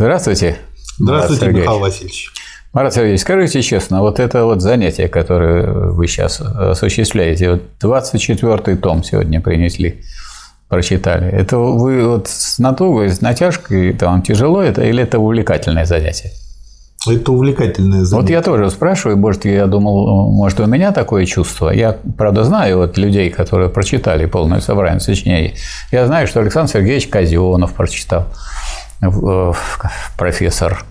Здравствуйте. Здравствуйте, Марат Михаил Васильевич. Марат Сергеевич, скажите честно, вот это вот занятие, которое вы сейчас осуществляете, вот 24-й том сегодня принесли, прочитали. Это вы вот с натугой, с натяжкой, это вам тяжело это или это увлекательное занятие? Это увлекательное занятие. Вот я тоже спрашиваю, может, я думал, может, у меня такое чувство. Я, правда, знаю вот людей, которые прочитали полное собрание сочинений. Я знаю, что Александр Сергеевич Казенов прочитал, профессор.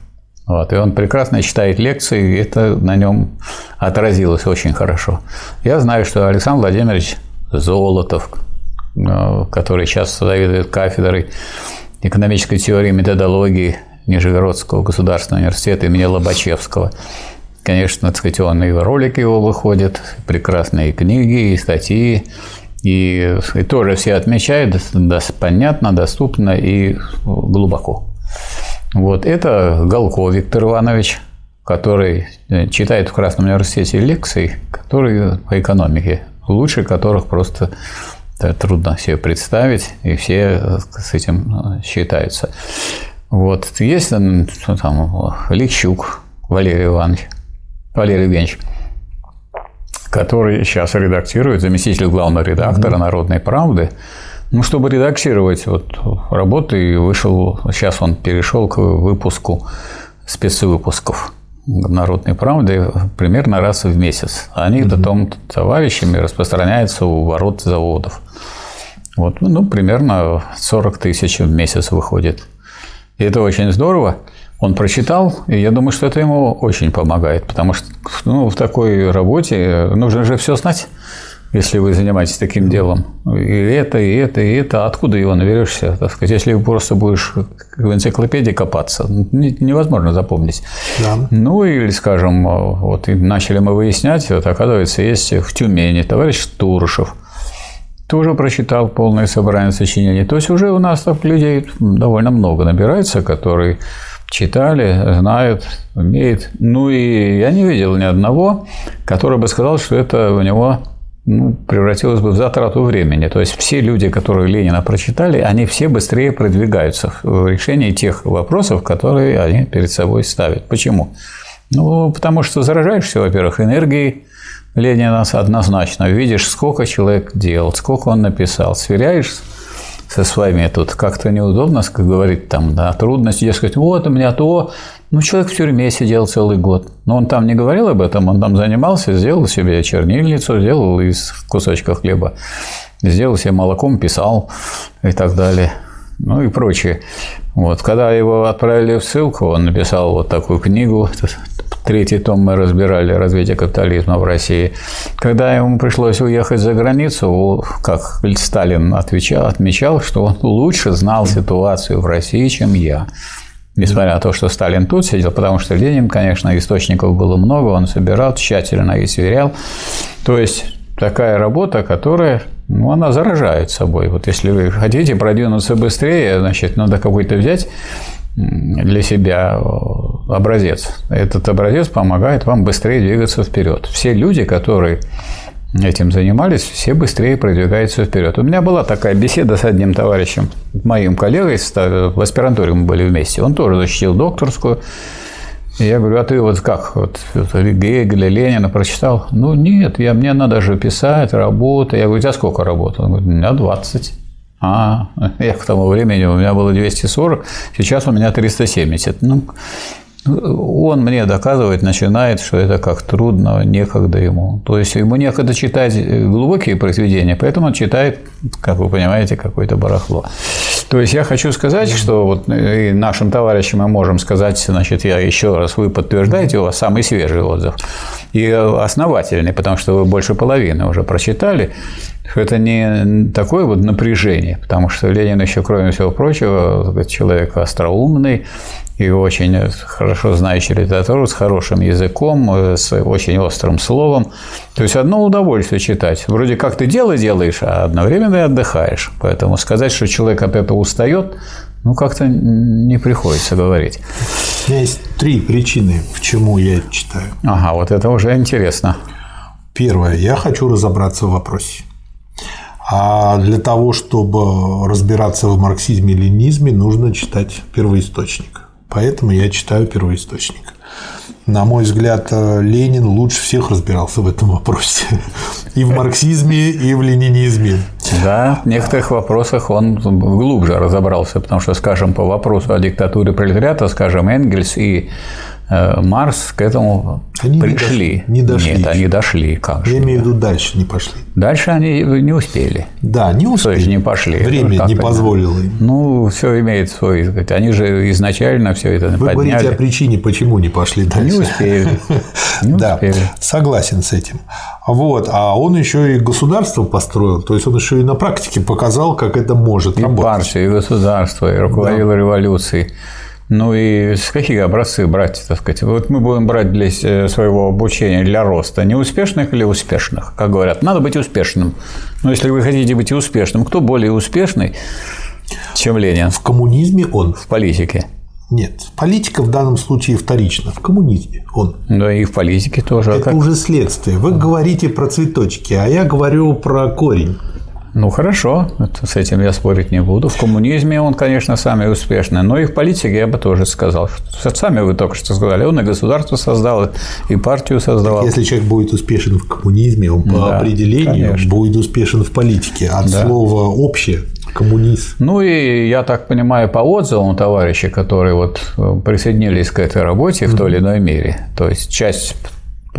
Вот, и он прекрасно читает лекции, и это на нем отразилось очень хорошо. Я знаю, что Александр Владимирович Золотов, Э, который сейчас заведует кафедрой экономической теории и методологии Нижегородского государственного университета имени Лобачевского. Конечно, так сказать, он и ролики его выходят, прекрасные книги и статьи, и, и тоже все отмечают, да, понятно, доступно и глубоко. Вот это Галко Виктор Иванович, который читает в Красном университете лекции, которые по экономике, лучше которых просто трудно себе представить, и все с этим э, считаются. Вот. Есть там Ликчук Валерий Иванович, Валерий Евгеньевич, который сейчас редактирует, заместитель главного редактора mm-hmm. «Народной правды». Ну, чтобы редактировать вот работы, вышел, сейчас он перешел к выпуску спецвыпусков народной правды примерно раз в месяц. Они mm-hmm. потом товарищами распространяются у ворот заводов. Вот, ну, примерно 40 тысяч в месяц выходит. И это очень здорово. Он прочитал, и я думаю, что это ему очень помогает, потому что ну, в такой работе нужно же все знать если вы занимаетесь таким делом. И это, и это, и это. Откуда его наберешься, так сказать, если просто будешь в энциклопедии копаться? Невозможно запомнить. Да. Ну, или, скажем, вот и начали мы выяснять, вот, оказывается, есть в Тюмени товарищ Турышев, тоже прочитал полное собрание сочинений. То есть уже у нас так людей довольно много набирается, которые читали, знают, умеют. Ну и я не видел ни одного, который бы сказал, что это у него ну, превратилось бы в затрату времени. То есть все люди, которые Ленина прочитали, они все быстрее продвигаются в решении тех вопросов, которые они перед собой ставят. Почему? Ну, потому что заражаешься, во-первых, энергией Ленина однозначно. Видишь, сколько человек делал, сколько он написал, сверяешь со своими тут как-то неудобно как говорить там, да, трудности, дескать, вот у меня то, ну, человек в тюрьме сидел целый год. Но он там не говорил об этом, он там занимался, сделал себе чернильницу, сделал из кусочка хлеба, сделал себе молоком, писал и так далее. Ну и прочее. Вот. Когда его отправили в ссылку, он написал вот такую книгу. Третий том мы разбирали «Развитие капитализма в России». Когда ему пришлось уехать за границу, как Сталин отвечал, отмечал, что он лучше знал ситуацию в России, чем я. Несмотря на то, что Сталин тут сидел, потому что Ленин, конечно, источников было много, он собирал тщательно и сверял. То есть такая работа, которая, ну, она заражает собой. Вот если вы хотите продвинуться быстрее, значит, надо какой-то взять для себя образец. Этот образец помогает вам быстрее двигаться вперед. Все люди, которые этим занимались, все быстрее продвигаются вперед. У меня была такая беседа с одним товарищем, моим коллегой, в аспирантуре мы были вместе. Он тоже защитил докторскую. И я говорю, а ты вот как, вот Гегеля, Ленина прочитал? Ну, нет, я, мне надо же писать, работать. Я говорю, у тебя сколько работы? Он говорит, у меня 20. А, я к тому времени у меня было 240, сейчас у меня 370. Ну, он мне доказывать начинает, что это как трудно, некогда ему. То есть ему некогда читать глубокие произведения, поэтому он читает, как вы понимаете, какое-то барахло. То есть я хочу сказать, что вот и нашим товарищам мы можем сказать, значит, я еще раз, вы подтверждаете, у вас самый свежий отзыв и основательный, потому что вы больше половины уже прочитали это не такое вот напряжение, потому что Ленин еще, кроме всего прочего, человек остроумный и очень хорошо знающий литературу, с хорошим языком, с очень острым словом. То есть одно удовольствие читать. Вроде как ты дело делаешь, а одновременно и отдыхаешь. Поэтому сказать, что человек от этого устает, ну, как-то не приходится говорить. У меня есть три причины, почему я читаю. Ага, вот это уже интересно. Первое. Я хочу разобраться в вопросе. А для того, чтобы разбираться в марксизме и ленизме, нужно читать первоисточник. Поэтому я читаю первоисточник. На мой взгляд, э, Ленин лучше всех разбирался в этом вопросе. И в марксизме, и в ленинизме. Да, в некоторых вопросах он глубже разобрался, потому что, скажем, по вопросу о диктатуре пролетариата, скажем, Энгельс и Марс к этому они пришли. Не, дошли. Нет, они дошли, как же. Я имею в виду, дальше не пошли. Дальше они не успели. Да, не успели. То есть не пошли. Время не позволило им. Ну, все имеет свой, сказать, они же изначально все это Вы подняли. говорите о причине, почему не пошли дальше. Не успели. Не да, успели. согласен с этим. Вот, а он еще и государство построил, то есть он еще и на практике показал, как это может и работать. И партию, и государство, и руководил да. революцией. Ну и с какие образцы брать, так сказать? Вот мы будем брать для э, своего обучения, для роста неуспешных или успешных? Как говорят, надо быть успешным. Но если вы хотите быть успешным, кто более успешный, чем Ленин? В коммунизме он. В политике. Нет, политика в данном случае вторична. В коммунизме он. Да и в политике тоже. А Это а уже следствие. Вы говорите про цветочки, а я говорю про корень. Ну хорошо, с этим я спорить не буду. В коммунизме он, конечно, самый успешный, но и в политике я бы тоже сказал. Сами вы только что сказали, он и государство создал, и партию создавал. Так если человек будет успешен в коммунизме, он по да, определению конечно. будет успешен в политике. От да. слова общее коммунист. Ну и я так понимаю по отзывам товарищей, которые вот присоединились к этой работе в той или иной мере, то есть часть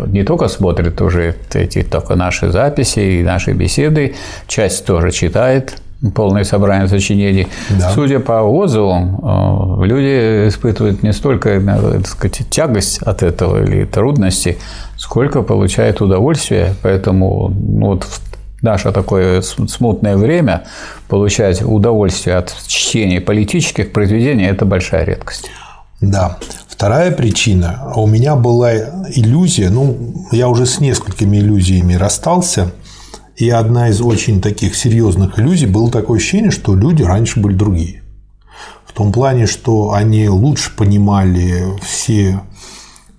не только смотрит уже эти только наши записи и наши беседы, часть тоже читает полное собрание сочинений. Да. Судя по отзывам, э, люди испытывают не столько э, так сказать, тягость от этого или трудности, сколько получают удовольствие. Поэтому ну, вот в наше такое смутное время получать удовольствие от чтения политических произведений – это большая редкость. Да. Вторая причина. У меня была иллюзия, ну, я уже с несколькими иллюзиями расстался, и одна из очень таких серьезных иллюзий было такое ощущение, что люди раньше были другие. В том плане, что они лучше понимали все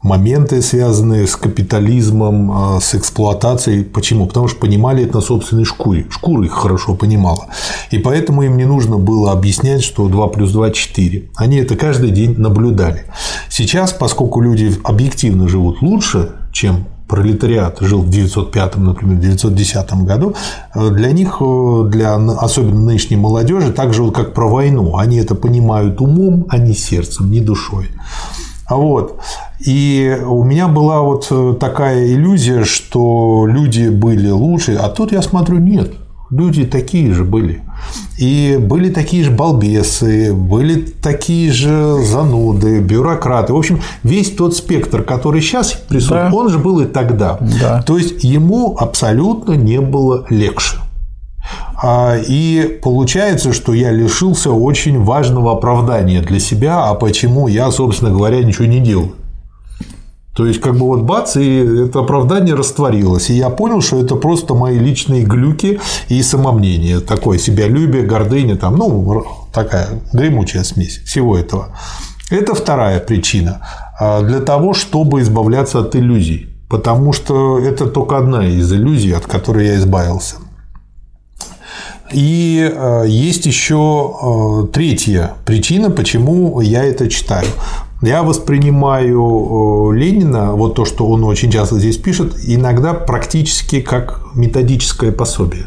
моменты, связанные с капитализмом, а, с эксплуатацией. Почему? Потому что понимали это на собственной шкуре. Шкура их хорошо понимала. И поэтому им не нужно было объяснять, что 2 плюс 2 – 4. Они это каждый день наблюдали. Сейчас, поскольку люди объективно живут лучше, чем пролетариат жил в 905, например, 910 году, э, для них, э, для особенно нынешней молодежи, так же, как про войну. Они это понимают умом, а не сердцем, не душой. Вот. И у меня была вот э, такая иллюзия, что люди были лучше, а тут я смотрю, нет, люди такие же были. И были такие же балбесы, были такие же зануды, бюрократы. В общем, весь тот спектр, который сейчас присутствует, да. он же был и тогда. Да. То есть ему абсолютно не было легче. А, и получается, что я лишился очень важного оправдания для себя, а почему я, собственно говоря, ничего не делал. То есть, как бы вот бац, и это оправдание растворилось. И я понял, что это просто мои личные глюки и самомнение. Такое себялюбие, гордыня, там, ну, такая гремучая смесь всего этого. Это вторая причина. А, для того, чтобы избавляться от иллюзий. Потому что это только одна из иллюзий, от которой я избавился. И э, есть еще э, третья причина, почему я это читаю. Я воспринимаю э, Ленина, вот то, что он очень часто здесь пишет, иногда практически как методическое пособие.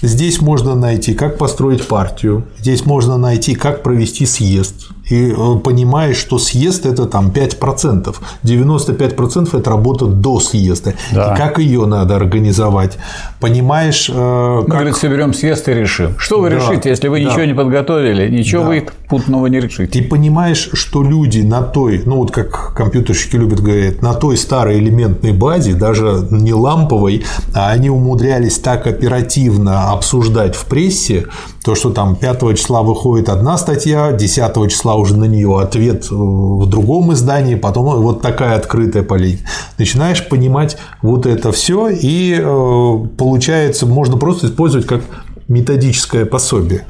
Здесь можно найти, как построить партию, здесь можно найти, как провести съезд, и э, понимаешь, что съезд – это там 5%, 95% – это работа до съезда, да. и как ее надо организовать. Понимаешь, э, как… говорит, соберем съезд и решим. Что вы да, решите, если вы да. ничего не подготовили, ничего да. вы путного не решите? Ты понимаешь, что люди на той, ну вот как компьютерщики любят говорить, на той старой элементной базе, даже не ламповой, а они умудрялись так оперативно обсуждать в прессе, то, что там 5 числа выходит одна статья, 10 числа уже на нее ответ в другом издании, потом вот такая открытая политика. Начинаешь понимать вот это все, и э, получается, можно просто использовать как методическое пособие.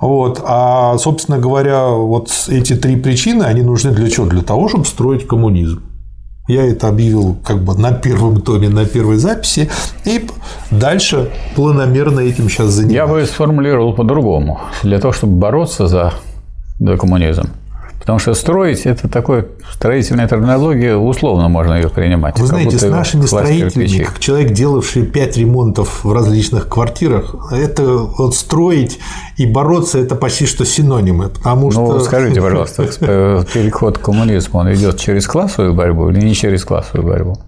Вот. А, собственно говоря, вот эти три причины, они нужны для чего? Для того, чтобы строить коммунизм. Я это объявил как бы на первом томе, на первой записи, и дальше планомерно этим сейчас занимаюсь. Я бы сформулировал по-другому. Для того, чтобы бороться за, за коммунизм, Потому что строить – это такой строительная терминология, условно можно ее принимать. Вы знаете, с нашими строителями, как человек, делавший пять ремонтов в различных квартирах, это вот строить и бороться – это почти что синонимы, потому ну, что… Ну, скажите, пожалуйста, переход к коммунизму, он идет через классовую борьбу или не через классовую борьбу?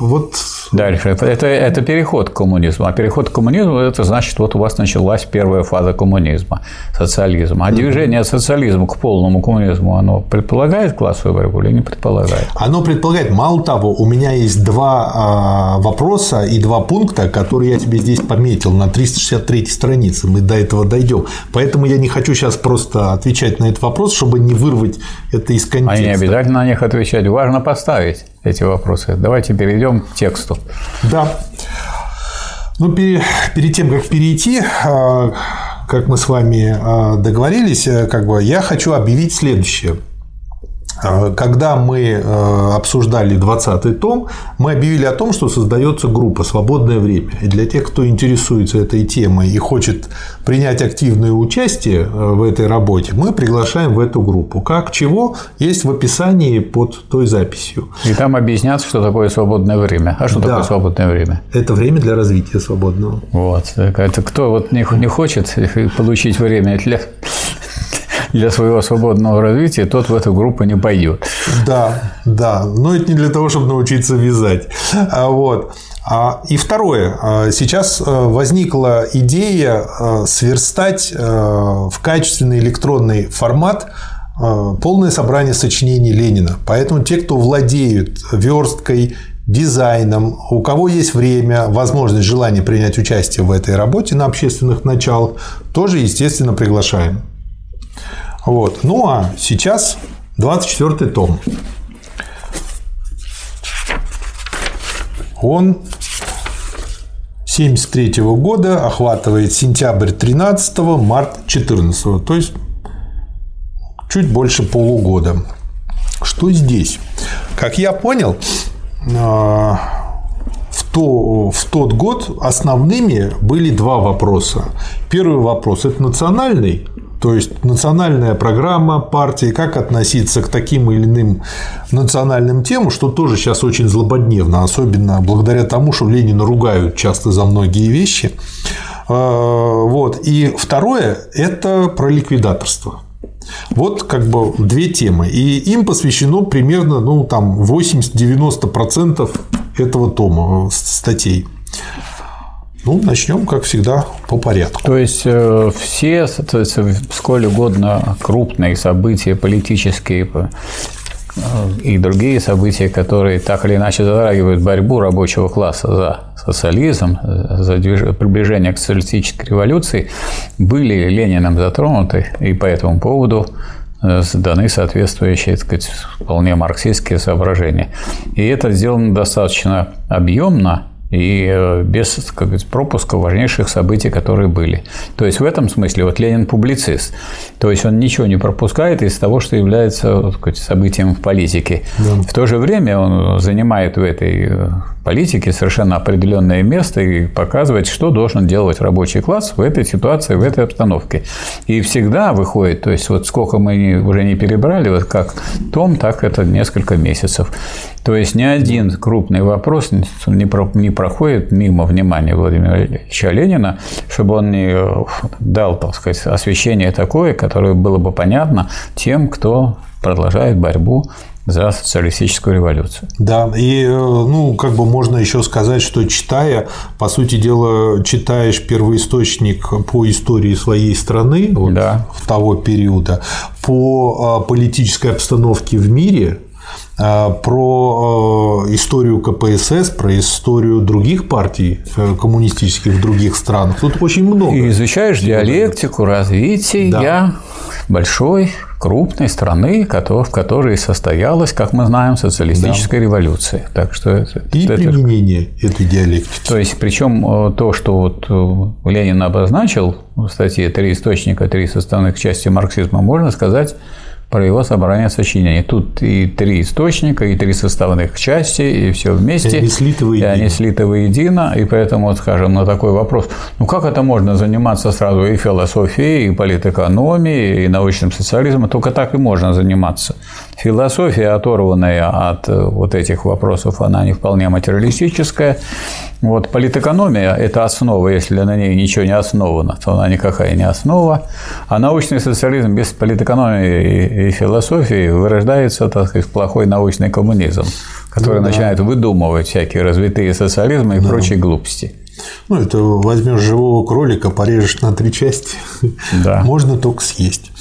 Вот Дальше. Это, это переход к коммунизму. А переход к коммунизму – это значит, вот у вас началась первая фаза коммунизма, социализма. А движение от социализма к полному коммунизму, оно предполагает классовую борьбу или не предполагает? Оно предполагает. Мало того, у меня есть два а, вопроса и два пункта, которые я тебе здесь пометил на 363 странице. Мы до этого дойдем. Поэтому я не хочу сейчас просто отвечать на этот вопрос, чтобы не вырвать это из контекста. А не обязательно на них отвечать. Важно поставить эти вопросы. Давайте перейдем к тексту. Да. Ну, перед, перед тем, как перейти, а, как мы с вами а, договорились, э, как бы я хочу объявить следующее. А, когда мы э, обсуждали 20-й том, мы объявили о том, что создается группа «Свободное время». И для тех, кто интересуется этой темой и хочет принять активное участие э, в этой работе, мы приглашаем в эту группу. Как, чего, есть в описании под той записью. И там объяснят, что такое свободное время. А что да. такое свободное время? Это время для развития свободного. Вот. Это кто вот не хочет получить время для для своего свободного развития, тот в эту группу не пойдет. Да, да. Но это не для того, чтобы научиться вязать. А Вот. А, и второе. А, сейчас возникла идея сверстать в качественный электронный формат полное собрание сочинений Ленина. Поэтому те, кто владеют версткой, дизайном, у кого есть время, возможность, желание принять участие в этой работе на общественных началах, тоже, естественно, приглашаем. Вот. Ну а сейчас 24 том. Он 73 -го года охватывает сентябрь 13 март 14 то есть чуть больше полугода. Что здесь? Как я понял, а, в, то, в тот год основными были два вопроса. Первый вопрос – это национальный то есть национальная программа партии, как относиться к таким или иным национальным темам, что тоже сейчас очень злободневно, особенно благодаря тому, что Ленина ругают часто за многие вещи. А, вот. И второе – это про ликвидаторство. Вот как бы две темы. И им посвящено примерно ну, там 80-90% этого тома статей. Ну, начнем, как всегда, по порядку. То есть э, все, сколь угодно крупные события политические э, и другие события, которые так или иначе затрагивают борьбу рабочего класса за социализм, за приближение к социалистической революции, были Лениным затронуты, и по этому поводу э, даны соответствующие, так сказать, вполне марксистские соображения. И это сделано достаточно объемно, и э, без как говорится, пропуска важнейших событий, которые были. То есть в этом смысле вот Ленин публицист. То есть он ничего не пропускает из того, что является сказать, событием в политике. Да. В то же время он занимает в этой э, политике совершенно определенное место и показывает, что должен делать рабочий класс в этой ситуации, в этой обстановке. И всегда выходит, то есть вот сколько мы уже не перебрали, вот как том, так это несколько месяцев. То есть ни один крупный вопрос не проходит мимо внимания Владимира Ильича Ленина, чтобы он не э, дал, так сказать, освещение такое, которое было бы понятно тем, кто продолжает борьбу за социалистическую революцию. Да, и э, ну, как бы можно еще сказать, что читая, по сути дела, читаешь первоисточник по истории своей страны вот, да. того периода, по э, политической обстановке в мире, про э, историю КПСС, про историю других партий э, коммунистических в других странах. Тут очень много. И изучаешь диалектику развития да. большой, крупной страны, в которой состоялась, как мы знаем, социалистическая да. революция. Так что это, и это, применение этой диалектики. То есть, причем э, то, что вот Ленин обозначил в статье «Три источника, три составных части марксизма», можно сказать про его собрание сочинений. Тут и три источника, и три составных части, и все вместе. И они слиты воедино. И они слиты воедино. И поэтому, вот, скажем, на такой вопрос, ну как это можно заниматься сразу и философией, и политэкономией, и научным социализмом? Только так и можно заниматься. Философия, оторванная от вот этих вопросов, она не вполне материалистическая. Вот политэкономия – это основа, если на ней ничего не основано, то она никакая не основа. А научный социализм без политэкономии и философии вырождается, так сказать, плохой научный коммунизм, который ну, да. начинает выдумывать всякие развитые социализмы и да. прочие глупости. Ну, это возьмешь живого кролика, порежешь на три части, да. можно только съесть.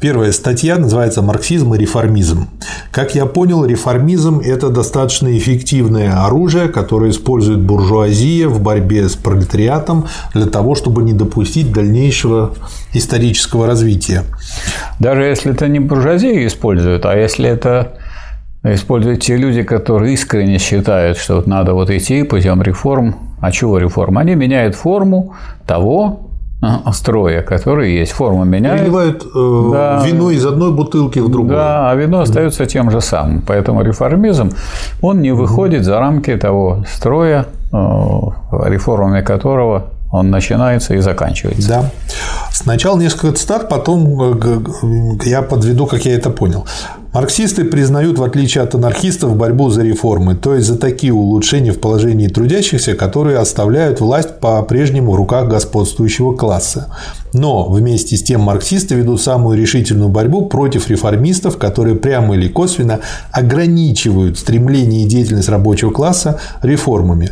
Первая статья называется «Марксизм и реформизм». Как я понял, реформизм – это достаточно эффективное оружие, которое использует буржуазия в борьбе с пролетариатом для того, чтобы не допустить дальнейшего исторического развития. Даже если это не буржуазия использует, а если это используют те люди, которые искренне считают, что вот надо вот идти путем реформ. А чего реформ? Они меняют форму того, строя, который есть. Форму меняют. Переливают э, да, вино из одной бутылки в другую. Да, а вино остается тем же самым. Поэтому реформизм, он не выходит за рамки того строя, э, реформами которого он начинается и заканчивается. Да. Сначала несколько цитат, потом э, я подведу, как я это понял. Марксисты признают, в отличие от анархистов, борьбу за реформы, то есть за такие улучшения в положении трудящихся, которые оставляют власть по-прежнему в руках господствующего класса. Но вместе с тем марксисты ведут самую решительную борьбу против реформистов, которые прямо или косвенно ограничивают стремление и деятельность рабочего класса реформами.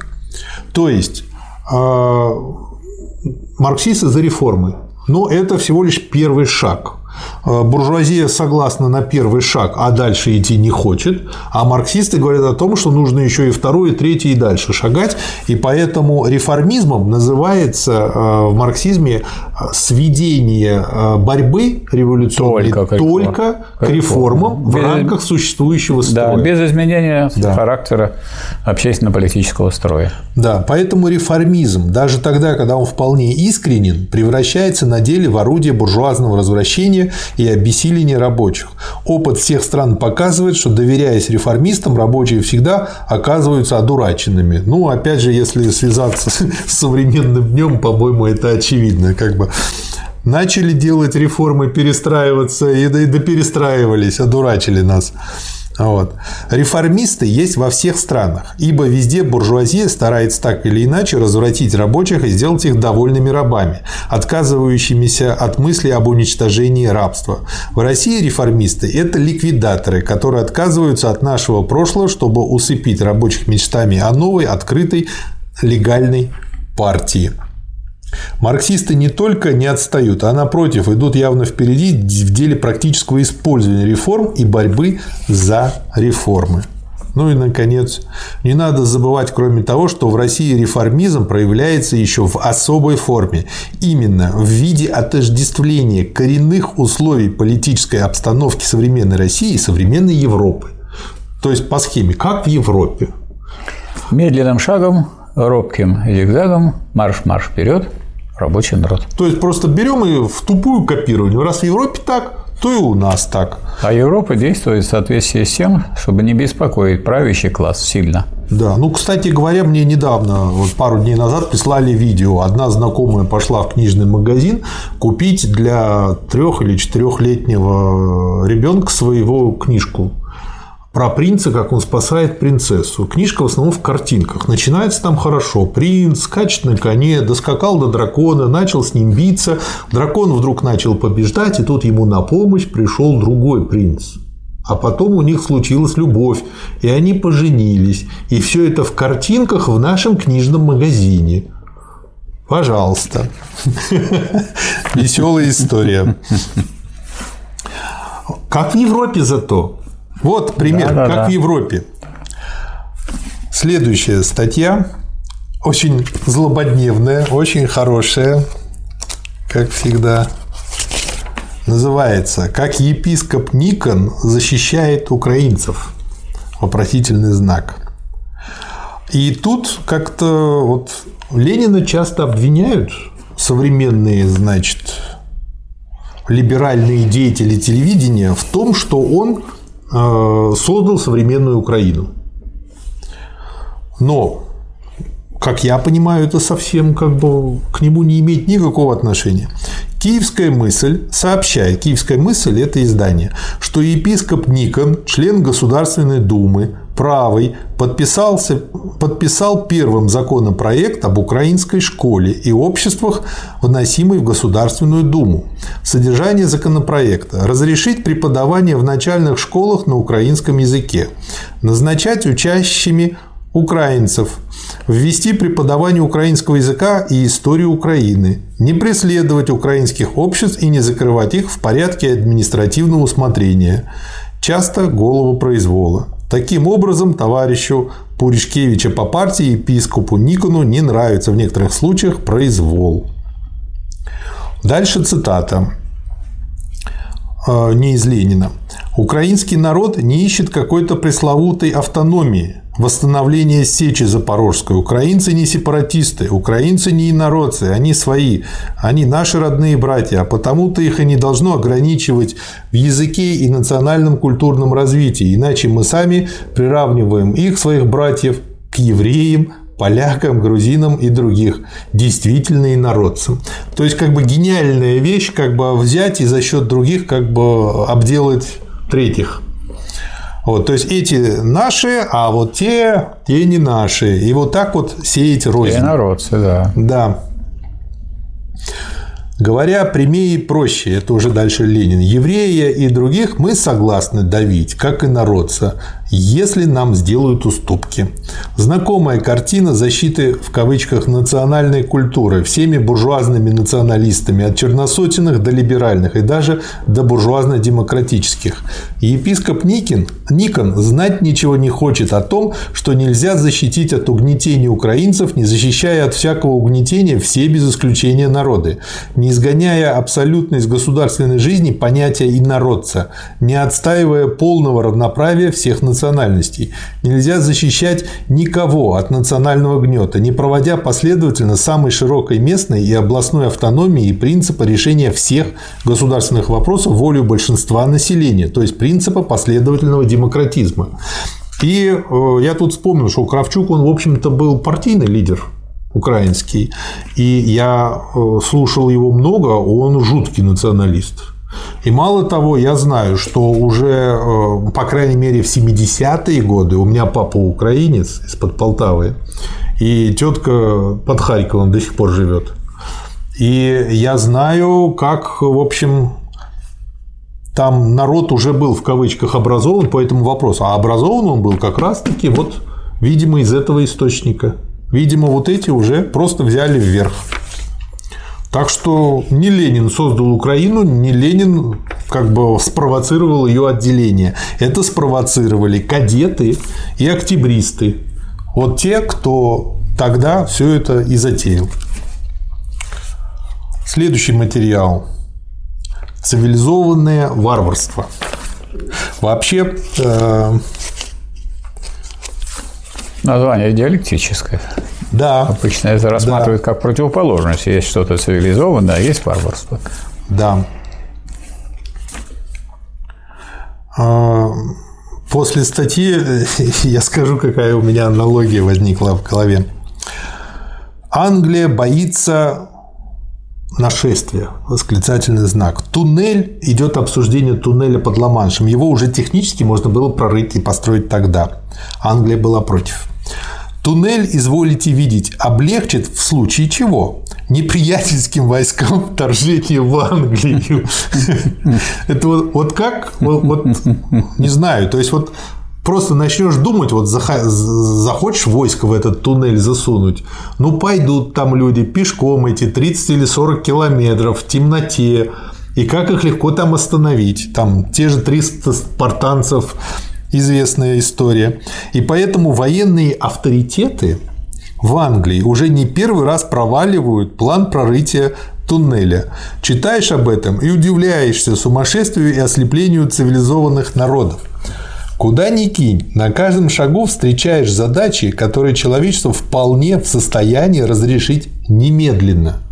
То есть а, марксисты за реформы. Но это всего лишь первый шаг. Э, буржуазия согласна на первый шаг, а дальше идти не хочет, а марксисты говорят о том, что нужно еще и второй, и третий, и дальше шагать, и поэтому реформизмом называется э, в марксизме э, сведение борьбы революционной только, только к реформам без, в рамках существующего строя. Да, без изменения да. характера общественно-политического строя. Да, поэтому реформизм, даже тогда, когда он вполне искренен, превращается на деле в орудие буржуазного развращения и обессиления рабочих. Опыт всех стран показывает, что доверяясь реформистам, рабочие всегда оказываются одураченными. Ну, опять же, если связаться с современным днем, по-моему, это очевидно. Как бы начали делать реформы, перестраиваться и доперестраивались, одурачили нас. Вот. Реформисты есть во всех странах, ибо везде буржуазия старается так или иначе развратить рабочих и сделать их довольными рабами, отказывающимися от мысли об уничтожении рабства. В России реформисты – это ликвидаторы, которые отказываются от нашего прошлого, чтобы усыпить рабочих мечтами о новой, открытой, легальной партии. Марксисты не только не отстают, а напротив идут явно впереди в деле практического использования реформ и борьбы за реформы. Ну и, наконец, не надо забывать, кроме того, что в России реформизм проявляется еще в особой форме. Именно в виде отождествления коренных условий политической обстановки современной России и современной Европы. То есть по схеме, как в Европе. Медленным шагом, робким зигзагом, марш-марш вперед – рабочий народ. То есть просто берем и в тупую копируем. Раз в Европе так, то и у нас так. А Европа действует в соответствии с тем, чтобы не беспокоить правящий класс сильно. Да, ну, кстати говоря, мне недавно, вот пару дней назад прислали видео. Одна знакомая пошла в книжный магазин купить для трех или четырехлетнего ребенка своего книжку про принца, как он спасает принцессу. Книжка в основном в картинках. Начинается там хорошо. Принц скачет на коне, доскакал до дракона, начал с ним биться. Дракон вдруг начал побеждать, и тут ему на помощь пришел другой принц. А потом у них случилась любовь, и они поженились. И все это в картинках в нашем книжном магазине. Пожалуйста. Веселая история. Как в Европе зато. Вот пример, да, да, как да. в Европе. Следующая статья очень злободневная, очень хорошая, как всегда. Называется «Как епископ Никон защищает украинцев?» Вопросительный знак. И тут как-то вот Ленина часто обвиняют современные, значит, либеральные деятели телевидения в том, что он создал современную Украину. Но, как я понимаю, это совсем как бы к нему не имеет никакого отношения. Киевская мысль сообщает, Киевская мысль – это издание, что епископ Никон, член Государственной Думы, правый, подписался, подписал первым законопроект об украинской школе и обществах, вносимый в Государственную Думу. Содержание законопроекта – разрешить преподавание в начальных школах на украинском языке, назначать учащими украинцев, ввести преподавание украинского языка и историю Украины, не преследовать украинских обществ и не закрывать их в порядке административного усмотрения, часто голову произвола. Таким образом, товарищу Пуришкевича по партии епископу Никону не нравится в некоторых случаях произвол. Дальше цитата э, не из Ленина. Украинский народ не ищет какой-то пресловутой автономии, восстановления Сечи Запорожской. Украинцы не сепаратисты, украинцы не инородцы, они свои, они наши родные братья, а потому-то их и не должно ограничивать в языке и национальном культурном развитии, иначе мы сами приравниваем их, своих братьев, к евреям, полякам, грузинам и других, действительно инородцам. То есть, как бы гениальная вещь, как бы взять и за счет других как бы обделать третьих. Вот, то есть эти наши, а вот те, те не наши. И вот так вот сеять рознь. И народцы, да. Да. Говоря прямее и проще, это уже дальше Ленин, еврея и других мы согласны давить, как и народца, если нам сделают уступки. Знакомая картина защиты в кавычках национальной культуры всеми буржуазными националистами от черносотенных до либеральных и даже до буржуазно-демократических. Епископ Никин, Никон знать ничего не хочет о том, что нельзя защитить от угнетения украинцев, не защищая от всякого угнетения все без исключения народы, не изгоняя абсолютно из государственной жизни понятия инородца, не отстаивая полного равноправия всех националистов национальностей. Нельзя защищать никого от национального гнета, не проводя последовательно самой широкой местной и областной автономии и принципа решения всех государственных вопросов волю большинства населения, то есть принципа последовательного демократизма. И э, я тут вспомнил, что Кравчук, он, в общем-то, был партийный лидер украинский. И я э, слушал его много, он жуткий националист. И мало того, я знаю, что уже, э, по крайней мере, в 70-е годы у меня папа украинец из-под Полтавы, и тетка под Харьковом до сих пор живет. И я знаю, как, в общем, там народ уже был в кавычках образован по этому вопросу. А образован он был как раз-таки вот, видимо, из этого источника. Видимо, вот эти уже просто взяли вверх. Так что не Ленин создал Украину, не Ленин как бы спровоцировал ее отделение. Это спровоцировали кадеты и октябристы. Вот те, кто тогда все это и затеял. Следующий материал. Цивилизованное варварство. Вообще, э... Название диалектическое. Да. Обычно это рассматривают да. как противоположность. Есть что-то цивилизованное, а есть варварство. Да. А, после статьи я скажу, какая у меня аналогия возникла в голове. Англия боится нашествия, восклицательный знак. Туннель, идет обсуждение туннеля под Ла-Маншем. Его уже технически можно было прорыть и построить тогда. Англия была против. Туннель, изволите видеть, облегчит в случае чего? Неприятельским войскам вторжение в Англию. Это вот, как? Вот не знаю. То есть вот просто начнешь думать, вот захочешь войско в этот туннель засунуть, ну пойдут там люди пешком эти 30 или 40 километров в темноте, и как их легко там остановить? Там те же 300 спартанцев известная история. И поэтому военные авторитеты в Англии уже не первый раз проваливают план прорытия туннеля. Читаешь об этом и удивляешься сумасшествию и ослеплению цивилизованных народов. Куда ни кинь, на каждом шагу встречаешь задачи, которые человечество вполне в состоянии разрешить немедленно –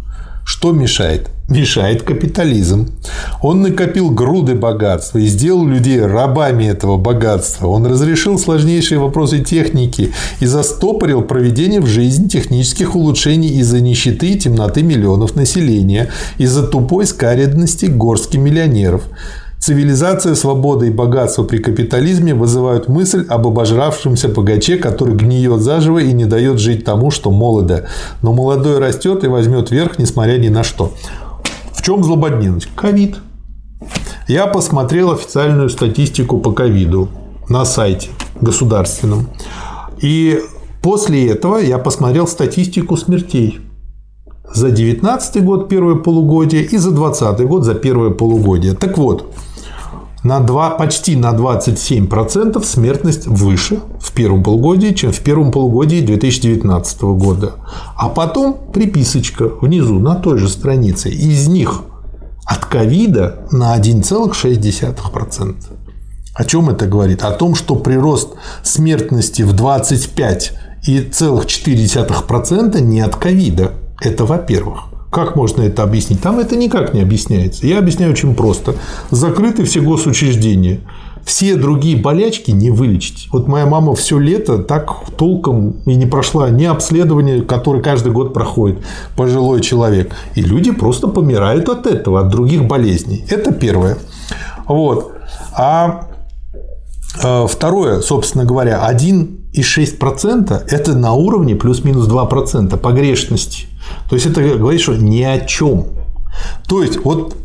Что мешает? Мешает капитализм. Он накопил груды богатства и сделал людей рабами этого богатства. Он разрешил сложнейшие вопросы техники и застопорил проведение в жизнь технических улучшений из-за нищеты и темноты миллионов населения, из-за тупой скаредности горстки миллионеров. Цивилизация, свобода и богатство при капитализме вызывают мысль об обожравшемся богаче, который гниет заживо и не дает жить тому, что молодо. Но молодой растет и возьмет верх, несмотря ни на что. В чем злободневность? Ковид. Я посмотрел официальную статистику по ковиду на сайте государственном. И после этого я посмотрел статистику смертей за 2019 год первое полугодие и за 2020 год за первое полугодие. Так вот, на 2, почти на 27% смертность выше в первом полугодии, чем в первом полугодии 2019 года. А потом приписочка внизу на той же странице. Из них от ковида на 1,6%. О чем это говорит? О том, что прирост смертности в 25,4% не от ковида. Это во-первых. Как можно это объяснить? Там это никак не объясняется. Я объясняю очень просто. Закрыты все госучреждения. Все другие болячки не вылечить. Вот моя мама все лето так толком и не прошла ни обследование, которое каждый год проходит пожилой человек. И люди просто помирают от этого, от других болезней. Это первое. Вот. А э, второе, собственно говоря, 1,6% это на уровне плюс-минус 2% погрешности. То есть это говорит, что ни о чем. То есть вот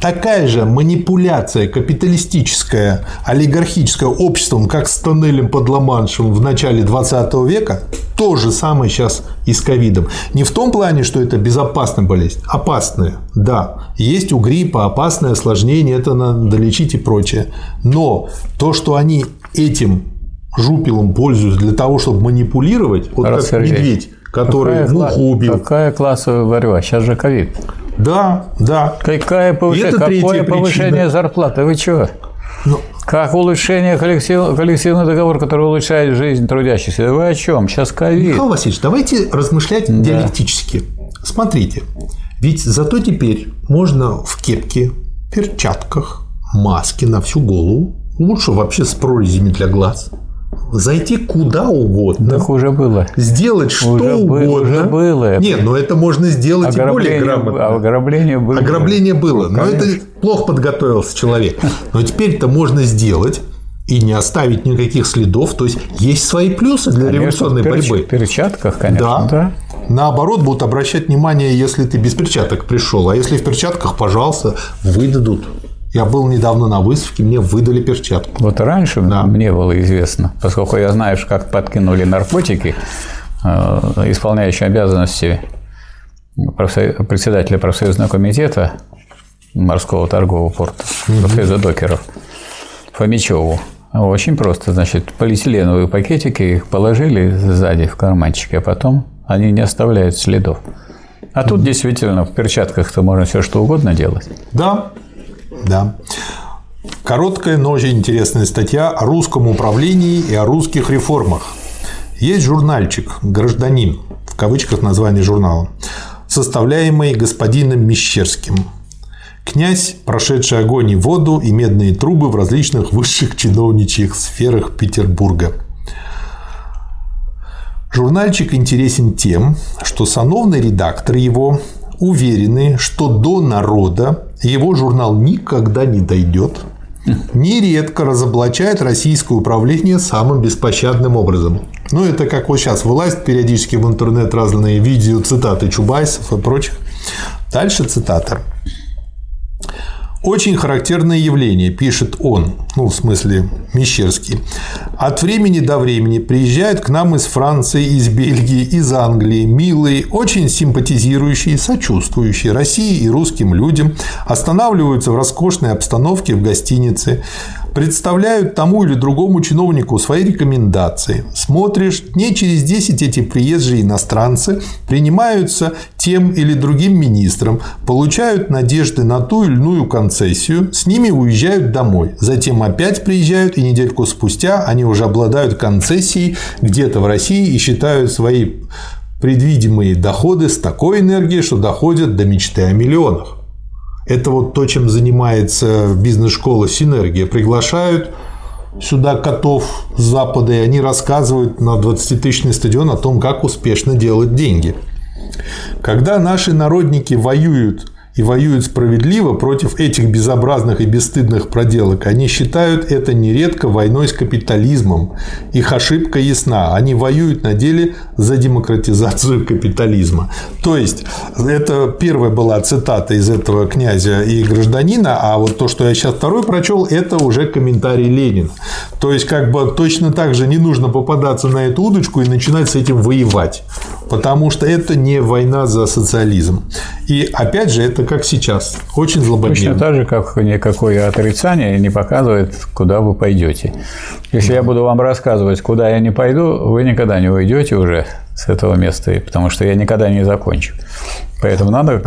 такая же манипуляция капиталистическая, олигархическая обществом, как с тоннелем под Ла-Маншем в начале 20 века, то же самое сейчас и с ковидом. Не в том плане, что это безопасная болезнь. Опасная, да. Есть у гриппа опасное осложнение, это надо лечить и прочее. Но то, что они этим жупелом пользуются для того, чтобы манипулировать, вот как медведь, который какая муху убил. Какая классовая борьба? Сейчас же ковид. Да, да. Какое повышение, какое повышение причина. зарплаты? Вы чего? Ну, как улучшение коллектив, коллективный договор, который улучшает жизнь трудящихся? Вы о чем? Сейчас ковид. Михаил Васильевич, давайте размышлять да. диалектически. Смотрите, ведь зато теперь можно в кепке, перчатках, маске на всю голову, лучше вообще с прорезями для глаз – зайти куда угодно. Так уже было. Сделать что уже угодно. Уже было. Нет, но это можно сделать и более грамотно. Ограбление было. Ограбление было. Ну, но это плохо подготовился человек. Но теперь это можно сделать и не оставить никаких следов. То есть есть свои плюсы для конечно, революционной в борьбы. В перчатках, конечно. Да. да. Наоборот, будут обращать внимание, если ты без перчаток пришел. А если в перчатках, пожалуйста, выдадут. Я был недавно на выставке, мне выдали перчатку. Вот раньше да. мне было известно, поскольку я знаю, как подкинули наркотики, э, исполняющие обязанности председателя профсоюзного комитета морского торгового порта, профсоюза докеров, Фомичеву. Очень просто, значит, полиэтиленовые пакетики их положили сзади в карманчики, а потом они не оставляют следов. А тут действительно в перчатках-то можно все что угодно делать. Да, да. Короткая, но очень интересная статья о русском управлении и о русских реформах. Есть журнальчик «Гражданин», в кавычках название журнала, составляемый господином Мещерским. Князь, прошедший огонь и воду и медные трубы в различных высших чиновничьих сферах Петербурга. Журнальчик интересен тем, что сановный редактор его уверены, что до народа его журнал никогда не дойдет, нередко разоблачает российское управление самым беспощадным образом. Ну, это как вот сейчас вылазят периодически в интернет разные видео, цитаты Чубайсов и прочих. Дальше цитата. Очень характерное явление, пишет он, ну, в смысле, Мещерский. От времени до времени приезжают к нам из Франции, из Бельгии, из Англии милые, очень симпатизирующие, сочувствующие России и русским людям, останавливаются в роскошной обстановке в гостинице, представляют тому или другому чиновнику свои рекомендации. Смотришь, не через 10 эти приезжие иностранцы принимаются тем или другим министром, получают надежды на ту или иную концессию, с ними уезжают домой. Затем опять приезжают, и недельку спустя они уже обладают концессией где-то в России и считают свои предвидимые доходы с такой энергией, что доходят до мечты о миллионах. Это вот то, чем занимается бизнес-школа «Синергия». Приглашают сюда котов с Запада, и они рассказывают на 20-тысячный стадион о том, как успешно делать деньги. Когда наши народники воюют и воюют справедливо против этих безобразных и бесстыдных проделок. Они считают это нередко войной с капитализмом. Их ошибка ясна. Они воюют на деле за демократизацию капитализма. То есть, это первая была цитата из этого князя и гражданина, а вот то, что я сейчас второй прочел, это уже комментарий Ленина. То есть, как бы точно так же не нужно попадаться на эту удочку и начинать с этим воевать. Потому что это не война за социализм. И опять же, это как сейчас, очень злободневно. Точно так же, как никакое отрицание не показывает, куда вы пойдете. Если я буду вам рассказывать, куда я не пойду, вы никогда не уйдете уже с этого места, потому что я никогда не закончу. Поэтому надо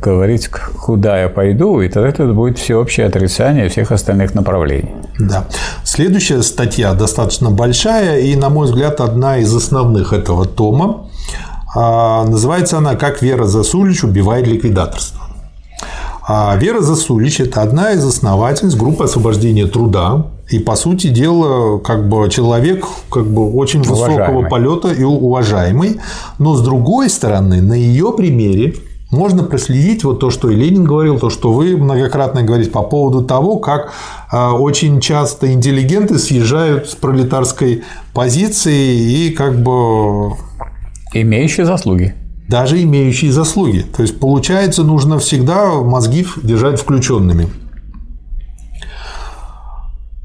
говорить, куда я пойду, и тогда это будет всеобщее отрицание всех остальных направлений. Да. Следующая статья достаточно большая и, на мой взгляд, одна из основных этого тома. А, называется она «Как Вера Засулич убивает ликвидаторство». А Вера Засулич – это одна из основательниц группы освобождения труда. И, по сути дела, как бы человек как бы очень высокого уважаемый. полета и уважаемый. Но, с другой стороны, на ее примере можно проследить вот то, что и Ленин говорил, то, что вы многократно говорите по поводу того, как а, очень часто интеллигенты съезжают с пролетарской позиции и как бы Имеющие заслуги. Даже имеющие заслуги. То есть, получается, нужно всегда мозги держать включенными.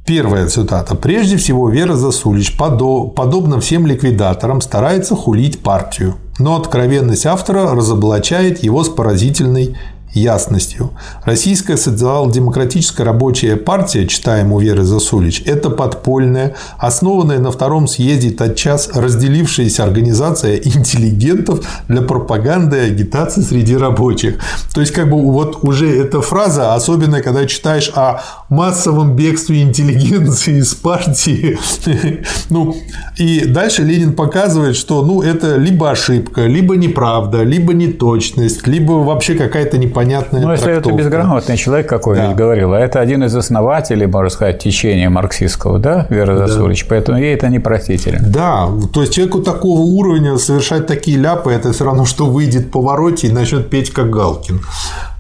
Первая цитата. «Прежде всего, Вера Засулич, подобно всем ликвидаторам, старается хулить партию, но откровенность автора разоблачает его с поразительной ясностью. Российская социал-демократическая рабочая партия, читаем у Веры Засулич, это подпольная, основанная на втором съезде тотчас разделившаяся организация интеллигентов для пропаганды и агитации среди рабочих. То есть, как бы вот уже эта фраза, особенно когда читаешь о массовом бегстве интеллигенции из партии, ну, и дальше Ленин показывает, что ну, это либо ошибка, либо неправда, либо неточность, либо вообще какая-то непонятная Ну, если это безграмотный человек какой-нибудь да. говорил, а это один из основателей, можно сказать, течения марксистского, да, Вера да. Засулич, поэтому ей это не простительно. Да, то есть человеку такого уровня совершать такие ляпы, это все равно, что выйдет по вороте и начнет петь как Галкин.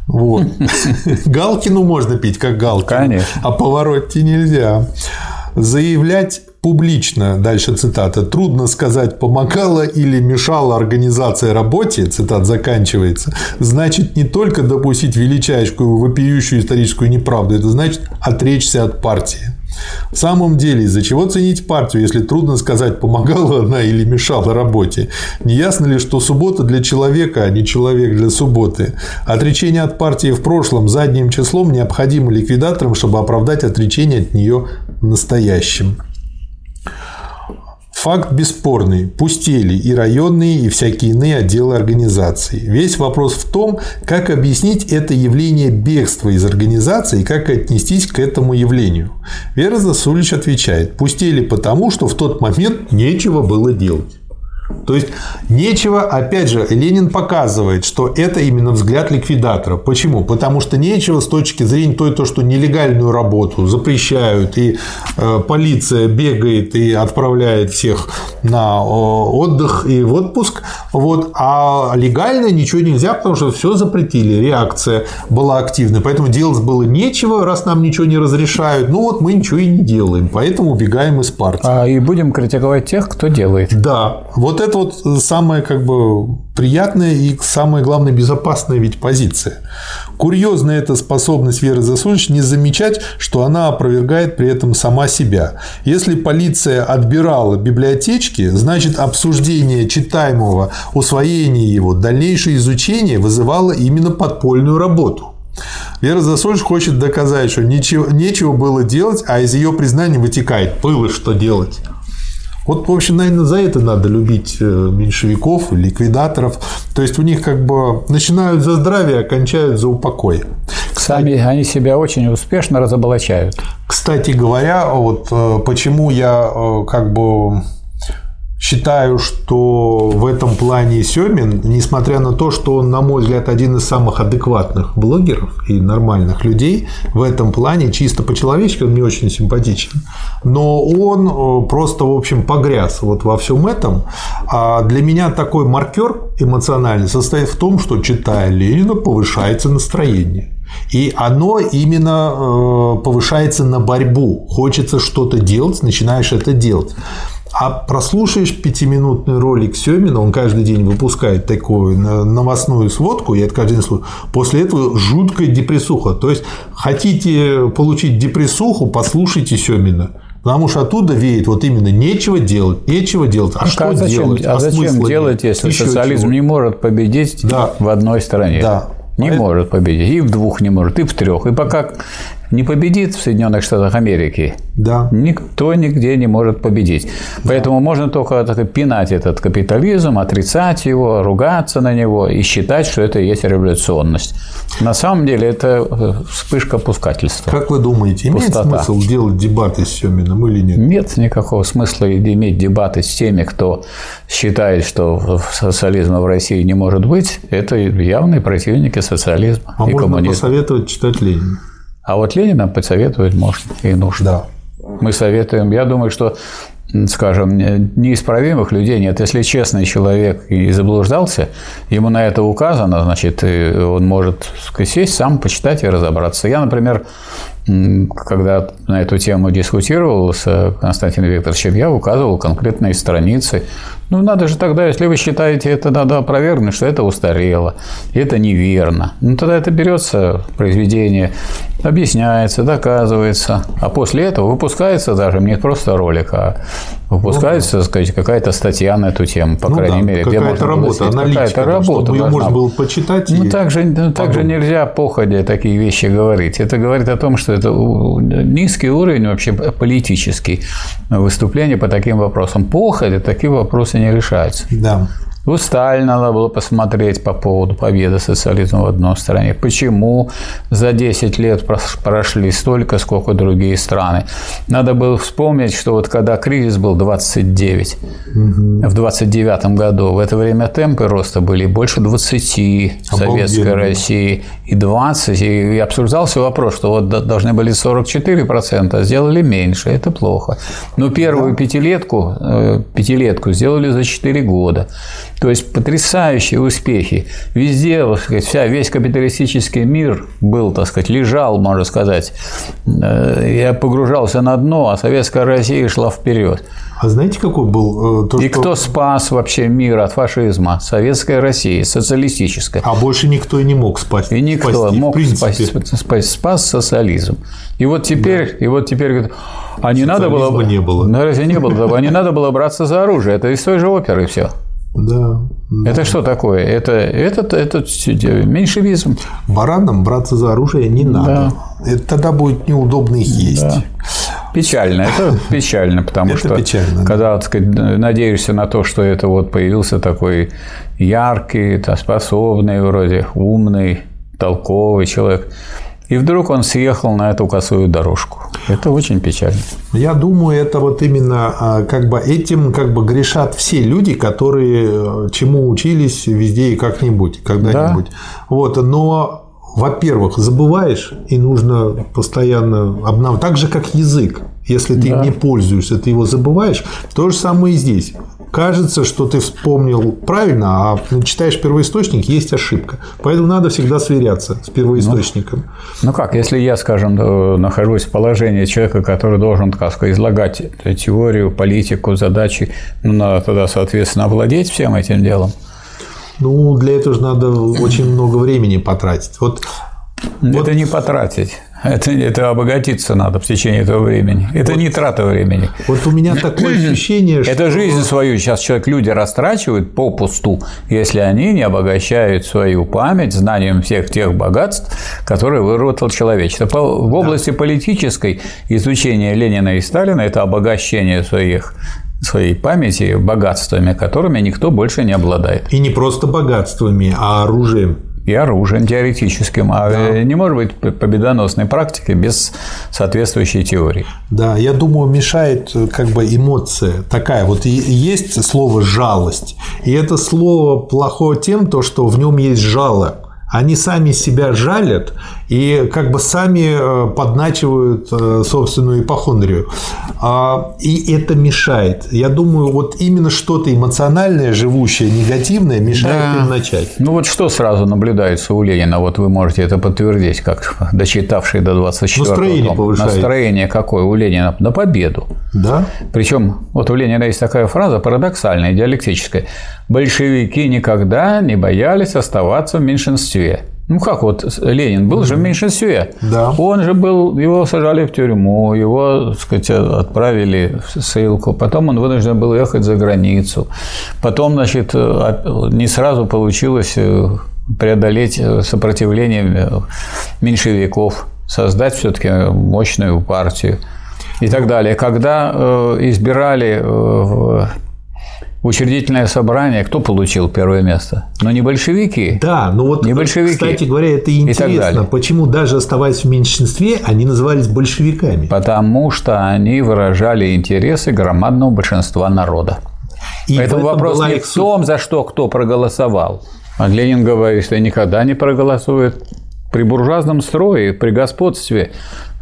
Вот. Галкину можно петь как Галкин, Конечно. а повороте нельзя. Заявлять публично, дальше цитата, трудно сказать, помогала или мешала организация работе, цитат заканчивается, значит не только допустить величайшую вопиющую историческую неправду, это значит отречься от партии. В самом деле, из-за чего ценить партию, если трудно сказать, помогала она или мешала работе? Не ясно ли, что суббота для человека, а не человек для субботы? Отречение от партии в прошлом задним числом необходимо ликвидаторам, чтобы оправдать отречение от нее в настоящем. Факт бесспорный. Пустели и районные, и всякие иные отделы организации. Весь вопрос в том, как объяснить это явление бегства из организации и как отнестись к этому явлению. Вера Засулич отвечает, пустели потому, что в тот момент нечего было делать. То есть нечего, опять же, Ленин показывает, что это именно взгляд ликвидатора. Почему? Потому что нечего с точки зрения той, то, что нелегальную работу запрещают, и э, полиция бегает и отправляет всех на отдых и в отпуск, вот, а легально ничего нельзя, потому что все запретили, реакция была активной. Поэтому делать было нечего, раз нам ничего не разрешают, ну вот мы ничего и не делаем, поэтому убегаем из партии. А, и будем критиковать тех, кто делает. Да, вот вот это вот самая как бы приятная и самая главная безопасная ведь позиция. Курьезная эта способность Веры Засулич не замечать, что она опровергает при этом сама себя. Если полиция отбирала библиотечки, значит обсуждение читаемого, усвоение его, дальнейшее изучение вызывало именно подпольную работу. Вера Засулич хочет доказать, что ничего, нечего было делать, а из ее признания вытекает было что делать. Вот, в общем, наверное, за это надо любить э, меньшевиков, ликвидаторов. То есть у них как бы начинают за здравие, а кончают за упокой. Сами они себя очень успешно разоблачают. Кстати говоря, вот э, почему я э, как бы считаю, что в этом плане Семин, несмотря на то, что он, на мой взгляд, один из самых адекватных блогеров и нормальных людей, в этом плане чисто по-человечески он мне очень симпатичен. Но он э, просто, в общем, погряз вот во всем этом. А для меня такой маркер эмоциональный состоит в том, что, читая Ленина, повышается настроение. И оно именно э, повышается на борьбу. Хочется что-то делать, начинаешь это делать. А прослушаешь пятиминутный ролик Семина, он каждый день выпускает такую новостную сводку, я это каждый день слушаю, после этого жуткая депрессуха. То есть, хотите получить депрессуху, послушайте Семина. Потому что оттуда веет вот именно нечего делать, нечего делать. А, а что зачем, делать? А, а зачем делать, если Еще социализм чего? не может победить да. в одной стране? Да. Не а может победить. И в двух не может, и в трех. И пока не победит в Соединенных Штатах Америки, да. никто нигде не может победить. Да. Поэтому можно только пинать этот капитализм, отрицать его, ругаться на него и считать, что это и есть революционность. На самом деле это э, вспышка пускательства. Как вы думаете, имеет Пустота. смысл делать дебаты с Семиным или нет? Нет никакого смысла иметь дебаты с теми, кто считает, что социализма в России не может быть. Это явные противники социализма а и можно коммунизма. посоветовать читать Ленина? А вот Ленина подсоветовать можно и нужно. Да. Мы советуем. Я думаю, что скажем, неисправимых людей нет. Если честный человек и заблуждался, ему на это указано, значит, он может сесть сам, почитать и разобраться. Я, например, когда на эту тему дискутировал с Константином Викторовичем, я указывал конкретные страницы. Ну, надо же тогда, если вы считаете, это надо опровергнуть, что это устарело, это неверно. Ну, тогда это берется произведение, объясняется, доказывается, а после этого выпускается даже не просто ролик, а выпускается, ну, сказать, какая-то статья на эту тему, по ну, крайней да, мере, где можно работа, какая-то работа, чтобы ее можно было почитать. Ну, так же, так же нельзя походя такие вещи говорить. Это говорит о том, что это низкий уровень вообще политический выступления по таким вопросам. Походя такие вопросы не решаются. Да. У Сталина надо было посмотреть по поводу победы социализма в одной стране. Почему за 10 лет прошли столько, сколько другие страны. Надо было вспомнить, что вот когда кризис был 29, угу. в 29 году, в это время темпы роста были больше 20 в Советской России и 20. И обсуждался вопрос, что вот должны были 44%, а сделали меньше. Это плохо. Но первую да. пятилетку, э, пятилетку сделали за 4 года. То есть потрясающие успехи. Везде, так сказать, вся, весь капиталистический мир был, так сказать, лежал, можно сказать. Э, я погружался на дно, а советская Россия шла вперед. А знаете, какой был? Э, то, И что... кто спас вообще мир от фашизма? Советская Россия, социалистическая. А больше никто и не мог спасти. И никто спасти, мог спасти, спасти, спас социализм. И вот теперь, да. и вот теперь говорит, а не надо было... не было. Ну, разве не было? А не надо было браться за оружие. Это из той же оперы все. Да. Это что такое? Это, это, это меньшевизм. Баранам браться за оружие не надо. Да. Это тогда будет неудобно их есть. Да. Печально, это печально, потому это что печально, когда да. сказать, надеешься на то, что это вот появился такой яркий, способный, вроде умный, толковый человек, и вдруг он съехал на эту косую дорожку. Это очень печально. Я думаю, это вот именно а, как бы этим как бы грешат все люди, которые э, чему учились везде и как-нибудь, когда-нибудь. Да. Вот, но во-первых, забываешь, и нужно постоянно обновлять. Так же, как язык. Если ты да. им не пользуешься, ты его забываешь. То же самое и здесь кажется, что ты вспомнил правильно, а читаешь первоисточник, есть ошибка. Поэтому надо всегда сверяться с первоисточником. Ну, ну как, если я, скажем, э, нахожусь в положении человека, который должен, так сказать, излагать теорию, политику, задачи, ну, надо тогда, соответственно, овладеть всем этим делом. Ну, для этого же надо очень много времени потратить. Вот это вот. не потратить. Это, это обогатиться надо в течение этого времени. Это вот. не трата времени. Вот у меня такое ощущение, что... Это жизнь свою сейчас человек, люди растрачивают попусту, если они не обогащают свою память знанием всех тех богатств, которые выработал человечество. В области да. политической изучение Ленина и Сталина – это обогащение своих своей памяти богатствами, которыми никто больше не обладает. И не просто богатствами, а оружием и оружием теоретическим, а да. не может быть победоносной практики без соответствующей теории. Да, я думаю, мешает как бы эмоция такая. Вот есть слово «жалость», и это слово плохое тем, то, что в нем есть жало. Они сами себя жалят и как бы сами э, подначивают э, собственную ипохондрию. А, и это мешает. Я думаю, вот именно что-то эмоциональное, живущее, негативное мешает да. им начать. Ну вот что сразу наблюдается у Ленина? Вот вы можете это подтвердить, как дочитавший до 24 Настроение повышает. Настроение какое у Ленина? На победу. Да. Причем вот у Ленина есть такая фраза парадоксальная, диалектическая. Большевики никогда не боялись оставаться в меньшинстве. Ну как вот Ленин был же в меньшинстве. Да. Он же был, его сажали в тюрьму, его, так сказать, отправили в ссылку. Потом он вынужден был ехать за границу. Потом, значит, не сразу получилось э, преодолеть э, сопротивление э, меньшевиков, создать все-таки мощную партию и так далее. Когда избирали учредительное собрание, кто получил первое место? Но не большевики. Да, но вот, не большевики. кстати говоря, это интересно. Почему даже оставаясь в меньшинстве, они назывались большевиками? Потому что они выражали интересы громадного большинства народа. И Поэтому вопрос не в том, за что кто проголосовал. А Ленин говорит, что никогда не проголосует при буржуазном строе, при господстве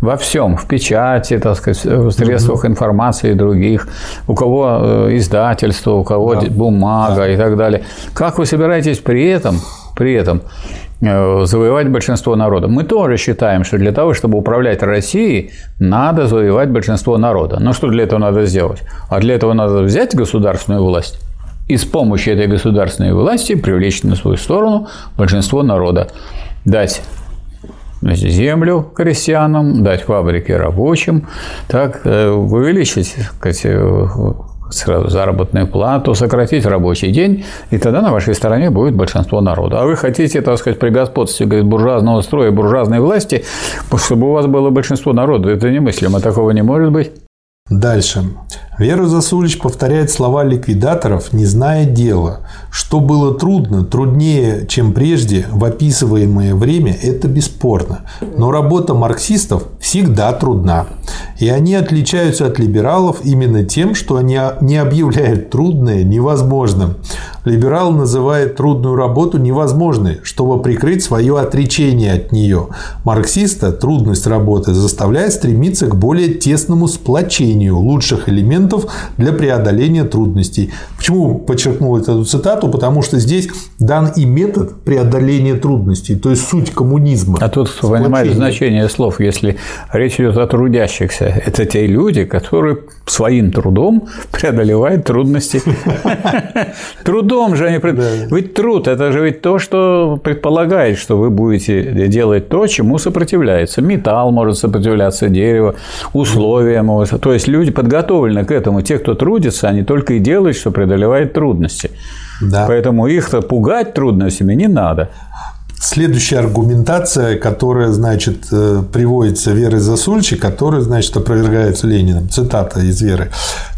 во всем, в печати, так сказать, в средствах угу. информации других, у кого э, издательство, у кого да. бумага да. и так далее. Как вы собираетесь при этом, при этом э, завоевать большинство народа? Мы тоже считаем, что для того, чтобы управлять Россией, надо завоевать большинство народа. Но что для этого надо сделать? А для этого надо взять государственную власть и с помощью этой государственной власти привлечь на свою сторону большинство народа, дать землю крестьянам, дать фабрики рабочим, так э, увеличить сказать, э, сразу заработную плату, сократить рабочий день, и тогда на вашей стороне будет большинство народа. А вы хотите, так сказать, при господстве говорит, буржуазного строя, буржуазной власти, чтобы у вас было большинство народа. Это немыслимо, такого не может быть. Дальше. Вера Засулич повторяет слова ликвидаторов, не зная дела. Что было трудно, труднее, чем прежде, в описываемое время, это бесспорно. Но работа марксистов всегда трудна. И они отличаются от либералов именно тем, что они не объявляют трудное невозможным. Либерал называет трудную работу невозможной, чтобы прикрыть свое отречение от нее. Марксиста трудность работы заставляет стремиться к более тесному сплочению лучших элементов для преодоления трудностей. Почему подчеркнул эту цитату? Потому что здесь дан и метод преодоления трудностей, то есть суть коммунизма. А тут понимаете значение слов, если речь идет о трудящихся. Это те люди, которые своим трудом преодолевают трудности. Трудом же они... Ведь труд – это же ведь то, что предполагает, что вы будете делать то, чему сопротивляется. Металл может сопротивляться, дерево, условия могут... То есть люди подготовлены к этому. Те, кто трудится, они только и делают, что преодолевает трудности. Да. Поэтому их-то пугать трудностями не надо. Следующая аргументация, которая, значит, э, приводится Верой Засульчик, которая, значит, опровергается Лениным. Цитата из Веры.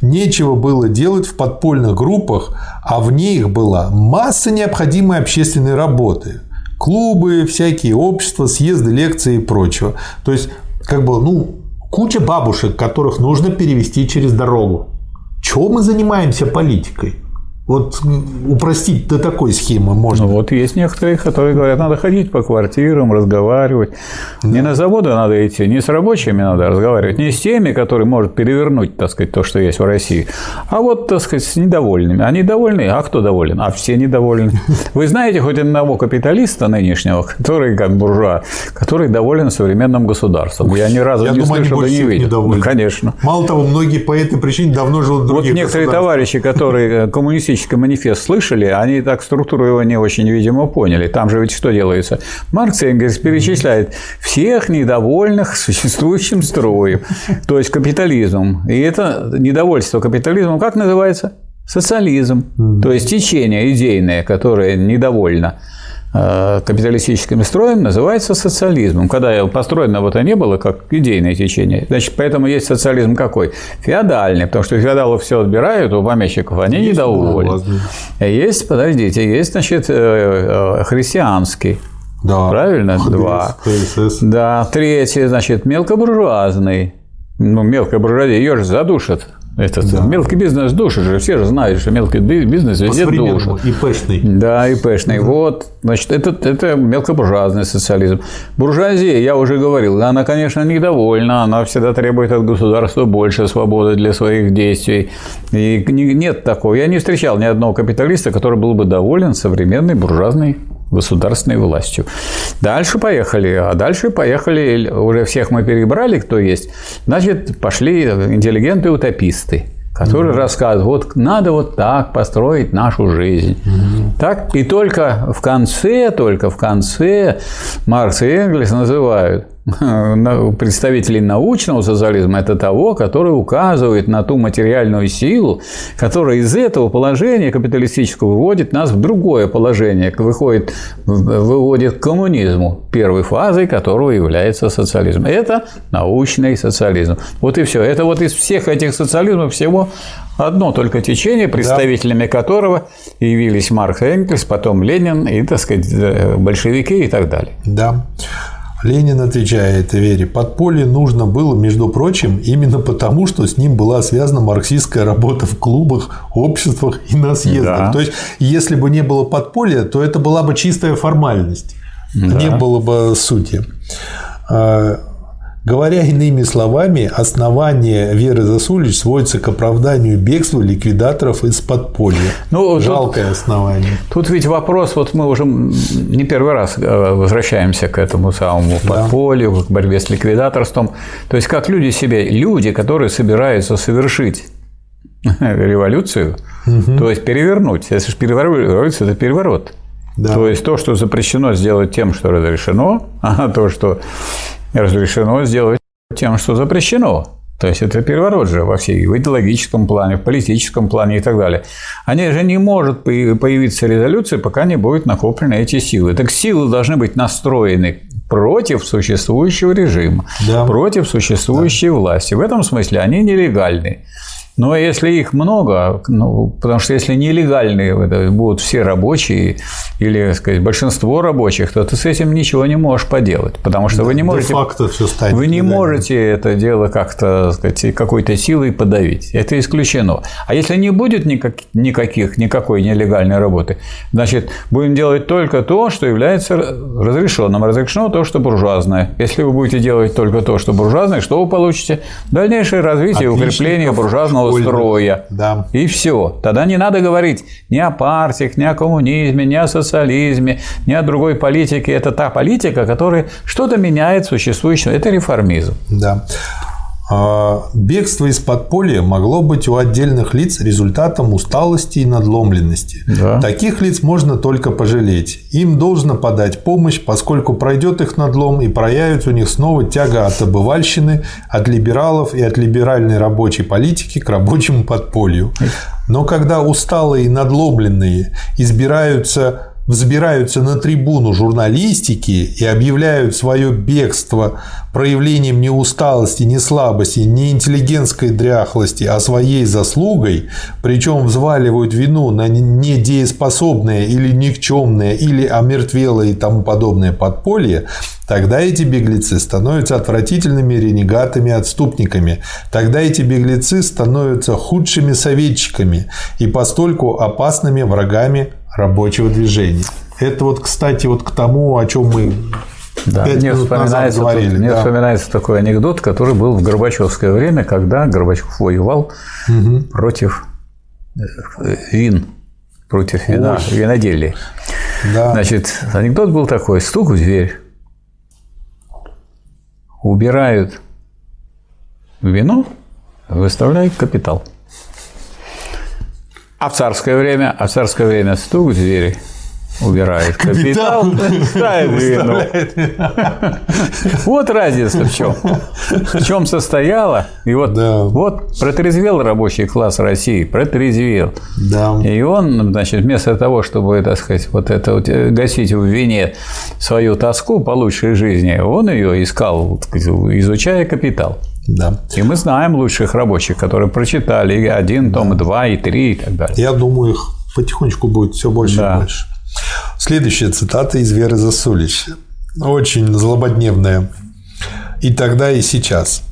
«Нечего было делать в подпольных группах, а вне их была масса необходимой общественной работы. Клубы, всякие общества, съезды, лекции и прочего. То есть, как бы, ну, куча бабушек, которых нужно перевести через дорогу. Чего мы занимаемся политикой? Вот упростить до такой схемы можно. Ну, вот есть некоторые, которые говорят, надо ходить по квартирам, разговаривать. Да. Не на заводы надо идти, не с рабочими надо разговаривать, не с теми, которые может перевернуть, так сказать, то, что есть в России, а вот, так сказать, с недовольными. Они довольны, а кто доволен? А все недовольны. Вы знаете хоть одного капиталиста нынешнего, который, как буржуа, который доволен современным государством? Я ни разу Я не думаю, слышал и не видел. Ну, конечно. Мало того, многие по этой причине давно живут в других Вот некоторые товарищи, которые э, коммунистические коммунистический манифест слышали, они так структуру его не очень, видимо, поняли. Там же ведь что делается? Маркс Энгельс перечисляет всех недовольных существующим строем, то есть капитализмом. И это недовольство капитализмом как называется? Социализм. То есть течение идейное, которое недовольно капиталистическим строем называется социализмом. Когда построено вот это не было как идейное течение. Значит, поэтому есть социализм какой? Феодальный, потому что феодалов все отбирают у помещиков, они есть недовольны. Есть, подождите, есть, значит, э, э, христианский. Да. Правильно? Два. Да. Третье, значит, мелкобуржуазный. Ну, мелкая буржуазия, ее же задушат. Этот мелкий бизнес душит же, все же знают, что мелкий би- бизнес везде душит. ИПшный. Да, ИПшный. Вот, значит, это, это мелкобуржуазный социализм. Буржуазия, я уже говорил, она, конечно, недовольна, она всегда требует от государства больше свободы для своих действий. И не- нет такого. Я не встречал ни одного капиталиста, который был бы доволен современной буржуазной государственной властью. Дальше поехали. А дальше поехали, уже всех мы перебрали, кто есть. Значит, пошли интеллигенты-утописты которые рассказывают, вот надо вот так построить нашу жизнь. Так, и только в конце, только в конце Маркс и Энгельс называют на- представителей научного социализма это того, который указывает на ту материальную силу, которая из этого положения капиталистического выводит нас в другое положение, выходит, выводит к коммунизму, первой фазой которого является социализм. Это научный социализм. Вот и все. Это вот из всех этих социализмов всего одно только течение, представителями которого явились Маркс и Энгельс, потом Ленин и, так сказать, э, большевики и так далее. Да. Ленин отвечает Вере, подполье нужно было, между прочим, именно потому, что с ним была связана марксистская работа в клубах, обществах и на съездах. Да. То есть, если бы не было подполья, то это была бы чистая формальность. Не было бы сути. Говоря иными словами, основание Веры Засулич сводится к оправданию бегства ликвидаторов из подполья. Ну, тут- Жалкое основание. Тут ведь вопрос, вот мы уже не первый раз э, возвращаемся к этому самому подполью, к борьбе с ликвидаторством. То есть, как люди себе, люди, которые собираются совершить революцию, то есть перевернуть. Если же революция – это переворот. Да. То есть то, что запрещено сделать тем, что разрешено, а то, что разрешено сделать тем, что запрещено. То есть это переворот же во всей, в идеологическом плане, в политическом плане и так далее. Они же не может появ- появиться резолюция, пока не будут накоплены эти силы. Так силы должны быть настроены против существующего режима, Да. против существующей власти. В этом смысле они нелегальны. Но если их много, ну, потому что если нелегальные это будут все рабочие или, сказать, большинство рабочих, то ты с этим ничего не можешь поделать, потому что вы не можете все станет. вы не легальным. можете это дело как-то, сказать, какой-то силой подавить. Это исключено. А если не будет никак- никаких, никакой нелегальной работы, значит, будем делать только то, что является разрешенным. Разрешено то, что буржуазное. Если вы будете делать только то, что буржуазное, что вы получите? Дальнейшее развитие и укрепление буржуазного школьных. строя. Да. И все. Тогда не надо говорить ни о партиях, ни о коммунизме, ни о социализме, ни о другой политике. Это та политика, которая что-то меняет существующее. Это реформизм. Да. А, Бегство из подполья могло быть у отдельных лиц результатом усталости и надломленности. Да. Таких лиц можно только пожалеть. Им должно подать помощь, поскольку пройдет их надлом и проявится у них снова тяга от обывальщины, от либералов и от либеральной рабочей политики к рабочему подполью. Но когда усталые и надломленные избираются взбираются на трибуну журналистики и объявляют свое бегство проявлением не усталости, не слабости, не интеллигентской дряхлости, а своей заслугой, причем взваливают вину на недееспособное или никчемное или омертвелое и тому подобное подполье, Тогда эти беглецы становятся отвратительными ренегатами, отступниками. Тогда эти беглецы становятся худшими советчиками и постольку опасными врагами рабочего движения. Это вот, кстати, вот к тому, о чем мы Да. Мне, минут назад вспоминается, говорили. тут- мне да. вспоминается такой анекдот, который был в Горбачевское время, когда Горбачев воевал против э, вин, против вина, Ой. виноделия. Да. Значит, анекдот был такой: стук в дверь, убирают вино, выставляют капитал. А в царское время, а в царское время стук в двери, убирают капитал, ставят вино. Вот разница в чем. В чем состояла. И вот, Да. вот протрезвел рабочий класс России, протрезвел. Да. И он, значит, вместо того, чтобы, так сказать, вот это вот, э, гасить в вине свою тоску по лучшей жизни, он ее искал, изучая капитал. Да. И мы знаем лучших рабочих, которые прочитали и один том, и два, и три, и так далее. Я думаю, их потихонечку будет все больше Да. и больше. Следующая цитата из Веры Засулич. Очень злободневная. И тогда, и сейчас.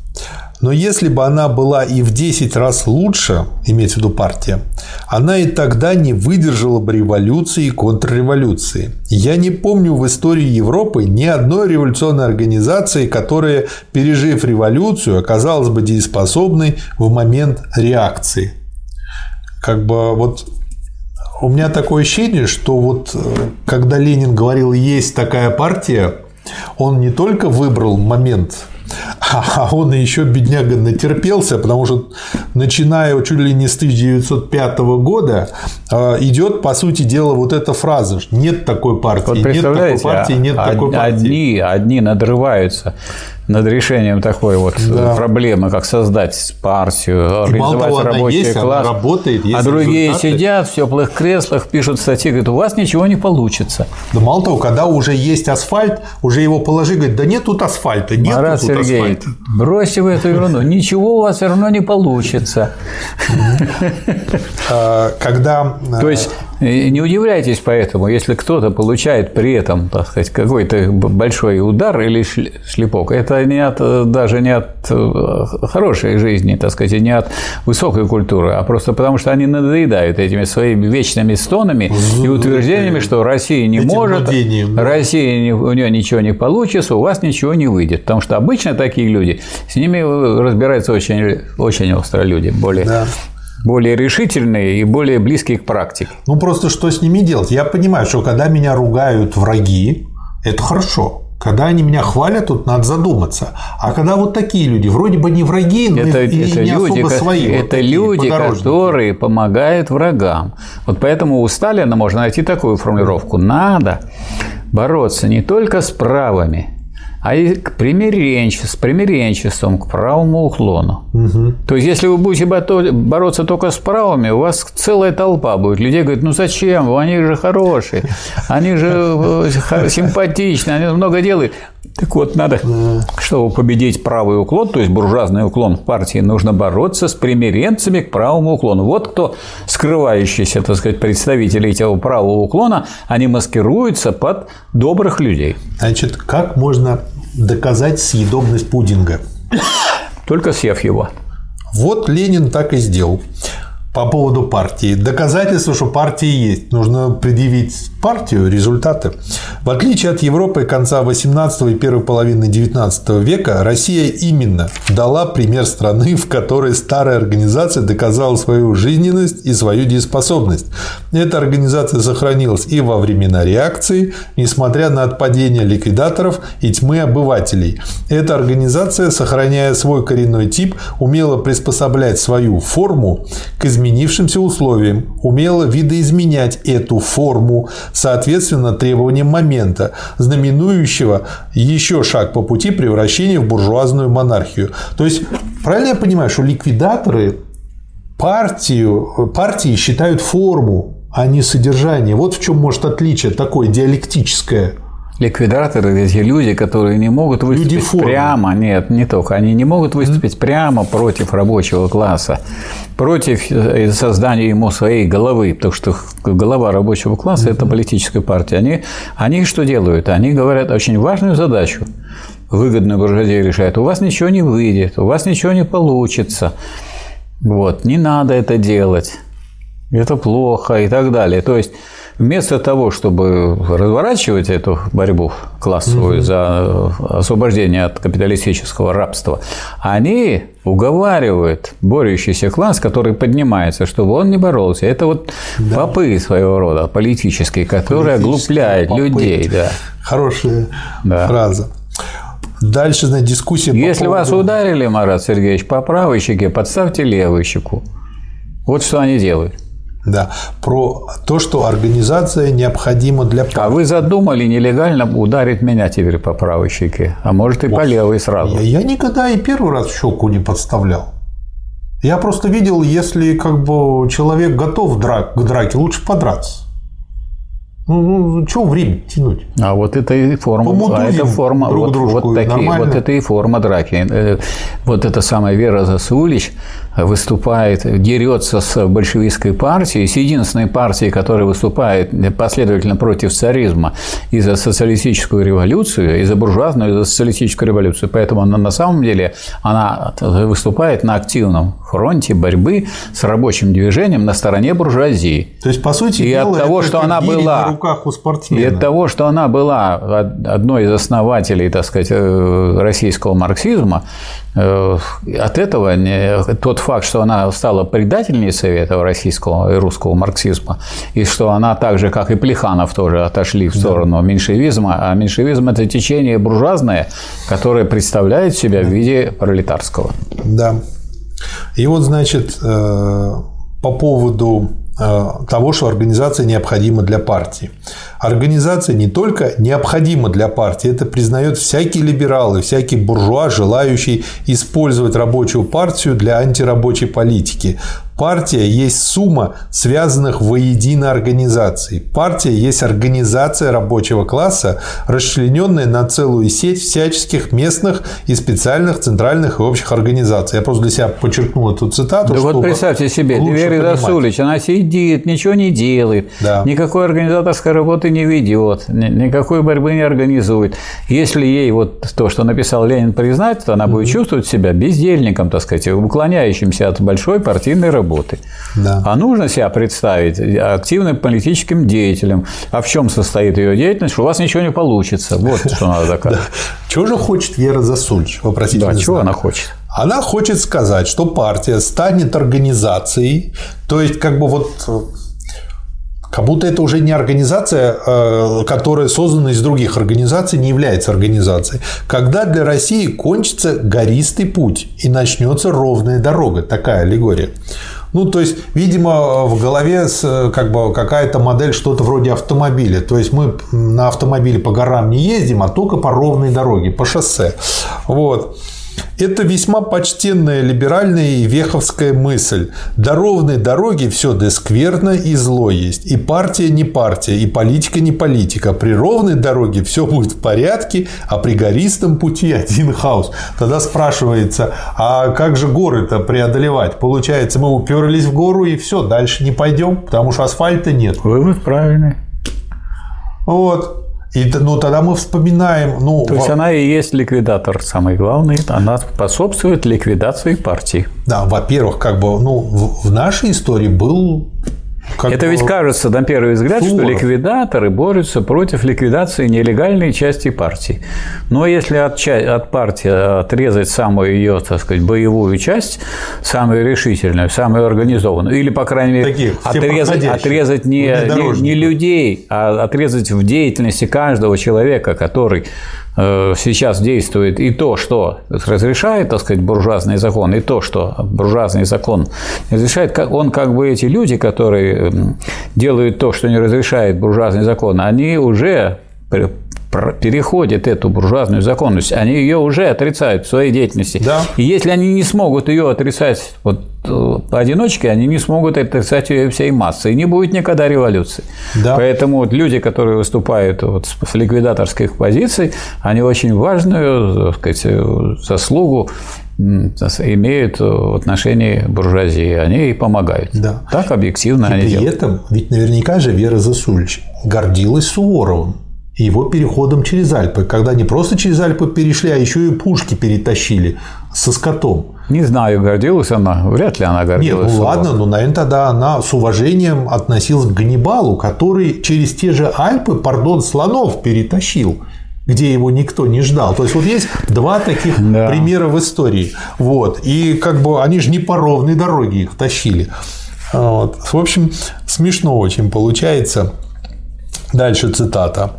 Но если бы она была и в 10 раз лучше, имеется в виду партия, она и тогда не выдержала бы революции и контрреволюции. Я не помню в истории Европы ни одной революционной организации, которая, пережив революцию, оказалась бы дееспособной в момент реакции. Как бы вот у меня такое ощущение, что вот э, когда Ленин говорил, есть такая партия, он не только выбрал момент а он еще, бедняга, натерпелся, потому что начиная чуть ли не с 1905 года а, идет, по сути дела, вот эта фраза «нет такой партии», вот «нет такой партии», «нет од- такой партии». Одни, одни надрываются над решением такой вот Да. проблемы, как создать партию, организовать того, рабочий есть, класс. работает, есть а другие результаты. сидят в теплых креслах, пишут статьи, говорят, у вас ничего не получится. Да мало того, когда уже есть асфальт, уже его положи, говорит, да нет тут асфальта, нет Марат тут Сергеевич, асфальта. бросьте вы эту ерунду, ничего у вас все равно не получится. А, Когда То есть э, не удивляйтесь поэтому, если кто-то получает при этом, так сказать, какой-то большой удар или шлепок, это не от, э, даже не от э, хорошей жизни, так сказать, и не от высокой культуры, а просто потому, что они надоедают этими своими вечными стонами и утверждениями, что Россия не Этим может, да. Россия не- у нее ничего не получится, у вас ничего не выйдет, потому что обычно такие люди, с ними э, разбираются очень, очень остро люди, более Да. Более решительные и более близкие к практике. Ну просто что с ними делать? Я понимаю, что когда меня ругают враги, это хорошо. Когда они меня хвалят, тут надо задуматься. А когда вот такие люди, вроде бы не враги, но Это, и это не люди, особо свои. вот это такие люди которые помогают врагам. Вот поэтому у Сталина можно найти такую формулировку. Надо бороться не только с правыми, а и к примиренче- с примиренчеством, к правому уклону. То есть, если вы будете бороться только с правыми, у вас целая толпа будет. Людей говорит, ну зачем? Они же хорошие, они же э, симпатичные, они много делают. Так вот, надо, чтобы победить правый уклон, то есть буржуазный уклон в партии, нужно бороться с примиренцами к правому уклону. Вот кто скрывающиеся, так сказать, представители этого правого уклона, они маскируются под добрых людей. Значит, как можно доказать съедобность пудинга? Только съев его. Вот Ленин так и сделал по поводу партии. Доказательство, что партия есть. Нужно предъявить партию, результаты. В отличие от Европы конца 18 и первой половины 19 века, Россия именно дала пример страны, в которой старая организация доказала свою жизненность и свою дееспособность. Эта организация сохранилась и во времена реакции, несмотря на отпадение ликвидаторов и тьмы обывателей. Эта организация, сохраняя свой коренной тип, умела приспособлять свою форму к изменившимся условиям, умела видоизменять эту форму соответственно требованиям момента, знаменующего еще шаг по пути превращения в буржуазную монархию. То есть, правильно я понимаю, что ликвидаторы партию, партии считают форму, а не содержание. Вот в чем может отличие такое диалектическое. Ликвидаторы – эти люди, которые не могут выступить прямо, нет, не только, они не могут выступить прямо против рабочего класса, против э, создания ему своей головы, потому что голова рабочего класса – это политическая партия. Они, они что делают? Они говорят очень важную задачу, выгодную буржуазии решают. У вас ничего не выйдет, у вас ничего не получится. Вот, не надо это делать. Это плохо и так далее. То есть вместо того, чтобы разворачивать эту борьбу классовую за освобождение от капиталистического рабства, они уговаривают борющийся класс, который поднимается, чтобы он не боролся. Это вот попы своего рода политические, которые оглупляют попы. людей. Да. Хорошая Да. фраза. Дальше, значит, дискуссия по Если вас поводу- ударили, Марат Сергеевич, по правой щеке, подставьте левую щеку. Вот что они делают. Да, про то, что организация необходима для А вы задумали нелегально ударить меня теперь по правой щеке, а может и по левой сразу. Я, я никогда и первый раз щеку не подставлял. Я просто видел, если как бы человек готов драк, к драке, лучше подраться. Ну, ну что время тянуть? А вот это и форма, а это форма, друг вот, дружку, вот такие, нормально. вот это и форма драки. Э, Вот эта самая Вера Засулич, выступает, дерется с большевистской партией, с единственной партией, которая выступает последовательно против царизма и за социалистическую революцию, и за буржуазную, и за социалистическую революцию. Поэтому она на самом деле она выступает на активном фронте борьбы с рабочим движением на стороне буржуазии. То есть, по сути, и от того, что она была на руках у спортсмена. И от того, что она была одной из основателей, так сказать, э, российского марксизма, э, от этого тот факт, что она стала предательницей этого российского и русского марксизма, и что она так же, как и Плеханов, тоже отошли в сторону да. меньшевизма, а меньшевизм – это течение буржуазное, которое представляет себя в виде пролетарского. Да. И вот, значит, э, по поводу э, того, что организация необходима для партии. Организация не только необходима для партии, это признает всякий либерал и всякий буржуа, желающий использовать рабочую партию для антирабочей политики. Партия есть сумма связанных воедино организаций. Партия есть организация рабочего класса, расчлененная на целую сеть всяческих местных и специальных центральных и общих организаций. Я просто для себя подчеркнул эту цитату. Да вот представьте себе, Вера Расулич, она сидит, ничего не делает, да. никакой организаторской работы не ведет, никакой борьбы не организует. Если ей вот то, что написал Ленин, признать, то она будет чувствовать себя бездельником, так сказать, уклоняющимся от большой партийной работы работы. Да. А нужно себя представить активным политическим деятелем. А в чем состоит ее деятельность? Что у вас ничего не получится. Вот что надо доказать. Чего же хочет Вера Засульч? Да, чего она хочет? Она хочет сказать, что партия станет организацией, то есть как бы вот как будто это уже не организация, э, которая создана из других организаций, не является организацией. Когда для России кончится гористый путь и начнется ровная дорога, такая аллегория. Ну, то есть, видимо, в голове как бы какая-то модель что-то вроде автомобиля. То есть мы на автомобиле по горам не ездим, а только по ровной дороге, по шоссе. Вот. Это весьма почтенная либеральная и веховская мысль. До ровной дороги все да скверно и зло есть. И партия не партия, и политика не политика. При ровной дороге все будет в порядке, а при гористом пути один хаос. Тогда спрашивается, а как же горы-то преодолевать? Получается, мы уперлись в гору и все, дальше не пойдем, потому что асфальта нет. Вывод правильный. Вот. И ну, тогда мы вспоминаем... Ну, То есть, она и есть ликвидатор самый главный. Она способствует ликвидации партии. Да, во-первых, как бы, ну, в нашей истории был как Это ведь кажется на первый взгляд, Суворов. что ликвидаторы борются против ликвидации нелегальной части партии. Но если от, от партии отрезать самую ее, так сказать, боевую часть, самую решительную, самую организованную, или, по крайней мере, Таких, отрезать, отрезать не, не, не людей, а отрезать в деятельности каждого человека, который сейчас действует и то, что разрешает, так сказать, буржуазный закон, и то, что буржуазный закон разрешает, он как бы эти люди, которые делают то, что не разрешает буржуазный закон, они уже переходят эту буржуазную законность, они ее уже отрицают в своей деятельности. Да. И если они не смогут ее отрицать вот э, поодиночке, они не смогут отрицать ее всей массой, и не будет никогда революции. Да. Поэтому вот люди, которые выступают вот с ликвидаторских позиций, они очень важную так сказать, заслугу имеют в отношении буржуазии, они ей помогают. Да. Так объективно и они при делают. этом, ведь наверняка же Вера Засульевич гордилась Суворовым и его переходом через Альпы, когда не просто через Альпы перешли, а еще и пушки перетащили со скотом. Не знаю, гордилась она, вряд ли она гордилась. Нет, ну ладно, но, наверное, тогда она с уважением относилась к Ганнибалу, который через те же Альпы, пардон, слонов перетащил где его никто не ждал. То есть вот есть два таких да. примера в истории. Вот. И как бы они же не по ровной дороге их тащили. Вот. В общем, смешно очень получается. Дальше цитата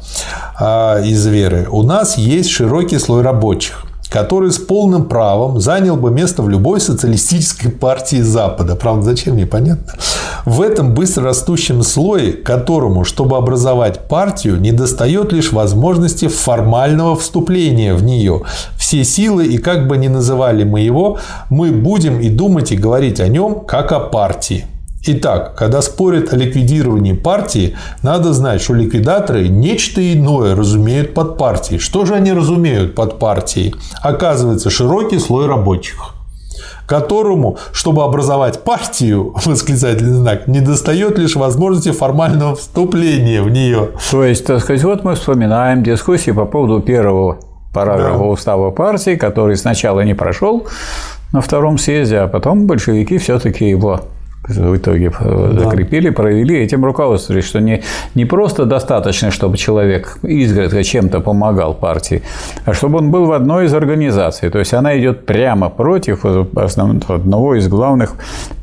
а, из Веры. «У нас есть широкий слой рабочих, который с полным правом занял бы место в любой социалистической партии Запада. Правда, зачем, непонятно. В этом быстро растущем слое, которому, чтобы образовать партию, недостает лишь возможности формального вступления в нее. Все силы, и как бы ни называли мы его, мы будем и думать, и говорить о нем, как о партии. Итак, когда спорят о ликвидировании партии, надо знать, что ликвидаторы нечто иное разумеют под партией. Что же они разумеют под партией? Оказывается, широкий слой рабочих. которому, чтобы образовать партию, восклицательный знак, не достает лишь возможности формального вступления в нее. То есть, так сказать, вот мы вспоминаем дискуссии по поводу первого параграфа да. устава партии, который сначала не прошел на втором съезде, а потом большевики все-таки его в итоге э, да. закрепили, провели, этим руководствовались, что не, не просто достаточно, чтобы человек изредка чем-то помогал партии, а чтобы он был в одной из организаций. То есть она идет прямо против одного из главных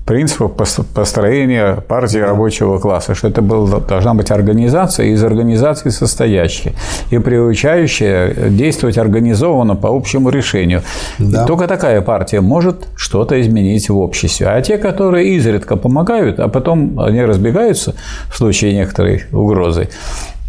принципов построения партии рабочего класса, что это был, должна быть организация из организации состоящая и приучающая действовать организованно по общему решению. Да. И только такая партия может что-то изменить в обществе. А те, которые изредка помогают, а потом они разбегаются в случае некоторой угрозы,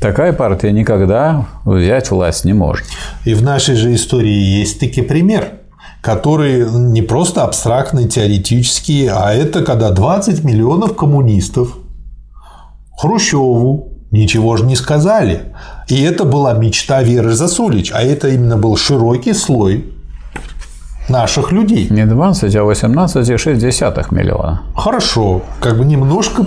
Такая партия никогда взять власть не может. И в нашей же истории есть таки пример – которые не просто абстрактные, теоретические, а это когда 20 миллионов коммунистов Хрущеву ничего же не сказали. И это была мечта Веры Засулич, а это именно был широкий слой наших людей. Не 20, а 18,6 миллиона. Хорошо, как бы немножко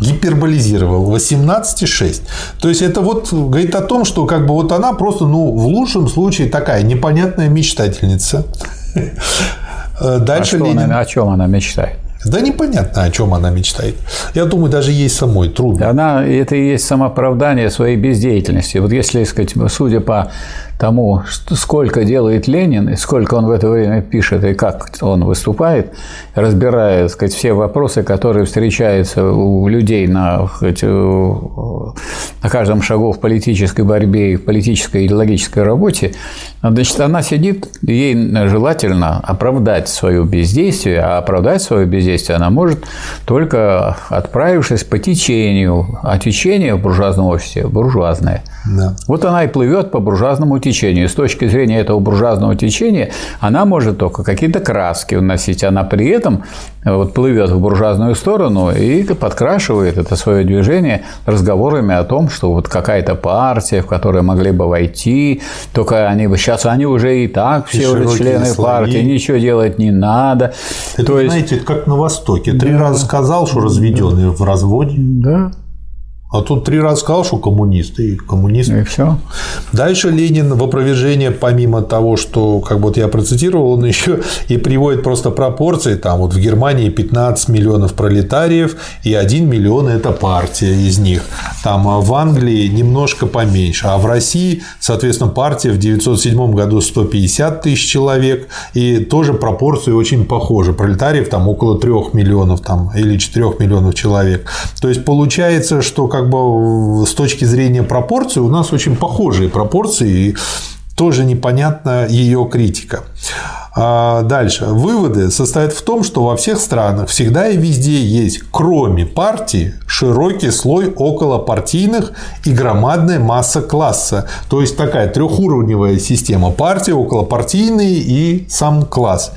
гиперболизировал 18,6. То есть это вот говорит о том, что как бы вот она просто, ну, в лучшем случае такая непонятная мечтательница, Э, дальше а Ленин... она, о чем она мечтает? Да непонятно, о чем она мечтает. Я думаю, даже ей самой трудно. Она, это и есть самооправдание своей бездеятельности. Вот если, сказать, судя по тому, сколько делает Ленин, и сколько он в это время пишет, и как он выступает, разбирая сказать, все вопросы, которые встречаются у людей на, сказать, на каждом шагу в политической борьбе и в политической идеологической работе, значит, она сидит, ей желательно оправдать свое бездействие, а оправдать свое бездействие она может только отправившись по течению, а течение в буржуазном офисе буржуазное. Да. Вот она и плывет по буржуазному течению. С точки зрения этого буржуазного течения она может только какие-то краски вносить. Она при этом вот, плывет в буржуазную сторону и подкрашивает это свое движение разговорами о том, что вот какая-то партия, в которую могли бы войти, только они бы сейчас они уже и так все и уже члены слои. партии, ничего делать не надо. Это, То знаете, есть... как на Востоке. Три да. раза сказал, что разведенный да. в разводе. Да. А тут три раза сказал, что коммунист, и коммунист. И все. Дальше Ленин в опровержение, помимо того, что, как вот я процитировал, он еще и приводит просто пропорции. Там вот в Германии 15 миллионов пролетариев, и 1 миллион – это партия из них. Там а в Англии немножко поменьше. А в России, соответственно, партия в 1907 году 150 тысяч человек, и тоже пропорции очень похожи. Пролетариев там около 3 миллионов там, или 4 миллионов человек. То есть получается, что как как бы с точки зрения пропорций у нас очень похожие пропорции, и тоже непонятна ее критика. А дальше. Выводы состоят в том, что во всех странах всегда и везде есть, кроме партии, широкий слой околопартийных и громадная масса класса. То есть такая трехуровневая система партии, околопартийные и сам класс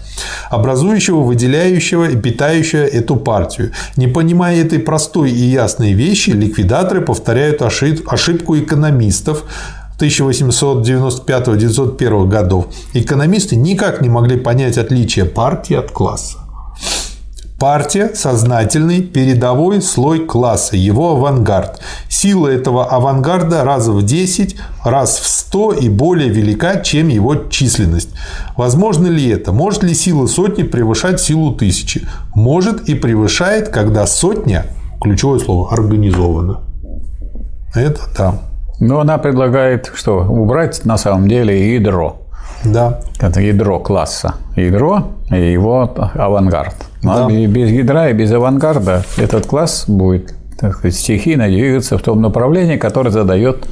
образующего, выделяющего и питающего эту партию. Не понимая этой простой и ясной вещи, ликвидаторы повторяют ошибку экономистов, 1895-1901 годов, экономисты никак не могли понять отличие партии от класса. Партия – сознательный передовой слой класса, его авангард. Сила этого авангарда раз в 10, раз в 100 и более велика, чем его численность. Возможно ли это? Может ли сила сотни превышать силу тысячи? Может и превышает, когда сотня, ключевое слово, организована. Это да. Но она предлагает что? Убрать на самом деле ядро. Да. Это ядро класса. Ядро и его авангард. Да. Без ядра и без авангарда этот класс будет так сказать, стихийно двигаться в том направлении, которое задает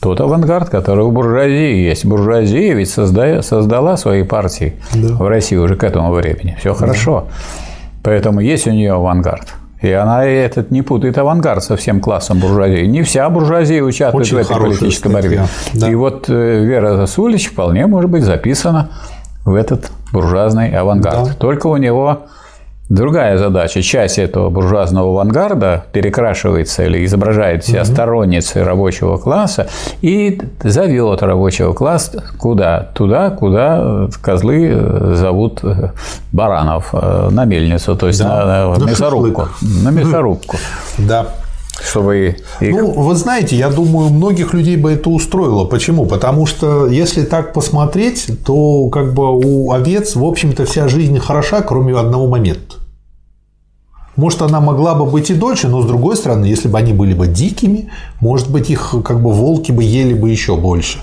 тот авангард, который у буржуазии есть. Буржуазия ведь создая, создала свои партии да. в России уже к этому времени. Все хорошо. Да. Поэтому есть у нее авангард. И она этот не путает авангард со всем классом буржуазии. Не вся буржуазия участвует Очень в этой политической борьбе. Да. И вот э, Вера Засулич вполне может быть записана в этот буржуазный авангард. Да. Только у него другая задача. Часть этого буржуазного авангарда перекрашивается или изображает себя угу. сторонницей рабочего класса и зовет рабочего класса куда? Туда, куда козлы зовут баранов на мельницу, то есть да. на, на, на мясорубку. На мясорубку. Да чтобы их... Ну, вы знаете, я думаю, многих людей бы это устроило. Почему? Потому что если так посмотреть, то как бы у овец, в общем-то, вся жизнь хороша, кроме одного момента. Может, она могла бы быть и дольше, но с другой стороны, если бы они были бы дикими, может быть, их как бы волки бы ели бы еще больше.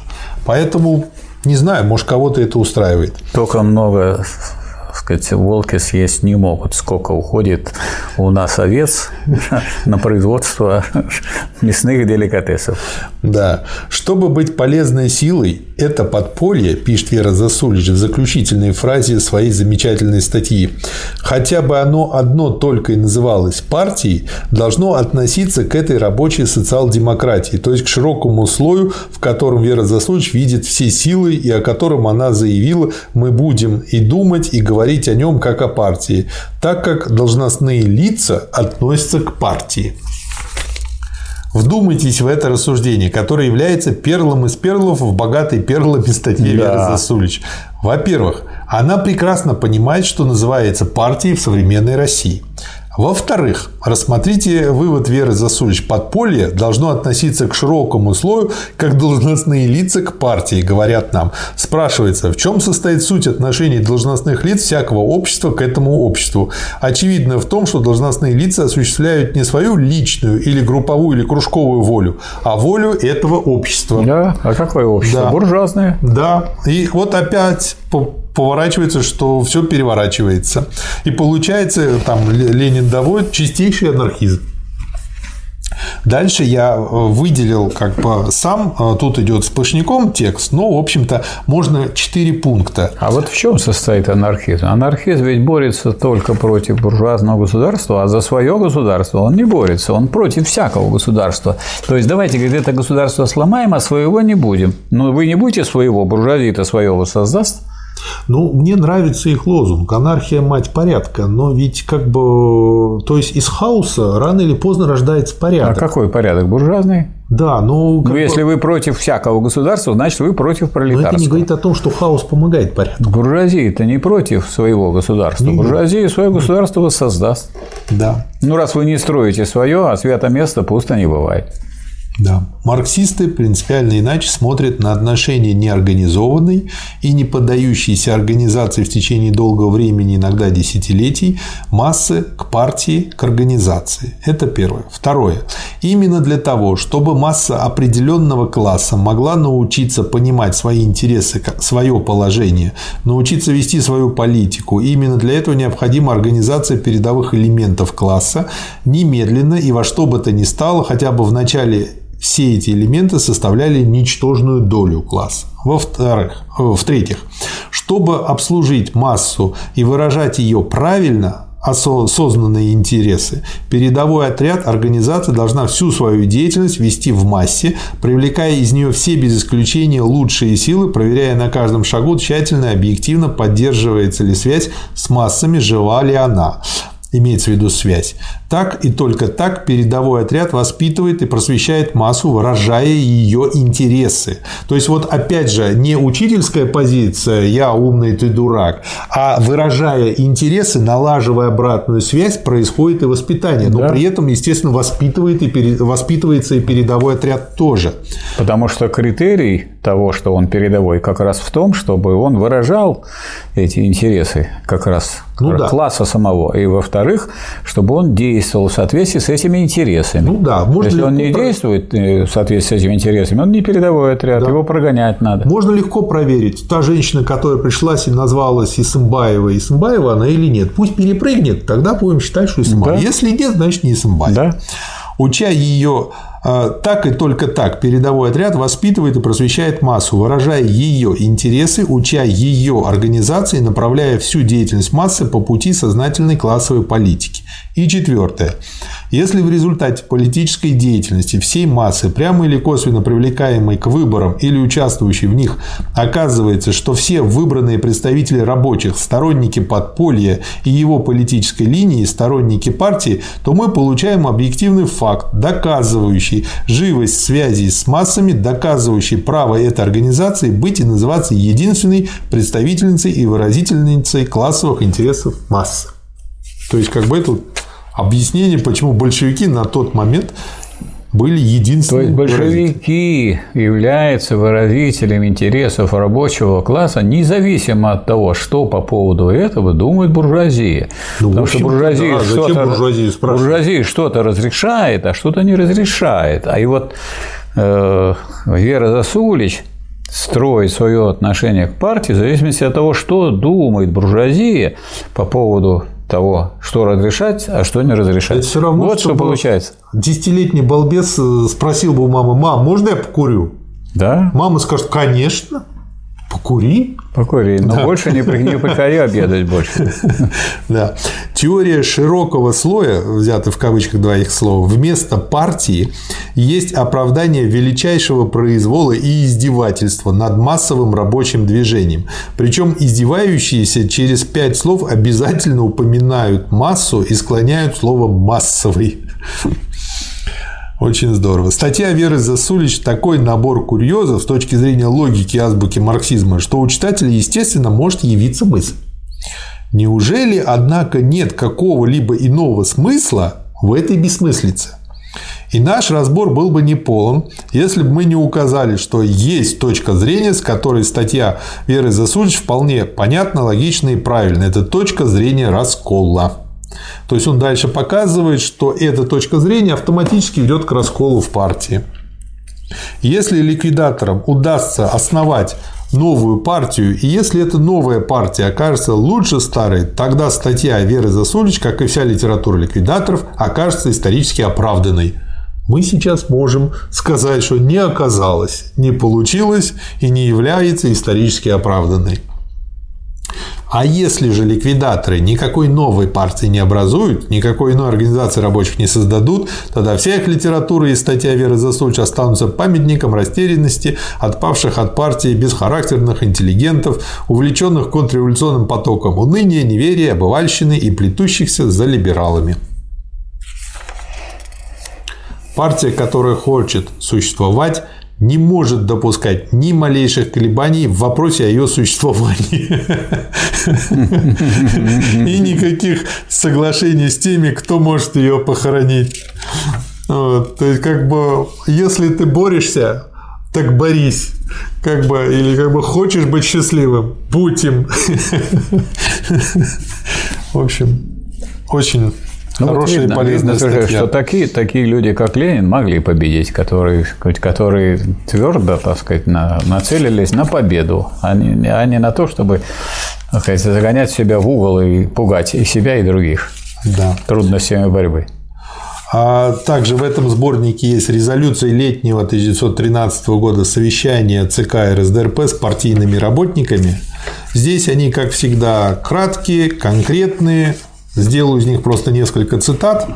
Поэтому не знаю, может, кого-то это устраивает. Только много сказать, волки съесть не могут. Сколько уходит у нас овец на производство мясных деликатесов. Да. Чтобы быть полезной силой, это подполье, пишет Вера Засулич в заключительной фразе своей замечательной статьи, хотя бы оно одно только и называлось партией, должно относиться к этой рабочей социал-демократии, то есть к широкому слою, в котором Вера Засулич видит все силы и о котором она заявила, мы будем и думать, и говорить о нем как о партии, так как должностные лица относятся к партии. Вдумайтесь в это рассуждение, которое является перлом из перлов в богатой перлами статье да. Веры Засулич. Во-первых, она прекрасно понимает, что называется партией в современной России. Во-вторых, рассмотрите вывод Веры Засулич. Подполье должно относиться к широкому слою, как должностные лица к партии, говорят нам. Спрашивается, в чем состоит суть отношений должностных лиц всякого общества к этому обществу? Очевидно в том, что должностные лица осуществляют не свою личную или групповую или кружковую волю, а волю этого общества. Да, а какое общество? Да. Буржуазное. Да. И вот опять поворачивается, что все переворачивается. И получается, там Ленин доводит чистейший анархизм. Дальше я э, выделил как бы сам, э, тут идет сплошняком текст, но, в общем-то, можно четыре пункта. А вот в чем состоит анархизм? Анархизм ведь борется только против буржуазного государства, а за свое государство он не борется, он против всякого государства. То есть, давайте, говорит, это государство сломаем, а своего не будем. Но вы не будете своего, буржуазия-то своего создаст – ну, мне нравится их лозунг «Анархия – мать порядка», но ведь как бы, то есть из хаоса рано или поздно рождается порядок. А какой порядок? Буржуазный? Да, но... Ну, если вы против всякого государства, значит, вы против пролетарства. Но это не говорит о том, что хаос помогает порядку. Буржуазия это не против своего государства. Не Буржуазия свое государство воссоздаст. Да. Ну, раз вы не строите свое, а свято место пусто не бывает. Да. Марксисты принципиально иначе смотрят на отношения неорганизованной и не поддающейся организации в течение долгого времени, иногда десятилетий, массы к партии, к организации. Это первое. Второе. Именно для того, чтобы масса определенного класса могла научиться понимать свои интересы, свое положение, научиться вести свою политику, именно для этого необходима организация передовых элементов класса немедленно и во что бы то ни стало, хотя бы в начале все эти элементы составляли ничтожную долю класса. Во-вторых, в-третьих, чтобы обслужить массу и выражать ее правильно, осознанные интересы. Передовой отряд организации должна всю свою деятельность вести в массе, привлекая из нее все без исключения лучшие силы, проверяя на каждом шагу тщательно и объективно, поддерживается ли связь с массами, жива ли она имеется в виду связь. Так и только так передовой отряд воспитывает и просвещает массу, выражая ее интересы. То есть, вот опять же, не учительская позиция «я умный, ты дурак», а выражая интересы, налаживая обратную связь, происходит и воспитание. Но да. при этом, естественно, воспитывает и пере... воспитывается и передовой отряд тоже. Потому что критерий того, что он передовой, как раз в том, чтобы он выражал эти интересы как раз ну, класса да. самого. И во-вторых, чтобы он действовал в соответствии с этими интересами. Ну да, можно Если он не действует э, в соответствии с этими интересами, он не передовой отряд, да. его прогонять надо. Можно легко проверить, та женщина, которая пришла и назвалась Исымбаева, Исымбаева она или нет. Пусть перепрыгнет, тогда будем считать, что Исымбаева. Да. Если нет, значит не Исымбаева. Да. Уча ее так и только так передовой отряд воспитывает и просвещает массу, выражая ее интересы, уча ее организации, направляя всю деятельность массы по пути сознательной классовой политики. И четвертое. Если в результате политической деятельности всей массы, прямо или косвенно привлекаемой к выборам или участвующей в них, оказывается, что все выбранные представители рабочих, сторонники подполья и его политической линии, сторонники партии, то мы получаем объективный факт, доказывающий живость связей с массами, доказывающий право этой организации быть и называться единственной представительницей и выразительницей классовых интересов массы. То есть, как бы это объяснение, почему большевики на тот момент были единственными. То есть большевики являются выразителем интересов рабочего класса, независимо от того, что по поводу этого думает буржуазия. Ну, Потому что буржуазия, да, что-то, буржуазия, буржуазия что-то разрешает, а что-то не разрешает. А и вот э, Вера Засулич строить свое отношение к партии в зависимости от того, что думает буржуазия по поводу того, что разрешать, а что не разрешать. Это все равно, вот что получается. Десятилетний балбес э, спросил бы у мамы, мам, можно я покурю? Да. Мама скажет, конечно. Покури. Покури, но да. больше не, не приходи обедать больше. Да. Теория широкого слоя, взятая в кавычках два их слова, вместо партии есть оправдание величайшего произвола и издевательства над массовым рабочим движением. Причем издевающиеся через пять слов обязательно упоминают массу и склоняют слово массовый. Очень здорово. Статья Веры Засулич – такой набор курьезов с точки зрения логики азбуки марксизма, что у читателя, естественно, может явиться мысль. Неужели, однако, нет какого-либо иного смысла в этой бессмыслице? И наш разбор был бы неполон, если бы мы не указали, что есть точка зрения, с которой статья Веры Засулич вполне понятна, логична и правильна. Это точка зрения раскола. То есть он дальше показывает, что эта точка зрения автоматически ведет к расколу в партии. Если ликвидаторам удастся основать новую партию, и если эта новая партия окажется лучше старой, тогда статья Веры Засулич, как и вся литература ликвидаторов, окажется исторически оправданной. Мы сейчас можем сказать, что не оказалось, не получилось и не является исторически оправданной. А если же ликвидаторы никакой новой партии не образуют, никакой иной организации рабочих не создадут, тогда вся их литература и статья Веры Засульч останутся памятником растерянности отпавших от партии бесхарактерных интеллигентов, увлеченных контрреволюционным потоком уныния, неверия, обывальщины и плетущихся за либералами. Партия, которая хочет существовать, не может допускать ни малейших колебаний в вопросе о ее существовании. И никаких соглашений с теми, кто может ее похоронить. То есть, как бы, если ты борешься, так борись. Как бы, или как бы хочешь быть счастливым, будь им. В общем, очень ну, Хорошая вот видно, видно, статья. Что такие, такие люди, как Ленин, могли победить, которые, которые твердо, так сказать, на, нацелились на победу, а не, а не на то, чтобы так сказать, загонять себя в угол и пугать и себя, и других да. трудностями борьбы. А также в этом сборнике есть резолюция летнего 1913 года совещания ЦК РСДРП с партийными работниками. Здесь они, как всегда, краткие, конкретные, Сделаю из них просто несколько цитат.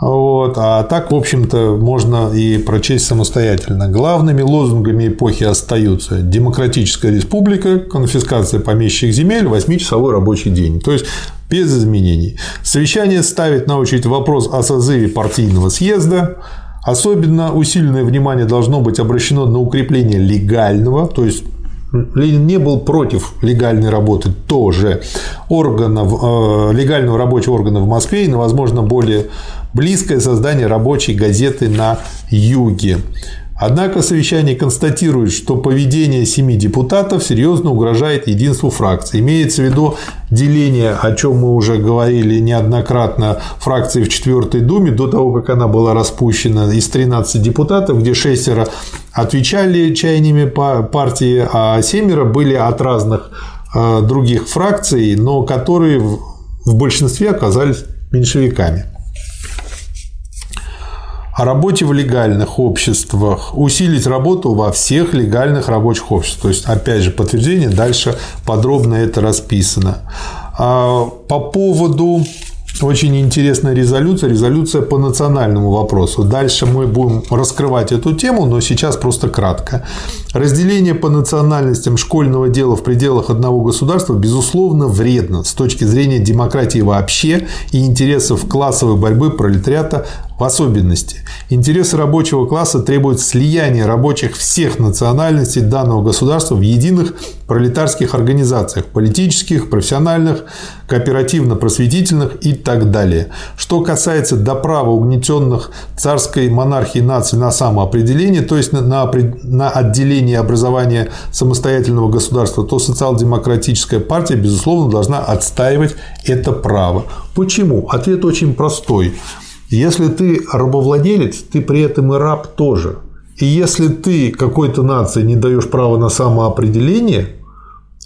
Вот. А так, в общем-то, можно и прочесть самостоятельно. Главными лозунгами эпохи остаются демократическая республика, конфискация помещичьих земель, 8-часовой рабочий день. То есть без изменений. Совещание ставит на очередь вопрос о созыве партийного съезда. Особенно усиленное внимание должно быть обращено на укрепление легального, то есть Ленин не был против легальной работы тоже органов, э, легального рабочего органа в Москве и, возможно, более близкое создание рабочей газеты на юге. Однако совещание констатирует, что поведение семи депутатов серьезно угрожает единству фракции. Имеется в виду деление, о чем мы уже говорили неоднократно, фракции в четвертой думе, до того, как она была распущена, из 13 депутатов, где шестеро отвечали чаяниями партии, а семеро были от разных э, других фракций, но которые в большинстве оказались меньшевиками о работе в легальных обществах, усилить работу во всех легальных рабочих обществах. То есть, опять же, подтверждение, дальше подробно это расписано. А по поводу очень интересная резолюция, резолюция по национальному вопросу. Дальше мы будем раскрывать эту тему, но сейчас просто кратко. Разделение по национальностям школьного дела в пределах одного государства, безусловно, вредно с точки зрения демократии вообще и интересов классовой борьбы пролетариата в особенности. Интересы рабочего класса требуют слияния рабочих всех национальностей данного государства в единых пролетарских организациях – политических, профессиональных, кооперативно-просветительных и так далее. Что касается до права угнетенных царской монархии нации на самоопределение, то есть на, на отделение образования самостоятельного государства, то социал-демократическая партия, безусловно, должна отстаивать это право. Почему? Ответ очень простой. Если ты рабовладелец, ты при этом и раб тоже. И если ты какой-то нации не даешь права на самоопределение,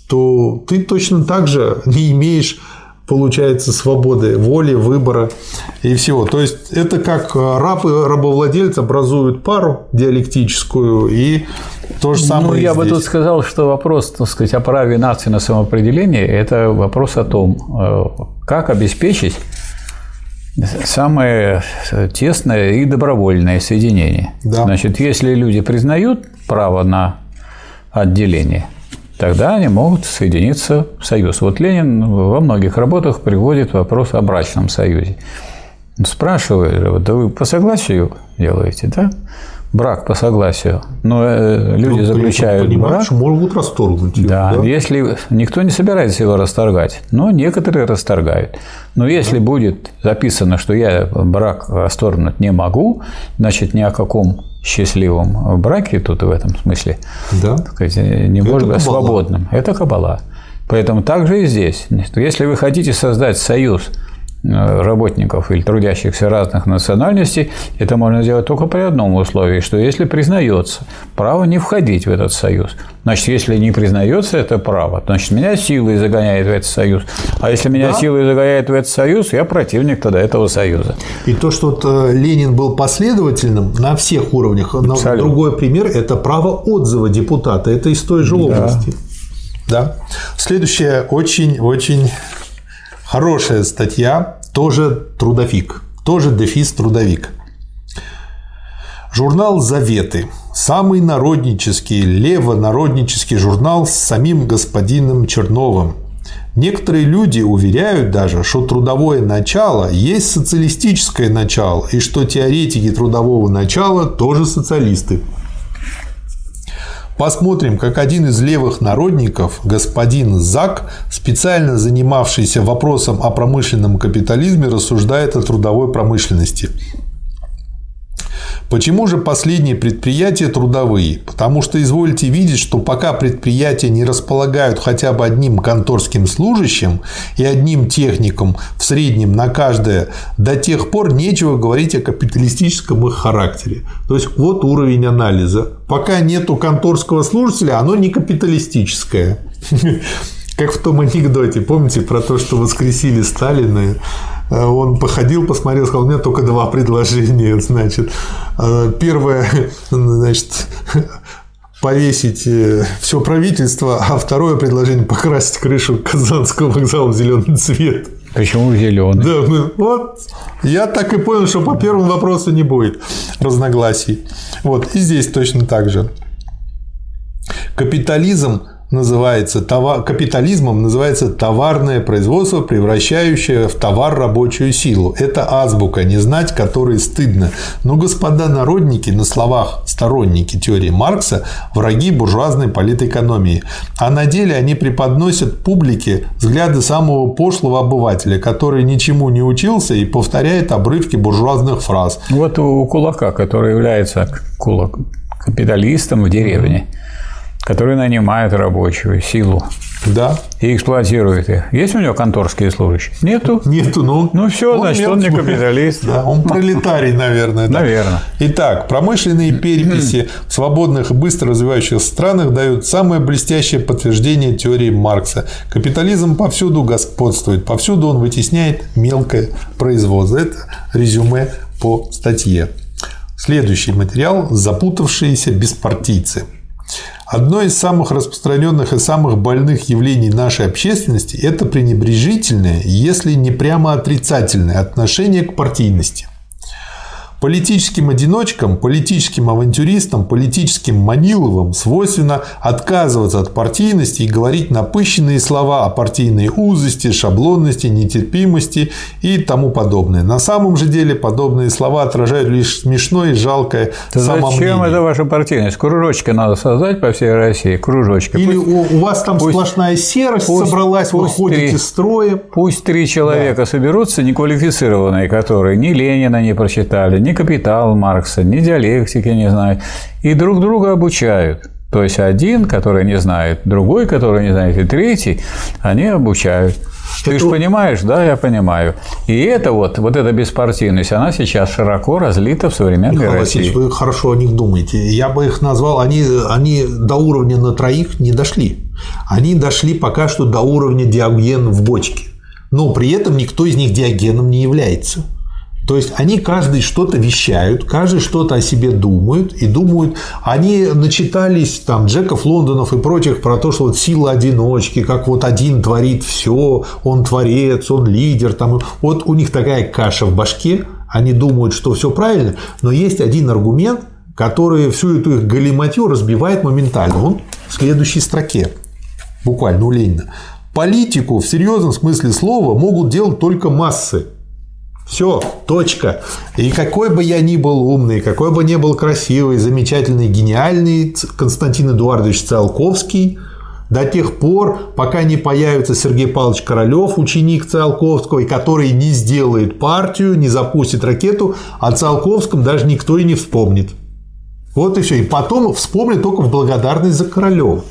то ты точно так же не имеешь получается свободы воли, выбора и всего. То есть это как раб и рабовладелец образуют пару диалектическую и то же самое. Ну, я здесь. бы тут сказал, что вопрос, так сказать, о праве нации на самоопределение – это вопрос о том, э, как обеспечить самое тесное и добровольное соединение. Да. Значит, если люди признают право на отделение, тогда они могут соединиться в союз. Вот Ленин во многих работах приводит вопрос о брачном союзе. Спрашивает, да вы по согласию делаете, да? Брак по согласию. Но э, люди Ну, заключают брак. могут расторгнуть его, Да, если никто не собирается его расторгать, но некоторые расторгают. Но если будет записано, что я брак расторгнуть не могу, значит ни о каком счастливом браке тут в этом смысле Да. сказать, не Это может быть свободным. Это кабала. Поэтому также и здесь. Если вы хотите создать союз работников или трудящихся разных национальностей, это можно сделать только при одном условии, что если признается право не входить в этот союз. Значит, если не признается это право, значит, меня силой загоняет в этот союз. А если меня Да. силой загоняет в этот союз, я противник тогда этого союза. И то, что вот, э, Ленин был последовательным на всех уровнях. Но Абсолютно. другой пример – это право отзыва депутата. Это из той же области. Да. Следующая очень-очень хорошая статья, тоже трудовик, тоже дефис трудовик. Журнал «Заветы» – самый народнический, левонароднический журнал с самим господином Черновым. Некоторые люди уверяют даже, что трудовое начало есть социалистическое начало, и что теоретики трудового начала тоже социалисты. Посмотрим, как один из левых народников, господин Зак, специально занимавшийся вопросом о промышленном капитализме, рассуждает о трудовой промышленности. Почему же последние предприятия трудовые? Потому что извольте видеть, что пока предприятия не располагают хотя бы одним конторским служащим и одним техником в среднем на каждое, до тех пор нечего говорить о капиталистическом их характере. То есть вот уровень анализа. Пока нету конторского служителя, оно не капиталистическое. Как в том анекдоте, помните про то, что воскресили Сталина? Э, Он походил, посмотрел, сказал, у меня только два предложения. Значит, Э, первое, значит, повесить все правительство, а второе предложение покрасить крышу Казанского вокзала в зеленый цвет. Почему зеленый? Да, мы- вот я так и понял, что по первому вопросу не будет разногласий. Вот и здесь точно так же. Капитализм называется товар, капитализмом называется товарное производство, превращающее в товар рабочую силу. Это азбука, не знать которой стыдно. Но господа народники, на словах сторонники теории Маркса, враги буржуазной политэкономии. А на деле они преподносят публике взгляды самого пошлого обывателя, который ничему не учился и повторяет обрывки буржуазных фраз. Вот у кулака, который является кулак, капиталистом в деревне, который нанимает рабочую силу Да? и эксплуатирует их. Есть у него конторские служащие? Нету. Нету, ну. Ну все, значит, он не капиталист. Да, он пролетарий, наверное. да. Наверное. Итак, промышленные переписи в свободных и быстро развивающихся странах дают самое блестящее подтверждение теории Маркса. Капитализм повсюду господствует, повсюду он вытесняет мелкое производство. Это резюме по статье. Следующий материал – запутавшиеся беспартийцы. Одно из самых распространенных и самых больных явлений нашей общественности – это пренебрежительное, если не прямо отрицательное отношение к партийности. Политическим одиночкам, политическим авантюристам, политическим маниловым свойственно отказываться от партийности и говорить напыщенные слова о партийной узости, шаблонности, нетерпимости и тому подобное. На самом же деле подобные слова отражают лишь смешное и жалкое да Зачем это ваша партийность? Кружочки надо создать по всей России, кружочки. Или пусть, у, вас там пусть, сплошная серость пусть, собралась, пусть вы ходите три, строем. Пусть три человека да. соберутся, неквалифицированные, которые ни Ленина не прочитали, ни капитал Маркса, ни диалектики не знают, и друг друга обучают. То есть один, который не знает, другой, который не знает, и третий, они обучают. Ты же понимаешь, да, я понимаю. И это вот, вот эта беспартийность, она сейчас широко разлита в современной Михаил России. Васильевич, вы хорошо о них думаете. Я бы их назвал, они, они до уровня на троих не дошли. Они дошли пока что до уровня диоген в бочке. Но при этом никто из них диогеном не является. То есть они каждый что-то вещают, каждый что-то о себе думают и думают. Они начитались там Джеков Лондонов и прочих про то, что вот сила одиночки, как вот один творит все, он творец, он лидер. Там. Вот у них такая каша в башке, они думают, что все правильно, но есть один аргумент, который всю эту их галиматью разбивает моментально. Он в следующей строке, буквально у Ленина. Политику в серьезном смысле слова могут делать только массы. Все, точка. И какой бы я ни был умный, какой бы ни был красивый, замечательный, гениальный Константин Эдуардович Циолковский, до тех пор, пока не появится Сергей Павлович Королев, ученик Циолковского, и который не сделает партию, не запустит ракету, о Циолковском даже никто и не вспомнит. Вот и все. И потом вспомнит только в благодарность за Королева.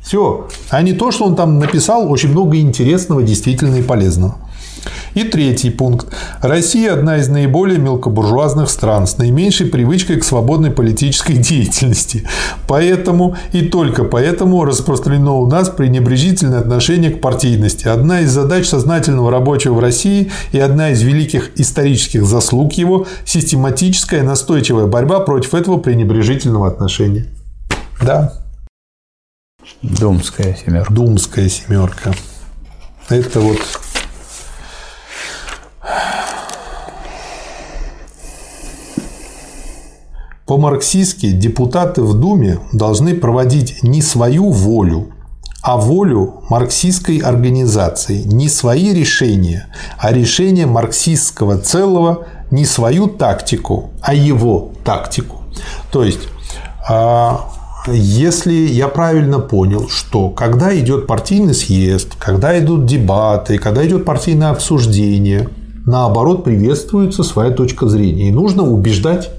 Все. А не то, что он там написал очень много интересного, действительно и полезного. И третий пункт. Россия – одна из наиболее мелкобуржуазных стран с наименьшей привычкой к свободной политической деятельности. Поэтому и только поэтому распространено у нас пренебрежительное отношение к партийности. Одна из задач сознательного рабочего в России и одна из великих исторических заслуг его – систематическая настойчивая борьба против этого пренебрежительного отношения. Да. Думская семерка. Думская семерка. Это вот По-марксистски депутаты в Думе должны проводить не свою волю, а волю марксистской организации, не свои решения, а решения марксистского целого, не свою тактику, а его тактику. То есть, а, если я правильно понял, что когда идет партийный съезд, когда идут дебаты, когда идет партийное обсуждение, наоборот приветствуется своя точка зрения. И нужно убеждать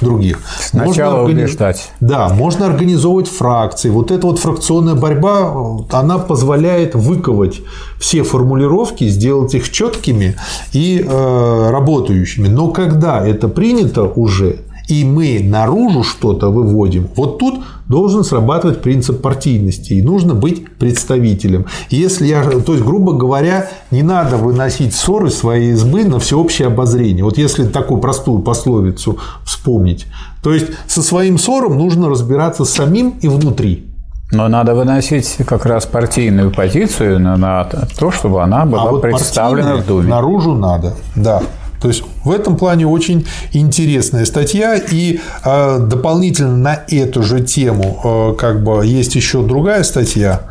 других. Сначала можно убеждать. Да, можно организовывать фракции. Вот эта вот фракционная борьба, она позволяет выковать все формулировки, сделать их четкими и э, работающими. Но когда это принято уже, и мы наружу что-то выводим, вот тут должен срабатывать принцип партийности, и нужно быть представителем. Если я, то есть, грубо говоря, не надо выносить ссоры своей избы на всеобщее обозрение. Вот если такую простую пословицу вспомнить, то есть со своим ссором нужно разбираться самим и внутри. Но надо выносить как раз партийную позицию на то, чтобы она была а вот представлена в Думе. Наружу надо, да. То есть в этом плане очень интересная статья. И э, дополнительно на эту же тему э, как бы есть еще другая статья.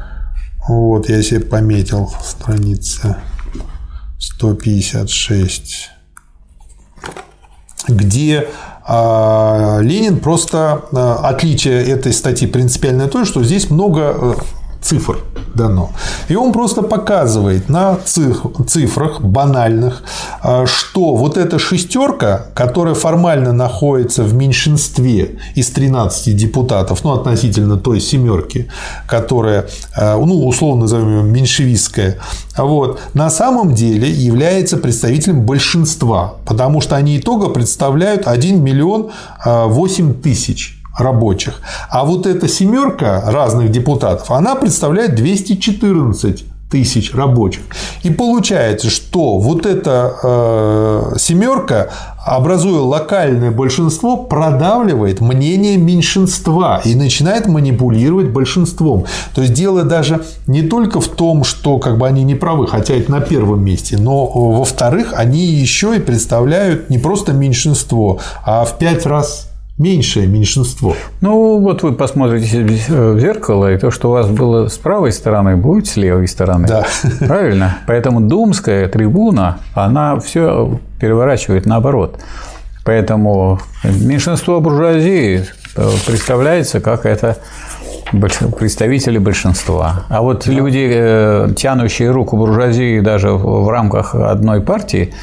Вот я себе пометил страница 156 где э, Ленин просто отличие этой статьи принципиальное то, что здесь много цифр дано. И он просто показывает на цифрах банальных, а, что вот эта шестерка, которая формально находится в меньшинстве из 13 депутатов, ну, относительно той семерки, которая, а, ну, условно назовем ее меньшевистская, вот, на самом деле является представителем большинства, потому что они итого представляют 1 миллион 8 а, тысяч рабочих. А вот эта семерка разных депутатов, она представляет 214 тысяч рабочих. И получается, что вот эта э, семерка, образуя локальное большинство, продавливает мнение меньшинства и начинает манипулировать большинством. То есть дело даже не только в том, что как бы они не правы, хотя это на первом месте, но во-вторых, они еще и представляют не просто меньшинство, а в пять раз меньшее меньшинство. Ну, вот вы посмотрите в зеркало, и то, что у вас было с правой стороны, будет с левой стороны. Да. Правильно? Поэтому думская трибуна, она все переворачивает наоборот. Поэтому меньшинство буржуазии представляется как это представители большинства. А вот люди, э, тянущие руку буржуазии даже в рамках одной партии,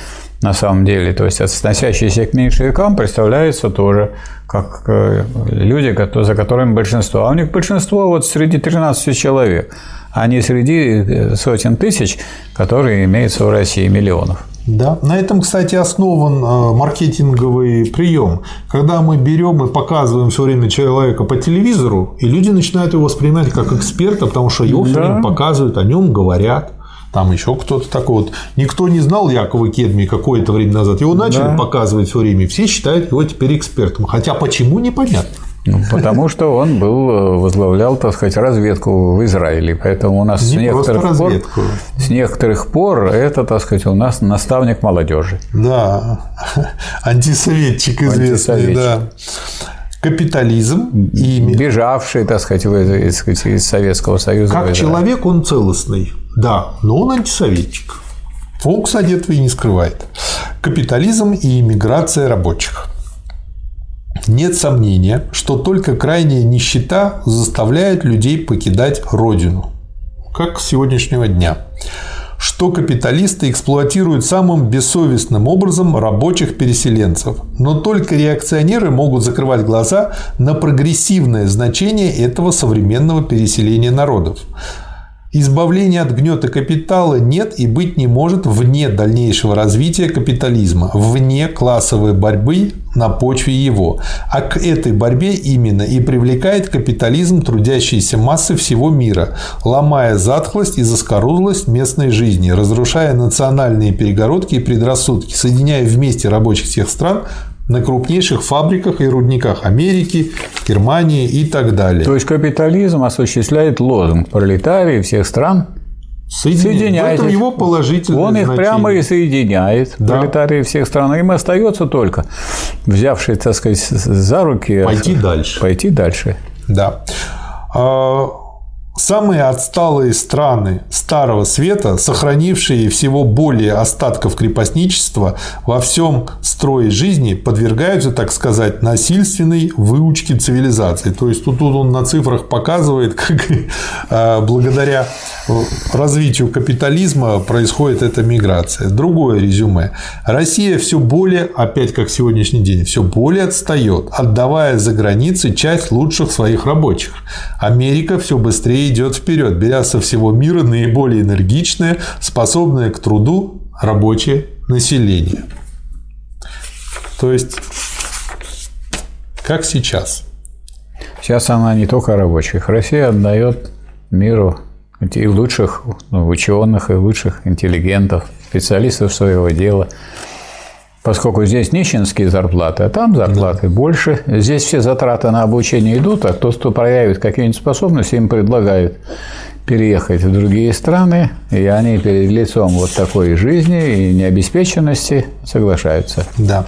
на самом деле, то есть относящиеся к меньшевикам, представляются тоже как э, люди, за которыми большинство. А у них большинство вот среди 13 человек, а не среди э, сотен тысяч, которые имеются в России, миллионов. Да, на этом, кстати, основан э, маркетинговый прием. Когда мы берем и показываем все время человека по телевизору, и люди начинают его воспринимать как эксперта, потому что его да. все время показывают, о нем говорят там еще кто-то такой вот. Никто не знал Якова Кедми какое-то время назад. Его начали да. показывать все время, все считают его теперь экспертом. Хотя почему, непонятно. Ну, потому что он был, э, возглавлял, так сказать, разведку в Израиле. Поэтому у нас Не с некоторых, пор, с некоторых пор это, так сказать, у нас наставник молодежи. Да, антисоветчик известный, Антисоветчик. да капитализм и бежавший, так сказать, из Советского Союза. Как человек он целостный. Да, но он антисоветчик. Он, кстати, этого и не скрывает. Капитализм и иммиграция рабочих. Нет сомнения, что только крайняя нищета заставляет людей покидать родину, как с сегодняшнего дня что капиталисты эксплуатируют самым бессовестным образом рабочих переселенцев. Но только реакционеры могут закрывать глаза на прогрессивное значение этого современного переселения народов. Избавления от гнета капитала нет и быть не может вне дальнейшего развития капитализма, вне классовой борьбы на почве его. А к этой борьбе именно и привлекает капитализм трудящиеся массы всего мира, ломая затхлость и заскорузлость местной жизни, разрушая национальные перегородки и предрассудки, соединяя вместе рабочих всех стран на крупнейших фабриках и рудниках Америки, Германии и так далее. То есть капитализм осуществляет лозунг пролетарии всех стран соединяет. В этом его положительное Он их значение. прямо и соединяет, да. пролетарии всех стран. Им остается только, взявший, так сказать, за руки... Пойти дальше. Пойти дальше. Да. Самые отсталые страны Старого Света, сохранившие всего более остатков крепостничества во всем строе жизни, подвергаются, так сказать, насильственной выучке цивилизации. То есть тут он на цифрах показывает, как а, благодаря развитию капитализма происходит эта миграция. Другое резюме. Россия все более, опять как сегодняшний день, все более отстает, отдавая за границы часть лучших своих рабочих. Америка все быстрее идет вперед, беря со всего мира наиболее энергичное, способное к труду рабочее население. То есть, как сейчас. Сейчас она не только рабочих. Россия отдает миру и лучших ну, ученых, и лучших интеллигентов, специалистов своего дела. Поскольку здесь нищенские зарплаты, а там зарплаты да. больше. Здесь все затраты на обучение идут, а тот, кто проявит какие-нибудь способности, им предлагают переехать в другие страны, и они перед лицом вот такой жизни и необеспеченности соглашаются. Да.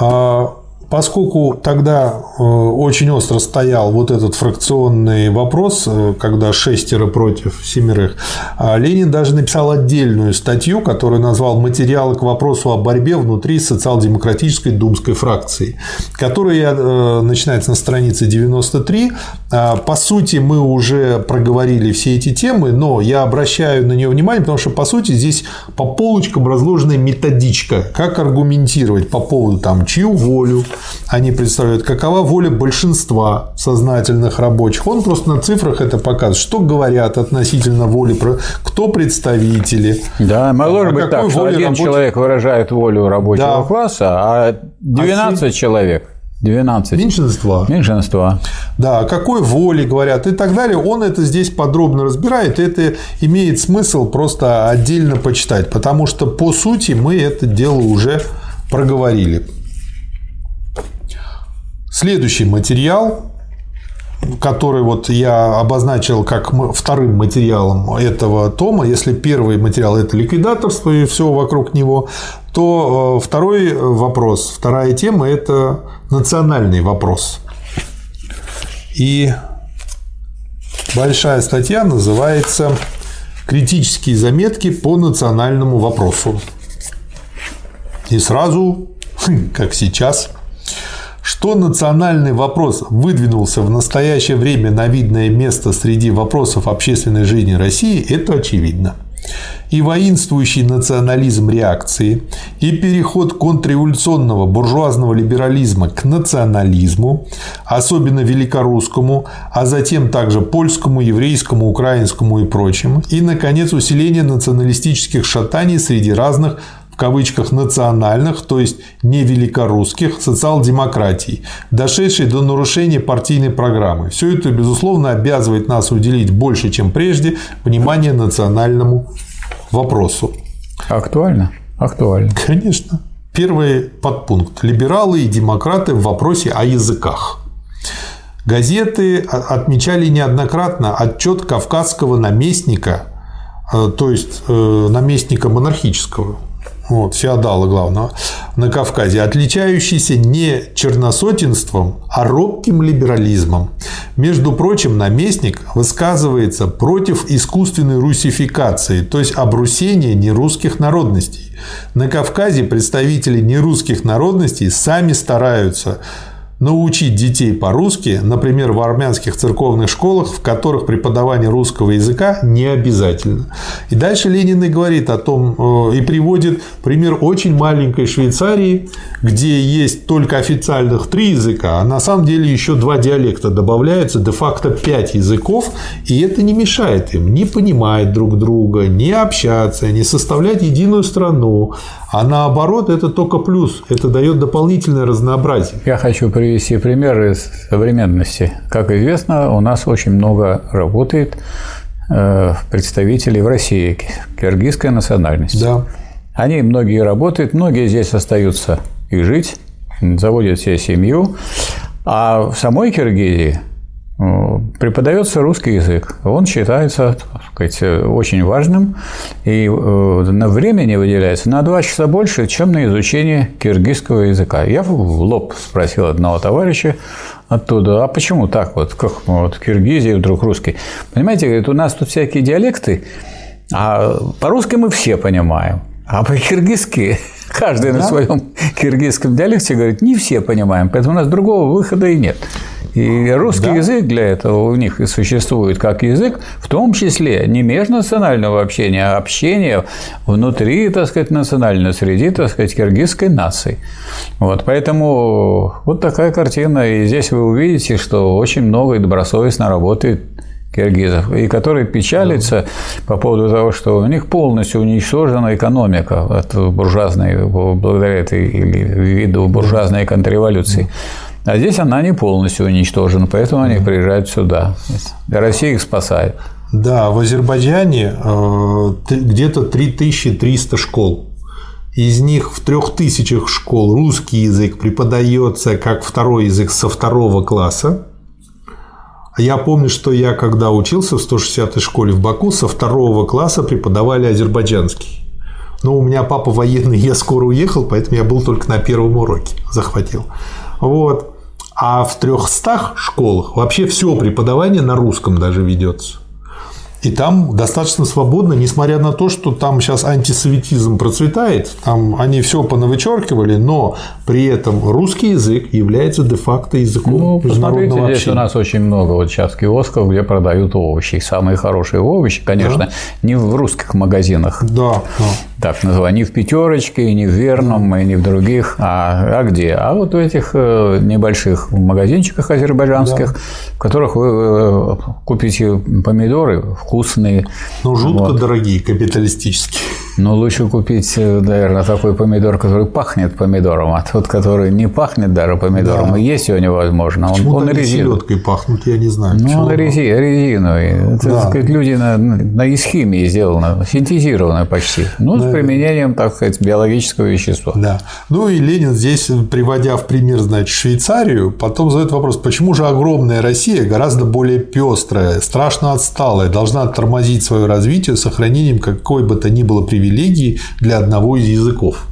А Поскольку тогда э, очень остро стоял вот этот фракционный вопрос, э, когда шестеро против семерых, а Ленин даже написал отдельную статью, которую назвал «Материалы к вопросу о борьбе внутри социал-демократической думской фракции», которая э, начинается на странице 93. А, по сути, мы уже проговорили все эти темы, но я обращаю на нее внимание, потому что, по сути, здесь по полочкам разложена методичка, как аргументировать по поводу там, чью волю, они представляют, какова воля большинства сознательных рабочих. Он просто на цифрах это показывает, что говорят относительно воли, кто представители. Да, может быть так, что один рабочих... человек выражает волю рабочего да. класса, а 12 а человек 12. Меньшинства. Меньшинства. Да, какой воле говорят и так далее. Он это здесь подробно разбирает. и Это имеет смысл просто отдельно почитать, потому что по сути мы это дело уже проговорили. Следующий материал, который вот я обозначил как вторым материалом этого тома, если первый материал – это ликвидаторство и все вокруг него, то э, второй вопрос, вторая тема – это национальный вопрос. И большая статья называется «Критические заметки по национальному вопросу». И сразу, как сейчас, что национальный вопрос выдвинулся в настоящее время на видное место среди вопросов общественной жизни России, это очевидно. И воинствующий национализм реакции, и переход контрреволюционного буржуазного либерализма к национализму, особенно великорусскому, а затем также польскому, еврейскому, украинскому и прочим, и, наконец, усиление националистических шатаний среди разных кавычках национальных, то есть не великорусских, социал-демократий, дошедшей до нарушения партийной программы. Все это, безусловно, обязывает нас уделить больше, чем прежде, внимание национальному вопросу. Актуально? Актуально. Конечно. Первый подпункт. Либералы и демократы в вопросе о языках. Газеты отмечали неоднократно отчет кавказского наместника, э, то есть э, наместника монархического, вот, феодала главного, на Кавказе, отличающийся не черносотенством, а робким либерализмом. Между прочим, наместник высказывается против искусственной русификации, то есть обрусения нерусских народностей. На Кавказе представители нерусских народностей сами стараются научить детей по-русски, например, в армянских церковных школах, в которых преподавание русского языка не обязательно. И дальше Ленин и говорит о том, э, и приводит пример очень маленькой Швейцарии, где есть только официальных три языка, а на самом деле еще два диалекта добавляются, де-факто пять языков, и это не мешает им не понимать друг друга, не общаться, не составлять единую страну, а наоборот, это только плюс, это дает дополнительное разнообразие. Я хочу привести пример из современности. Как известно, у нас очень много работает э, представителей в России киргизской национальности. Да. Они многие работают, многие здесь остаются и жить, заводят себе семью. А в самой Киргизии преподается русский язык. Он считается сказать, очень важным, и э, на времени выделяется на два часа больше, чем на изучение киргизского языка. Я в лоб спросил одного товарища оттуда, а почему так вот, как вот в Киргизии вдруг русский? Понимаете, говорит, у нас тут всякие диалекты, а по-русски мы все понимаем, а по-киргизски каждый да? на своем киргизском диалекте говорит, не все понимаем, поэтому у нас другого выхода и нет. И русский да. язык для этого у них и существует как язык, в том числе не межнационального общения, а общения внутри, так сказать, национальной среди, так сказать, киргизской нации. Вот, поэтому вот такая картина. И здесь вы увидите, что очень много и добросовестно работает киргизов, и которые печалятся по поводу того, что у них полностью уничтожена экономика от буржуазной, благодаря этой или виду буржуазной контрреволюции. А здесь она не полностью уничтожена, поэтому они приезжают сюда. Россия их спасает. Да, в Азербайджане э, где-то 3300 школ. Из них в трех тысячах школ русский язык преподается как второй язык со второго класса. Я помню, что я, когда учился в 160-й школе в Баку, со второго класса преподавали азербайджанский. Но у меня папа военный, я скоро уехал, поэтому я был только на первом уроке, захватил. Вот. А в 300 школах вообще все преподавание на русском даже ведется. И там достаточно свободно, несмотря на то, что там сейчас антисоветизм процветает, там они все понавычеркивали, но при этом русский язык является де-факто языком ну, международного общения. здесь у нас очень много вот сейчас киосков, где продают овощи. Самые хорошие овощи, конечно, да? не в русских магазинах. Да. да. Так называемые, не в пятерочке, не в верном, и не в других. А, а где? А вот в этих э, небольших магазинчиках азербайджанских, да. в которых вы э, купите помидоры вкусные. Ну, жутко вот. дорогие, капиталистические. Но лучше купить, э, наверное, такой помидор, который пахнет помидором, а тот, который не пахнет даже помидором, Да. и есть его невозможно. Он, Почему он они резиновый. селедкой пахнут, я не знаю. Ну, Почему? он рези- резиновый. Это, Да. сказать, люди на, на из химии сделано, синтезировано почти. Ну, с применением, так сказать, биологического вещества. Да. Ну и Ленин здесь, приводя в пример, значит, Швейцарию, потом задает вопрос, почему же огромная Россия гораздо более пестрая, страшно отсталая, должна тормозить свое развитие сохранением какой бы то ни было привилегии для одного из языков.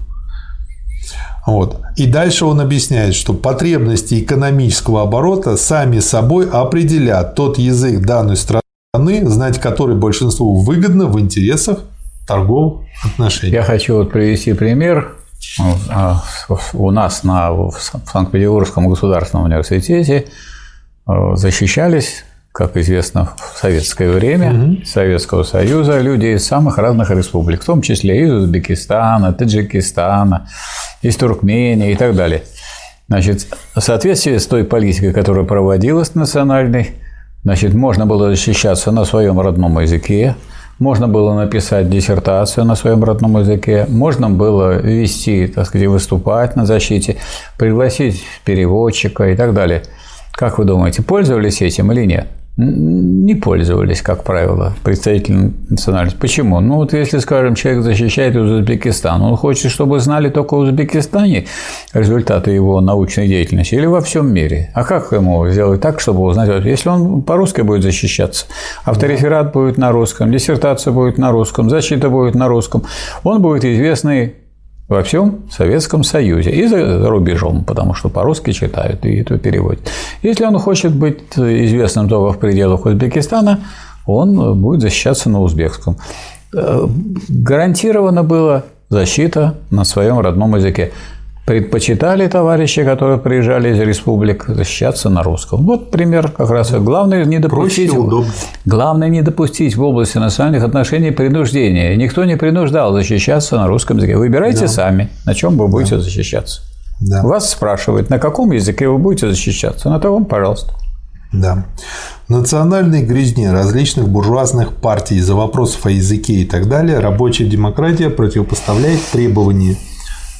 Вот. И дальше он объясняет, что потребности экономического оборота сами собой определят тот язык данной страны, знать который большинству выгодно в интересах торговых отношений. Я хочу вот привести пример. А, У нас на, в Санкт-Петербургском государственном университете э, защищались, как известно, в советское время Советского Союза люди из самых разных республик, в том числе из Узбекистана, Таджикистана, из Туркмении и так далее. Значит, в соответствии с той политикой, которая проводилась национальной, значит, можно было защищаться на своем родном языке, можно было написать диссертацию на своем родном языке, можно было вести, так сказать, выступать на защите, пригласить переводчика и так далее. Как вы думаете, пользовались этим или нет? Не пользовались, как правило, представители национальности. Почему? Ну, вот если, скажем, человек защищает Узбекистан, он хочет, чтобы знали только в Узбекистане результаты его научной деятельности или во всем мире. А как ему сделать так, чтобы узнать? Если он по-русски будет защищаться, автореферат будет на русском, диссертация будет на русском, защита будет на русском, он будет известный во всем Советском Союзе и за рубежом, потому что по-русски читают и это переводят. Если он хочет быть известным только в пределах Узбекистана, он будет защищаться на узбекском. Э, Гарантировано было защита на своем родном языке. Предпочитали товарищи, которые приезжали из республик, защищаться на русском. Вот пример как раз. Главное не Проще допустить удобно. Главное не допустить в области национальных отношений принуждения. Никто не принуждал защищаться на русском языке. Выбирайте сами, на чем вы будете защищаться. Да. Вас спрашивают, на каком языке вы будете защищаться. На том, пожалуйста. Да. Национальной грязне различных буржуазных партий из-за вопросов о языке и так далее рабочая демократия противопоставляет требования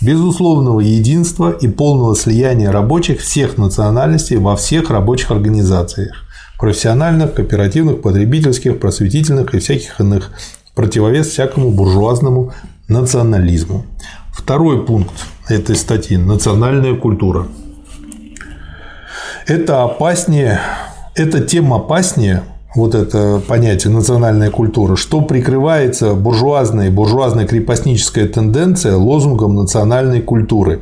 безусловного единства и полного слияния рабочих всех национальностей во всех рабочих организациях профессиональных, кооперативных, потребительских, просветительных и всяких иных в противовес всякому буржуазному национализму. Второй пункт этой статьи – национальная культура. Это опаснее, это тем опаснее, вот это понятие национальная культура, что прикрывается буржуазной, буржуазная крепостническая тенденция лозунгом национальной культуры.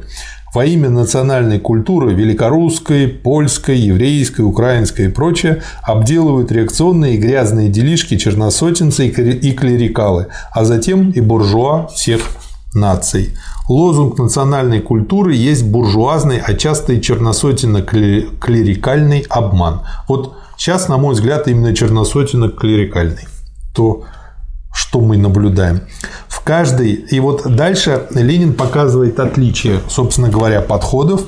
Во имя национальной культуры великорусской, польской, еврейской, украинской и прочее обделывают реакционные и грязные делишки черносотенцы и клерикалы, а затем и буржуа всех наций. Лозунг национальной культуры есть буржуазный, а часто и черносотенно-клерикальный обман. Вот сейчас, на мой взгляд, именно черносотенно-клерикальный. То, что мы наблюдаем. В каждой... И вот дальше Ленин показывает отличие, собственно говоря, подходов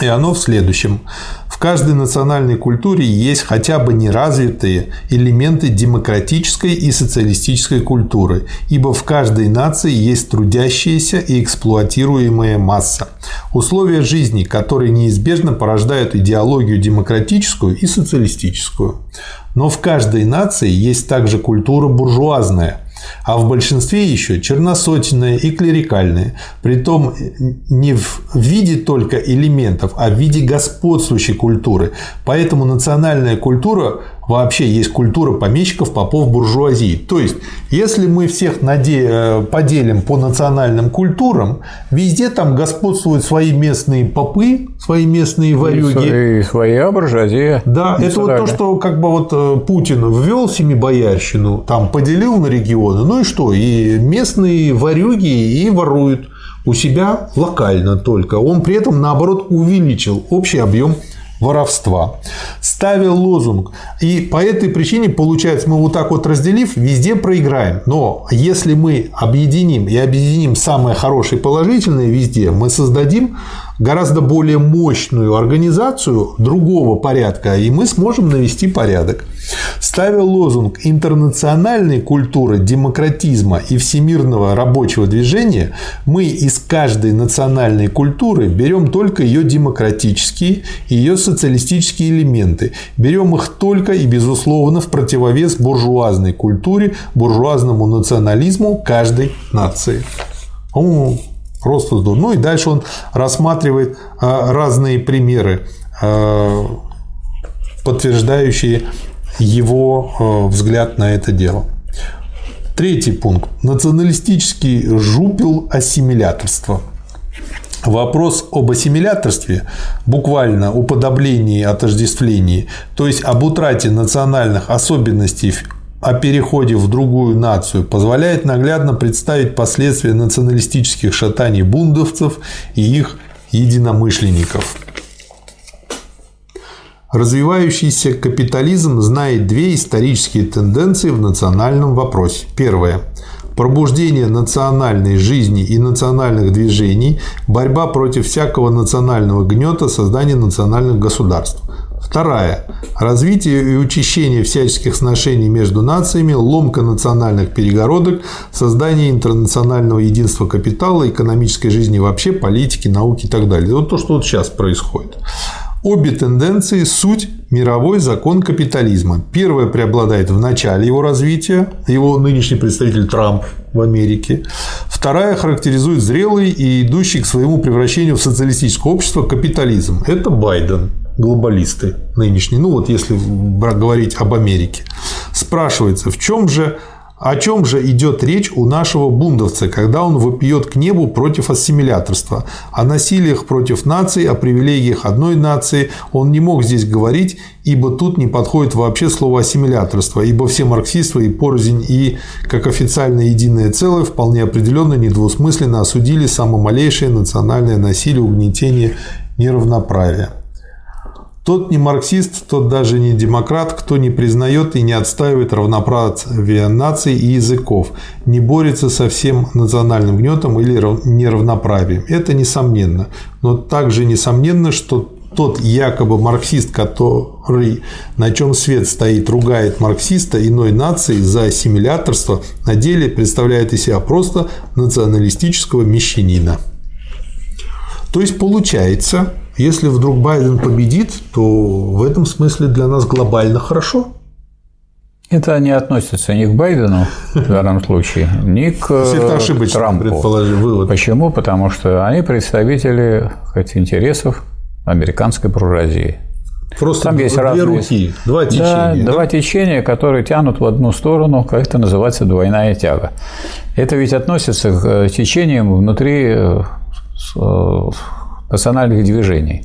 и оно в следующем. В каждой национальной культуре есть хотя бы неразвитые элементы демократической и социалистической культуры, ибо в каждой нации есть трудящаяся и эксплуатируемая масса. Условия жизни, которые неизбежно порождают идеологию демократическую и социалистическую. Но в каждой нации есть также культура буржуазная, а в большинстве еще черносотенные и клерикальные, притом не в виде только элементов, а в виде господствующей культуры. Поэтому национальная культура вообще есть культура помещиков, попов, буржуазии. То есть, если мы всех наде... поделим по национальным культурам, везде там господствуют свои местные попы, свои местные варюги. И своя буржуазия. Да, это вот то, что как бы вот Путин ввел семибоярщину, там поделил на регионы, ну и что? И местные варюги и воруют у себя локально только. Он при этом, наоборот, увеличил общий объем воровства. Ставил лозунг. И по этой причине, получается, мы вот так вот разделив, везде проиграем. Но если мы объединим и объединим самое хорошее и положительное везде, мы создадим гораздо более мощную организацию другого порядка, и мы сможем навести порядок. Ставя лозунг интернациональной культуры, демократизма и всемирного рабочего движения, мы из каждой национальной культуры берем только ее демократические и ее социалистические элементы. Берем их только и, безусловно, в противовес буржуазной культуре, буржуазному национализму каждой нации. О, просто здорово. Ну и дальше он рассматривает а, разные примеры, а, подтверждающие его а, взгляд на это дело. Третий пункт. Националистический жупел ассимиляторства. Вопрос об ассимиляторстве, буквально уподоблении, отождествлении, то есть об утрате национальных особенностей о переходе в другую нацию позволяет наглядно представить последствия националистических шатаний бундовцев и их единомышленников. Развивающийся капитализм знает две исторические тенденции в национальном вопросе. Первое пробуждение национальной жизни и национальных движений, борьба против всякого национального гнета, создание национальных государств. Вторая. Развитие и учащение всяческих сношений между нациями, ломка национальных перегородок, создание интернационального единства капитала, экономической жизни вообще, политики, науки и так далее. Вот то, что вот сейчас происходит. Обе тенденции – суть мировой закон капитализма. Первая преобладает в начале его развития, его нынешний представитель Трамп в Америке. Вторая характеризует зрелый и идущий к своему превращению в социалистическое общество капитализм. Это Байден, глобалисты нынешние. Ну вот если говорить об Америке. Спрашивается, в чем же о чем же идет речь у нашего бундовца, когда он вопьет к небу против ассимиляторства? О насилиях против наций, о привилегиях одной нации он не мог здесь говорить, ибо тут не подходит вообще слово ассимиляторство, ибо все марксисты и порознь и как официально единое целое вполне определенно недвусмысленно осудили самое малейшее национальное насилие, угнетение, неравноправие. Тот не марксист, тот даже не демократ, кто не признает и не отстаивает равноправие наций и языков, не борется со всем национальным гнетом или неравноправием. Это несомненно. Но также несомненно, что тот якобы марксист, который, на чем свет стоит, ругает марксиста иной нации за ассимиляторство, на деле представляет из себя просто националистического мещанина. То есть получается, если вдруг Байден победит, то в этом смысле для нас глобально хорошо. Это не относится ни к Байдену в данном случае, ни к это Трампу. Вывод. Почему? Потому что они представители хоть, интересов американской буржуазии. Просто Там есть две разные... руки, два течения. Да, да, два течения, которые тянут в одну сторону, как это называется двойная тяга. Это ведь относится к э, течениям внутри э, э, национальных движений.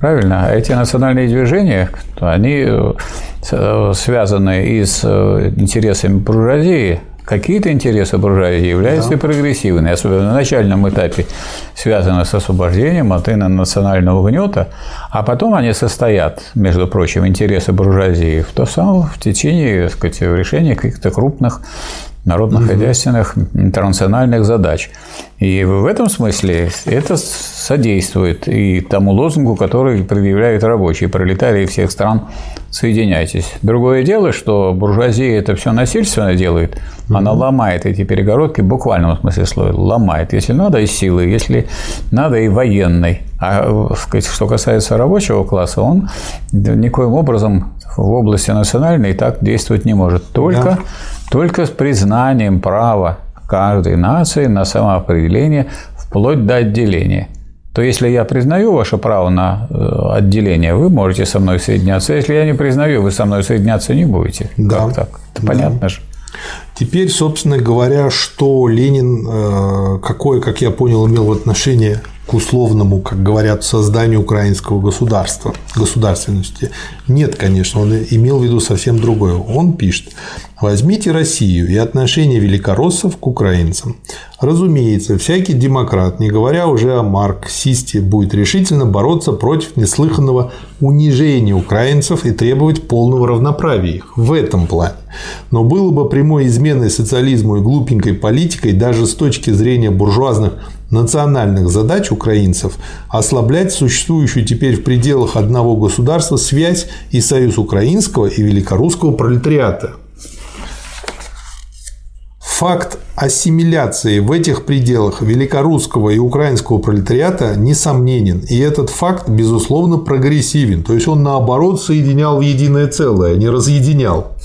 Правильно? А эти национальные движения, они э, связаны и с э, интересами буржуазии, Какие-то интересы буржуазии являются да. прогрессивными, особенно на начальном этапе связаны с освобождением от национального гнета, а потом они состоят, между прочим, интересы буржуазии в то самое в течение так сказать, решения каких-то крупных народно-хозяйственных интернациональных задач. И в этом смысле это содействует и тому лозунгу, который предъявляют рабочие, пролетарии всех стран «Соединяйтесь». Другое дело, что буржуазия это все насильственно делает, она ломает эти перегородки в буквальном смысле слова, ломает. Если надо, и силы, если надо, и военной. А сказать, что касается рабочего класса, он никоим образом в области национальной так действовать не может. Только да только с признанием права каждой нации на самоопределение вплоть до отделения. То если я признаю ваше право на э, отделение, вы можете со мной соединяться. Если я не признаю, вы со мной соединяться не будете. Да. Как так? Это да. понятно же. Теперь, собственно говоря, что Ленин, э, какое, как я понял, имел в отношении к условному, как говорят, созданию украинского государства, государственности. Нет, конечно, он имел в виду совсем другое. Он пишет, возьмите Россию и отношение великороссов к украинцам. Разумеется, всякий демократ, не говоря уже о марксисте, будет решительно бороться против неслыханного унижения украинцев и требовать полного равноправия их в этом плане. Но было бы прямой изменой социализму и глупенькой политикой даже с точки зрения буржуазных национальных задач украинцев ослаблять существующую теперь в пределах одного государства связь и союз украинского и великорусского пролетариата. Факт ассимиляции в этих пределах великорусского и украинского пролетариата несомненен, и этот факт, безусловно, прогрессивен. То есть он, наоборот, соединял в единое целое, а не разъединял.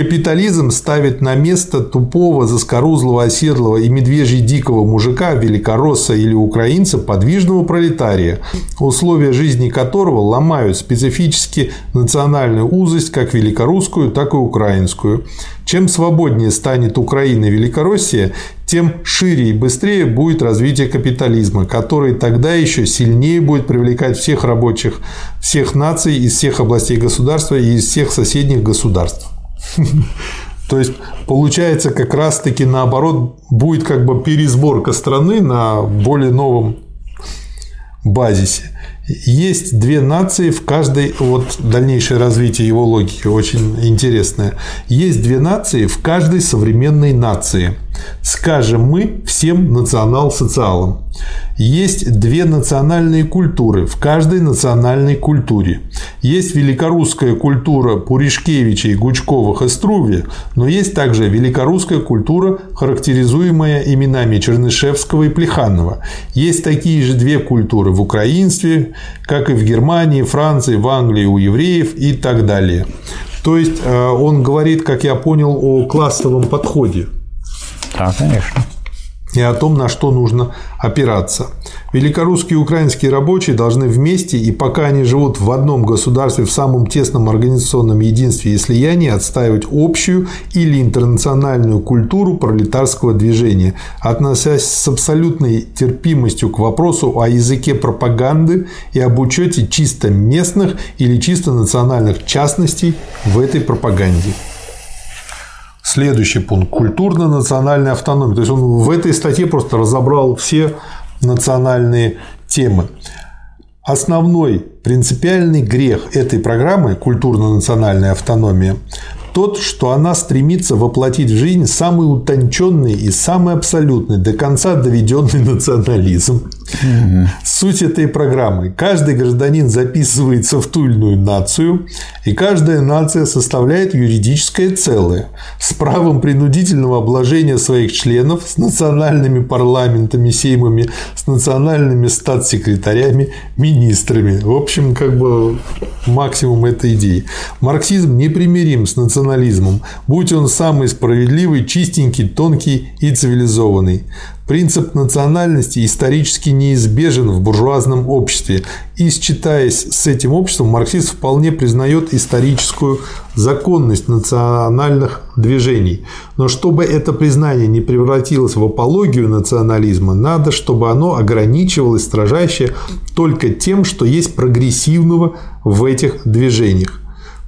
Капитализм ставит на место тупого, заскорузлого, оседлого и медвежьи дикого мужика, великоросса или украинца, подвижного пролетария, условия жизни которого ломают специфически национальную узость, как великорусскую, так и украинскую. Чем свободнее станет Украина и Великороссия, тем шире и быстрее будет развитие капитализма, который тогда еще сильнее будет привлекать всех рабочих, всех наций из всех областей государства и из всех соседних государств. То есть получается как раз-таки наоборот будет как бы пересборка страны на более новом базисе. Есть две нации в каждой, вот дальнейшее развитие его логики очень интересное. Есть две нации в каждой современной нации. Скажем мы всем национал-социалам. Есть две национальные культуры в каждой национальной культуре. Есть великорусская культура Пуришкевича и Гучковых и Струве, но есть также великорусская культура, характеризуемая именами Чернышевского и Плеханова. Есть такие же две культуры в украинстве, как и в Германии, Франции, в Англии у евреев и так далее. То есть э, он говорит, как я понял, о классовом подходе. Да, конечно и о том, на что нужно опираться. Великорусские и украинские рабочие должны вместе, и пока они живут в одном государстве в самом тесном организационном единстве и слиянии, отстаивать общую или интернациональную культуру пролетарского движения, относясь с абсолютной терпимостью к вопросу о языке пропаганды и об учете чисто местных или чисто национальных частностей в этой пропаганде. Следующий пункт – культурно-национальная автономия. То есть он в этой статье просто разобрал все национальные темы. Основной принципиальный грех этой программы «Культурно-национальная автономия» тот, что она стремится воплотить в жизнь самый утонченный и самый абсолютный, до конца доведенный национализм. Суть этой программы. Каждый гражданин записывается в ту или иную нацию, и каждая нация составляет юридическое целое с правом принудительного обложения своих членов, с национальными парламентами, сеймами, с национальными статс-секретарями, министрами. В общем, как бы максимум этой идеи. Марксизм непримирим с национализмом, будь он самый справедливый, чистенький, тонкий и цивилизованный. Принцип национальности исторически неизбежен в буржуазном обществе, и, считаясь с этим обществом, марксист вполне признает историческую законность национальных движений. Но чтобы это признание не превратилось в апологию национализма, надо, чтобы оно ограничивалось строжайше только тем, что есть прогрессивного в этих движениях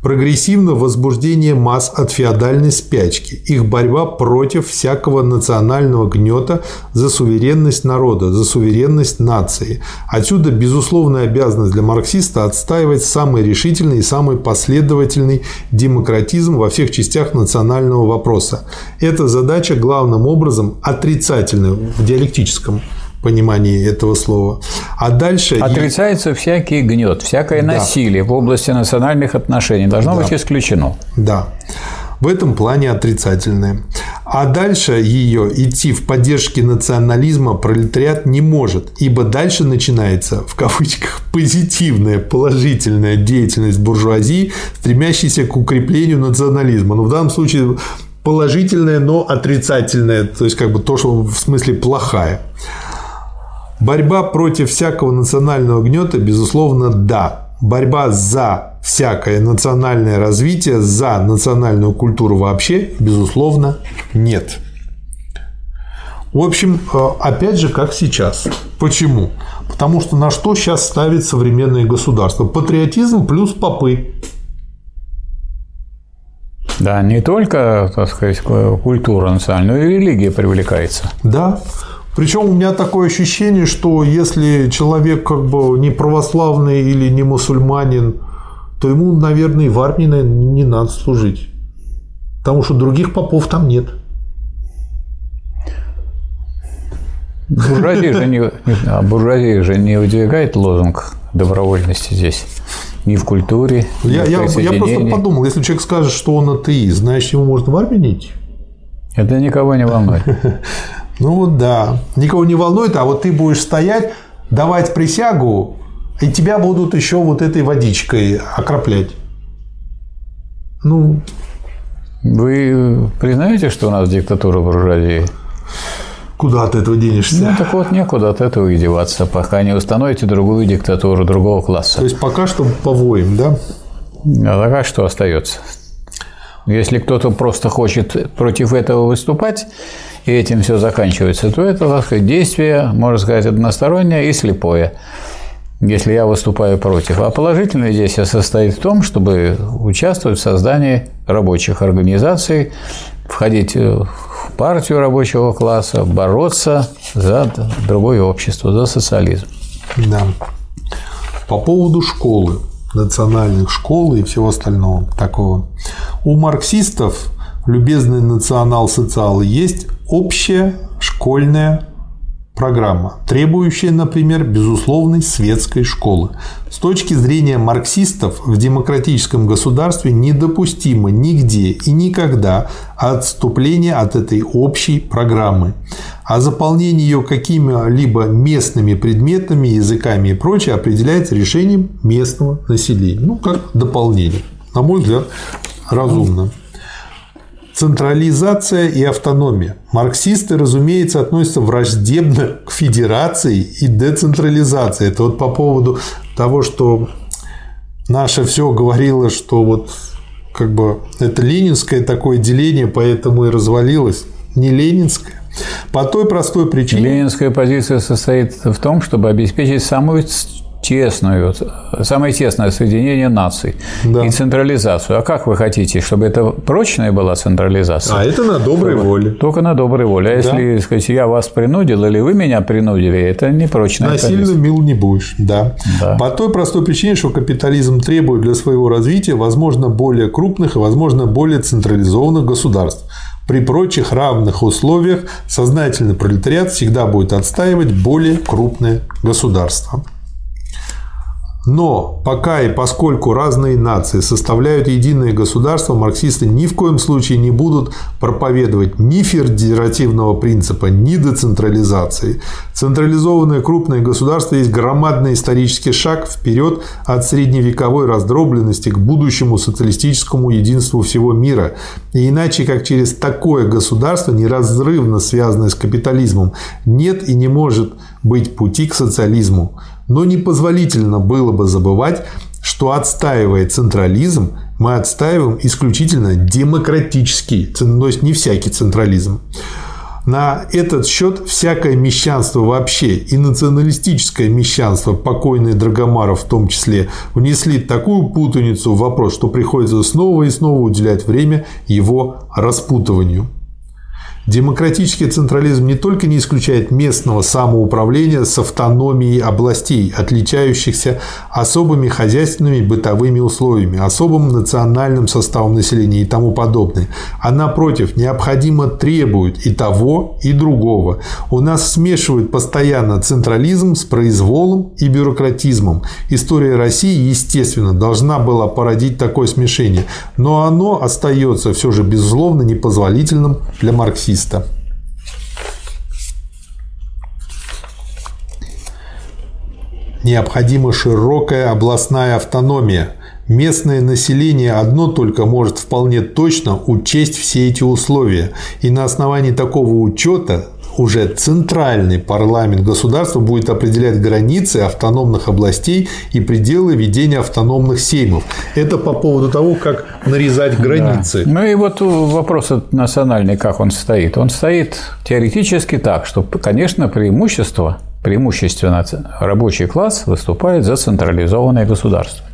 прогрессивно возбуждение масс от феодальной спячки, их борьба против всякого национального гнета за суверенность народа, за суверенность нации. Отсюда безусловная обязанность для марксиста отстаивать самый решительный и самый последовательный демократизм во всех частях национального вопроса. Эта задача главным образом отрицательная в диалектическом понимании этого слова. А дальше... Отрицается и... всякий гнет, всякое да. насилие в области национальных отношений должно да. быть исключено. Да. В этом плане отрицательное. А дальше ее идти в поддержке национализма пролетариат не может, ибо дальше начинается, в кавычках, позитивная, положительная деятельность буржуазии, стремящаяся к укреплению национализма. Но в данном случае положительная, но отрицательная, то есть как бы то, что в смысле плохая. Борьба против всякого национального гнета, безусловно, да. Борьба за всякое национальное развитие, за национальную культуру вообще, безусловно, нет. В общем, э, опять же, как сейчас. Почему? Потому что на что сейчас ставит современное государство? Патриотизм плюс попы. Да, не только, так сказать, культура национальная, но и религия привлекается. Да. Причем у меня такое ощущение, что если человек как бы не православный или не мусульманин, то ему, наверное, и в армии не надо служить. Потому что других попов там нет. Буржуазия же не, а буржуазия же не выдвигает лозунг добровольности здесь. Ни в культуре, ни Я, в я, я просто подумал, если человек скажет, что он атеист, значит, его можно в армию идти? Это никого не волнует. Ну вот да, никого не волнует, а вот ты будешь стоять, давать присягу, и тебя будут еще вот этой водичкой окроплять. Ну, Вы признаете, что у нас диктатура буржуазии? куда от этого денешься? Ну, так вот, некуда от этого и деваться, пока не установите другую диктатуру другого То класса. есть пока что повоем, да? А такая что остается? Если кто-то просто хочет против этого выступать, и этим все заканчивается, то это, так сказать, действие, можно сказать, одностороннее и слепое, если я выступаю против. А положительное действие состоит в том, чтобы участвовать в создании рабочих организаций, входить в партию рабочего класса, бороться за другое общество, за социализм. Да. По поводу школы, национальных школ и всего остального такого. У марксистов, любезные национал-социалы, есть общая школьная программа, требующая, например, безусловной светской школы. С точки зрения марксистов в демократическом государстве недопустимо нигде и никогда отступление от этой общей программы. А заполнение ее какими-либо местными предметами, языками и прочее определяется решением местного населения. Ну, как дополнение. На мой взгляд, разумно. Централизация и автономия. Марксисты, разумеется, относятся враждебно к федерации и децентрализации. Это вот по поводу того, что наше все говорило, что вот как бы это ленинское такое деление, поэтому и развалилось. Не ленинское. По той простой причине... Ленинская позиция состоит в том, чтобы обеспечить самую тесную, самое тесное соединение наций Да. и централизацию. А как вы хотите, чтобы это прочная была централизация? А это на доброй воле. Только на доброй воле. А если, сказать, я вас принудил или вы меня принудили, это не прочная Насильно позиция. мил не будешь, да. Да. По той простой причине, что капитализм требует для своего развития, возможно, более крупных и, возможно, более централизованных государств. При прочих равных условиях сознательный пролетариат всегда будет отстаивать более крупное государство. Но пока и поскольку разные нации составляют единое государство, марксисты ни в коем случае не будут проповедовать ни федеративного принципа, ни децентрализации. Централизованное крупное государство есть громадный исторический шаг вперед от средневековой раздробленности к будущему социалистическому единству всего мира. И иначе как через такое государство, неразрывно связанное с капитализмом, нет и не может быть пути к социализму. Но непозволительно было бы забывать, что отстаивая централизм, мы отстаиваем исключительно демократический, то есть не всякий централизм. На этот счет всякое мещанство вообще и националистическое мещанство, покойный Драгомаров в том числе, внесли такую путаницу в вопрос, что приходится снова и снова уделять время его распутыванию. Демократический централизм не только не исключает местного самоуправления с автономией областей, отличающихся особыми хозяйственными бытовыми условиями, особым национальным составом населения и тому подобное, а напротив необходимо требует и того, и другого. У нас смешивают постоянно централизм с произволом и бюрократизмом. История России, естественно, должна была породить такое смешение, но оно остается все же безусловно непозволительным для марксиста. Необходима широкая областная автономия. Местное население одно только может вполне точно учесть все эти условия. И на основании такого учета уже центральный парламент государства будет определять границы автономных областей и пределы ведения автономных сеймов. Это по поводу того, как нарезать границы. Да. Ну и вот вопрос национальный, как он стоит. Он стоит теоретически так, что, конечно, преимущество, преимущественно рабочий класс выступает за централизованное государство.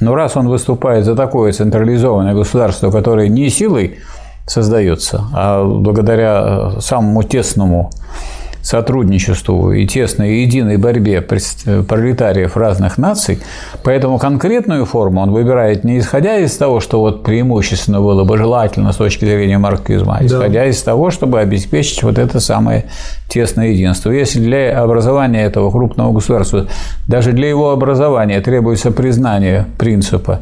Но раз он выступает за такое централизованное государство, которое не силой создается, а благодаря самому тесному сотрудничеству и тесной единой борьбе пролетариев разных наций, поэтому конкретную форму он выбирает не исходя из того, что вот преимущественно было бы желательно с точки зрения марксизма, а исходя да. из того, чтобы обеспечить вот это самое тесное единство. Если для образования этого крупного государства, даже для его образования требуется признание принципа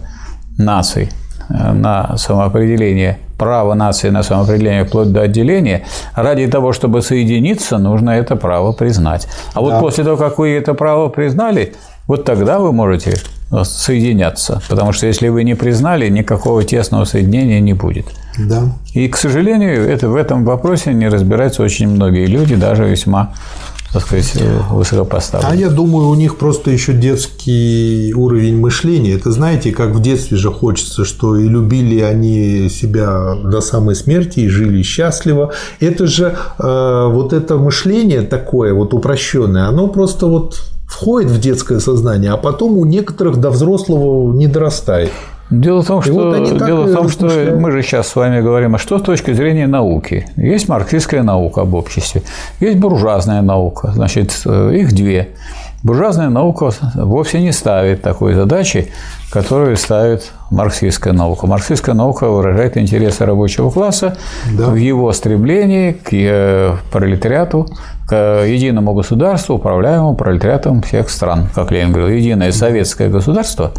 наций э, на самоопределение, право нации на самоопределение вплоть до отделения, ради того, чтобы соединиться, нужно это право признать. А вот после того, как вы это право признали, вот тогда вы можете соединяться. Потому что если вы не признали, никакого тесного соединения не будет. Да. И, к сожалению, это, в этом вопросе не разбираются очень многие люди, даже весьма так сказать, высокопоставленные. А я думаю, у них просто еще детский уровень мышления. Это знаете, как в детстве же хочется, что и любили они себя до самой смерти, и жили счастливо. Это же э, вот это мышление такое вот упрощенное, оно просто вот входит в детское сознание, а потом у некоторых до взрослого не дорастает. Дело в том, что, вот дело в том что мы же сейчас с вами говорим, а что с точки зрения науки? Есть марксистская наука об обществе, есть буржуазная наука, значит, их две. Буржуазная наука вовсе не ставит такой задачи, которую ставит марксистская наука. Марксистская наука выражает интересы рабочего класса да. в его стремлении к э, пролетариату, к единому государству, управляемому пролетариатом всех стран. Как Ленин говорил, единое советское государство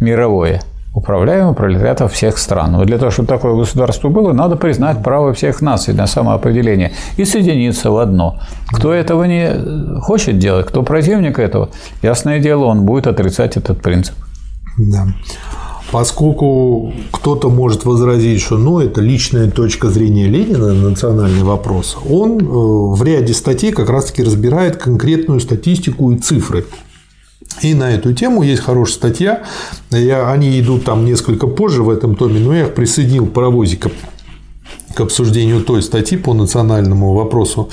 мировое – управляемым пролетариатом всех стран. Вот для того, чтобы такое государство было, надо признать право всех наций на самоопределение и соединиться в одно. Кто этого не хочет делать, кто противник этого, ясное дело, он будет отрицать этот принцип. Да. Поскольку кто-то может возразить, что ну, это личная точка зрения Ленина на национальный вопрос, он э, в ряде статей как раз-таки разбирает конкретную статистику и цифры и на эту тему есть хорошая статья. Я, они идут там несколько позже в этом томе, но я их присоединил паровозиком к обсуждению той статьи по национальному вопросу.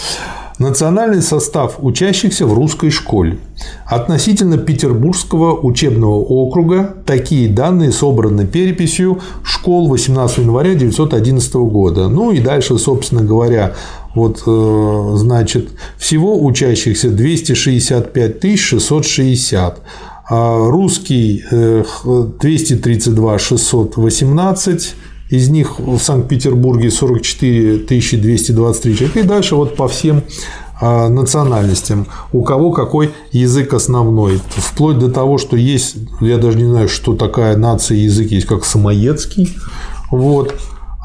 Национальный состав учащихся в русской школе. Относительно Петербургского учебного округа такие данные собраны переписью школ 18 января 1911 года. Ну и дальше, собственно говоря, вот, э, значит, всего учащихся 265 660. А русский 232 618, из них в Санкт-Петербурге 44 223 человека. И дальше вот по всем а, национальностям, у кого какой язык основной. Вплоть до того, что есть, я даже не знаю, что такая нация язык есть, как самоедский. Вот.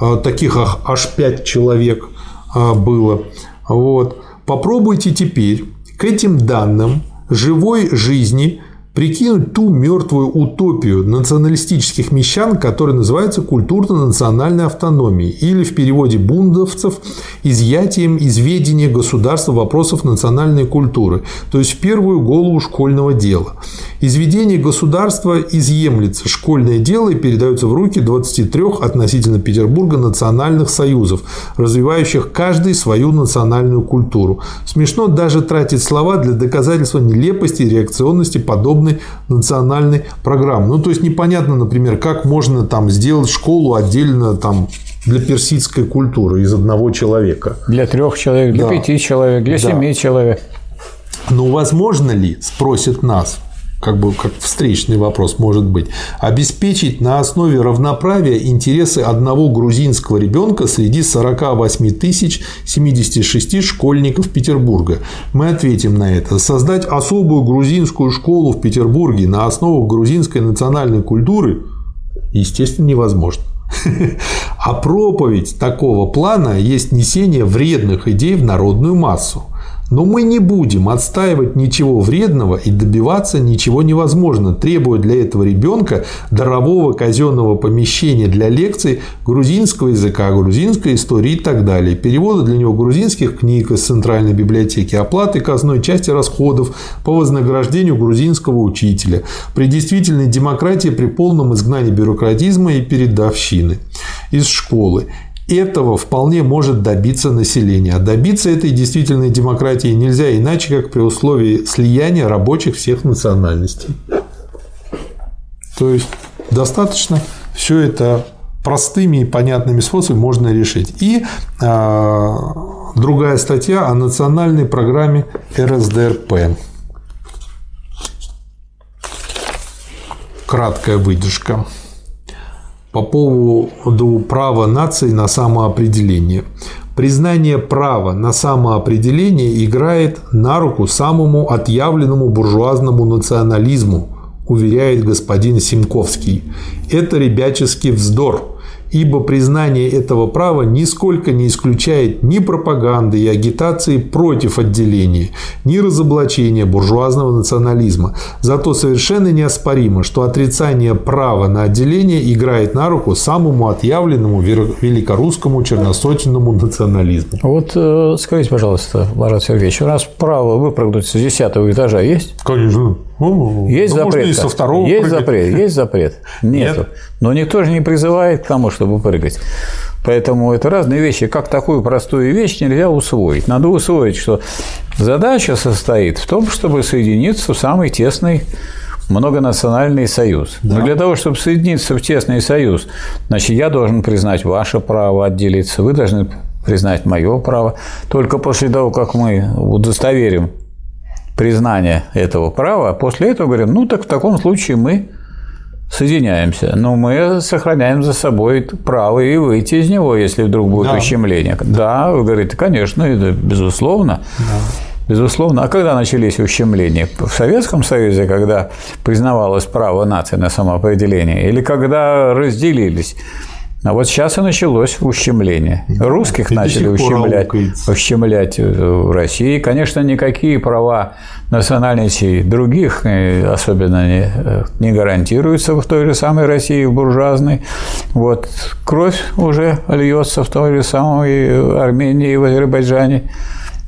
А, таких аж пять человек. А, было. Вот. Попробуйте теперь к этим данным живой жизни прикинуть ту мертвую утопию националистических мещан, которая называется культурно-национальной автономией или в переводе бундовцев изъятием из ведения государства вопросов национальной культуры, то есть в первую голову школьного дела. Изведение государства изъемлется школьное дело и передается в руки 23 относительно Петербурга национальных союзов, развивающих каждый свою национальную культуру. Смешно даже тратить слова для доказательства нелепости и реакционности подобной национальной программы. Ну, то есть непонятно, например, как можно там сделать школу отдельно там для персидской культуры из одного человека. Для трех человек, для да. пяти человек, для да. семи человек. Но возможно ли, спросит нас, как бы как встречный вопрос может быть, обеспечить на основе равноправия интересы одного грузинского ребенка среди 48 тысяч 76 школьников Петербурга? Мы ответим на это. Создать особую грузинскую школу в Петербурге на основах грузинской национальной культуры, естественно, невозможно. А проповедь такого плана есть несение вредных идей в народную массу. Но мы не будем отстаивать ничего вредного и добиваться ничего невозможно, требуя для этого ребенка дарового казенного помещения для лекций грузинского языка, грузинской истории и так далее, перевода для него грузинских книг из Центральной библиотеки, оплаты казной части расходов по вознаграждению грузинского учителя, при действительной демократии при полном изгнании бюрократизма и передовщины из школы этого вполне может добиться население. А добиться этой действительной демократии нельзя иначе, как при условии слияния рабочих всех национальностей. То есть достаточно все это простыми и понятными способами можно решить. И а, другая статья о национальной программе РСДРП. Краткая выдержка по поводу права нации на самоопределение. Признание права на самоопределение играет на руку самому отъявленному буржуазному национализму, уверяет господин Симковский. Это ребяческий вздор – ибо признание этого права нисколько не исключает ни пропаганды и агитации против отделения, ни разоблачения буржуазного национализма. Зато совершенно неоспоримо, что отрицание права на отделение играет на руку самому отъявленному великорусскому черносотенному национализму. Вот э, скажите, пожалуйста, Марат Сергеевич, у нас право выпрыгнуть с 10 этажа есть? Конечно. Ну, есть да запрет. со второго есть прыгать. запрет, есть запрет. Нету. Нет. Но никто же не призывает к тому, чтобы прыгать. Поэтому это разные вещи. Как такую простую вещь нельзя усвоить? Надо усвоить, что задача состоит в том, чтобы соединиться в самый тесный многонациональный союз. Да. Но для того, чтобы соединиться в тесный союз, значит, я должен признать ваше право отделиться, вы должны признать мое право. Только после того, как мы удостоверим признание этого права, а после этого говорим, ну так в таком случае мы соединяемся, но мы сохраняем за собой право и выйти из него, если вдруг будет да. ущемление. Да, вы говорите, конечно, это безусловно. Да. Безусловно. А когда начались ущемления? В Советском Союзе, когда признавалось право нации на самоопределение, или когда разделились? А вот сейчас и началось ущемление. Русских и начали ущемлять, ущемлять в России. Конечно, никакие права национальностей других э, особенно не, э, не гарантируются в той же самой России, в буржуазной. Вот кровь уже льется в той же самой Армении и в Азербайджане.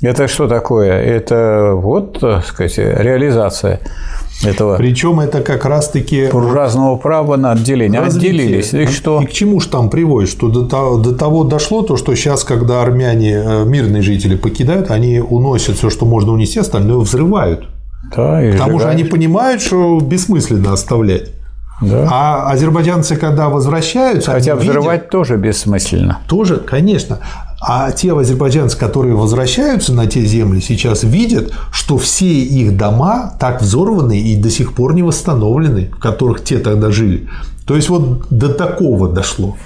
Это что такое? Это вот, так сказать, реализация этого. Причем это как раз-таки буржуазного права на отделение. Развитие. Отделились. И что? И к чему же там приводит? Что до того, до того дошло, то, что сейчас, когда армяне, э, мирные жители покидают, они уносят все, что можно унести, остальное взрывают. Да, и К тому же они понимают, что бессмысленно оставлять. Да. А азербайджанцы, когда возвращаются, хотя взрывать видят, тоже бессмысленно. Тоже, конечно. А те азербайджанцы, которые возвращаются на те земли, сейчас видят, что все их дома так взорваны и до сих пор не восстановлены, в которых те тогда жили. То есть вот до такого дошло.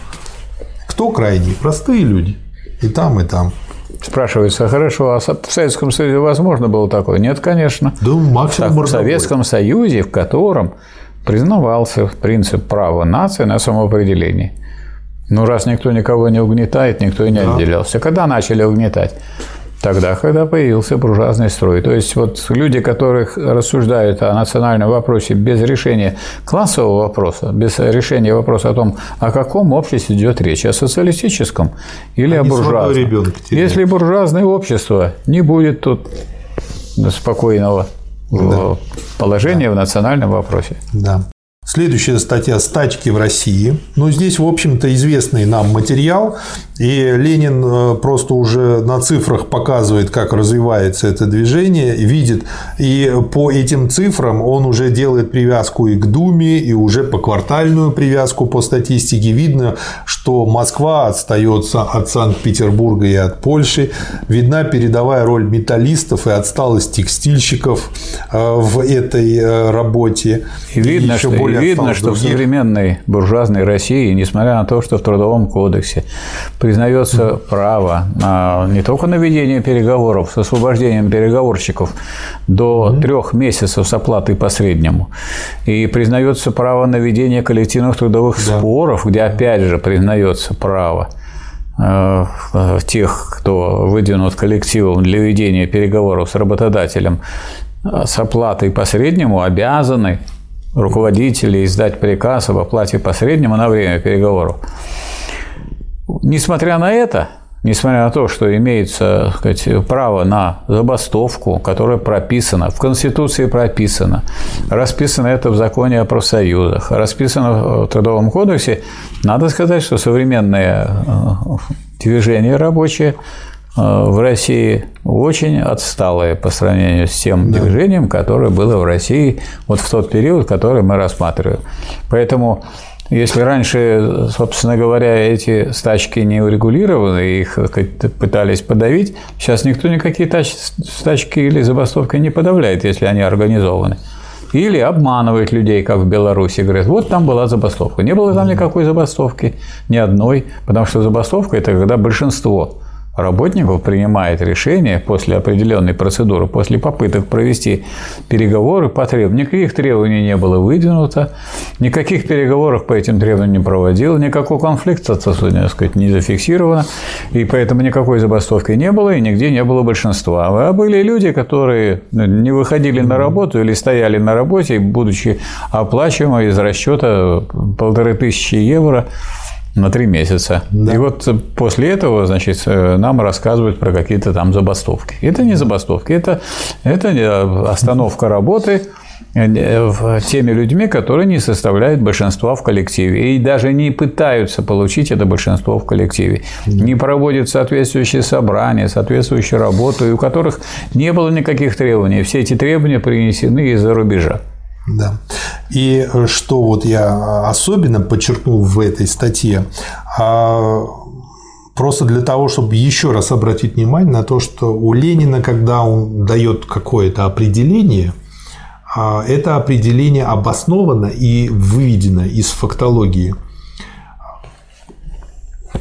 Кто крайний? Простые люди. И там, и там. Спрашивается, хорошо, а в Советском Союзе возможно было такое? Нет, конечно. Да, максимум В Советском Союзе, в котором признавался принцип права нации на самоопределение – ну, раз никто никого не угнетает, никто и не да. отделялся. Когда начали угнетать? Тогда, когда появился буржуазный строй. То есть, вот люди, которые рассуждают о национальном вопросе без решения классового вопроса, без решения вопроса о том, о каком обществе идет речь, о социалистическом или Они о буржуазном. Если буржуазное общество, не будет тут спокойного да. положения в национальном вопросе. Да. Следующая статья «Стачки в России». Ну, здесь, в общем-то, известный нам материал. И Ленин э, просто уже на цифрах показывает, как развивается это движение, видит. И по этим цифрам он уже делает привязку и к Думе, и уже по квартальную привязку по статистике. Видно, что Москва отстается от Санкт-Петербурга и от Польши. Видна передовая роль металлистов и отсталость текстильщиков э, в этой э, работе. И видно, и что, более видно что в современной буржуазной России, несмотря на то, что в Трудовом кодексе признается право на, не только на ведение переговоров с освобождением переговорщиков до mm-hmm. трех месяцев с оплатой по среднему, и признается право на ведение коллективных трудовых да. споров, где опять же признается право э, тех, кто выдвинут коллективом для ведения переговоров с работодателем э, с оплатой по среднему обязаны руководителей издать приказ об оплате по среднему на время переговоров. Несмотря на это, несмотря на то, что имеется сказать, право на забастовку, которая прописана, в Конституции прописано, расписано это в законе о профсоюзах, расписано в Трудовом кодексе, надо сказать, что современные э, движения рабочие в России очень отсталые по сравнению с тем да. движением, которое было в России вот в тот период, который мы рассматриваем. Поэтому Если раньше, собственно говоря, эти стачки не урегулированы, их пытались подавить, сейчас никто никакие стачки или забастовки не подавляет, если они организованы. Или обманывает людей, как в Беларуси. Говорят, вот там была забастовка. Не было там никакой забастовки, ни одной, потому что забастовка – это когда большинство работников принимает решение после определенной процедуры, после попыток провести переговоры по требованиям. Никаких требований не было выдвинуто, никаких переговоров по этим требованиям не проводил, никакого конфликта, так сказать, не зафиксировано, и поэтому никакой забастовки не было, и нигде не было большинства. А были люди, которые не выходили на работу или стояли на работе, будучи оплачиваемы из расчета полторы тысячи евро на три месяца. Да. И вот после этого, значит, нам рассказывают про какие-то там забастовки. Это не забастовки, это, это остановка работы э, теми людьми, которые не составляют большинства в коллективе и даже не пытаются получить это большинство в коллективе. Не проводят соответствующие собрания, соответствующую работу, и у которых не было никаких требований. Все эти требования принесены из-за рубежа. Да. И э, что вот я особенно подчеркнул в этой статье, а, просто для того, чтобы еще раз обратить внимание на то, что у Ленина, когда он дает какое-то определение, а, это определение обосновано и выведено из фактологии.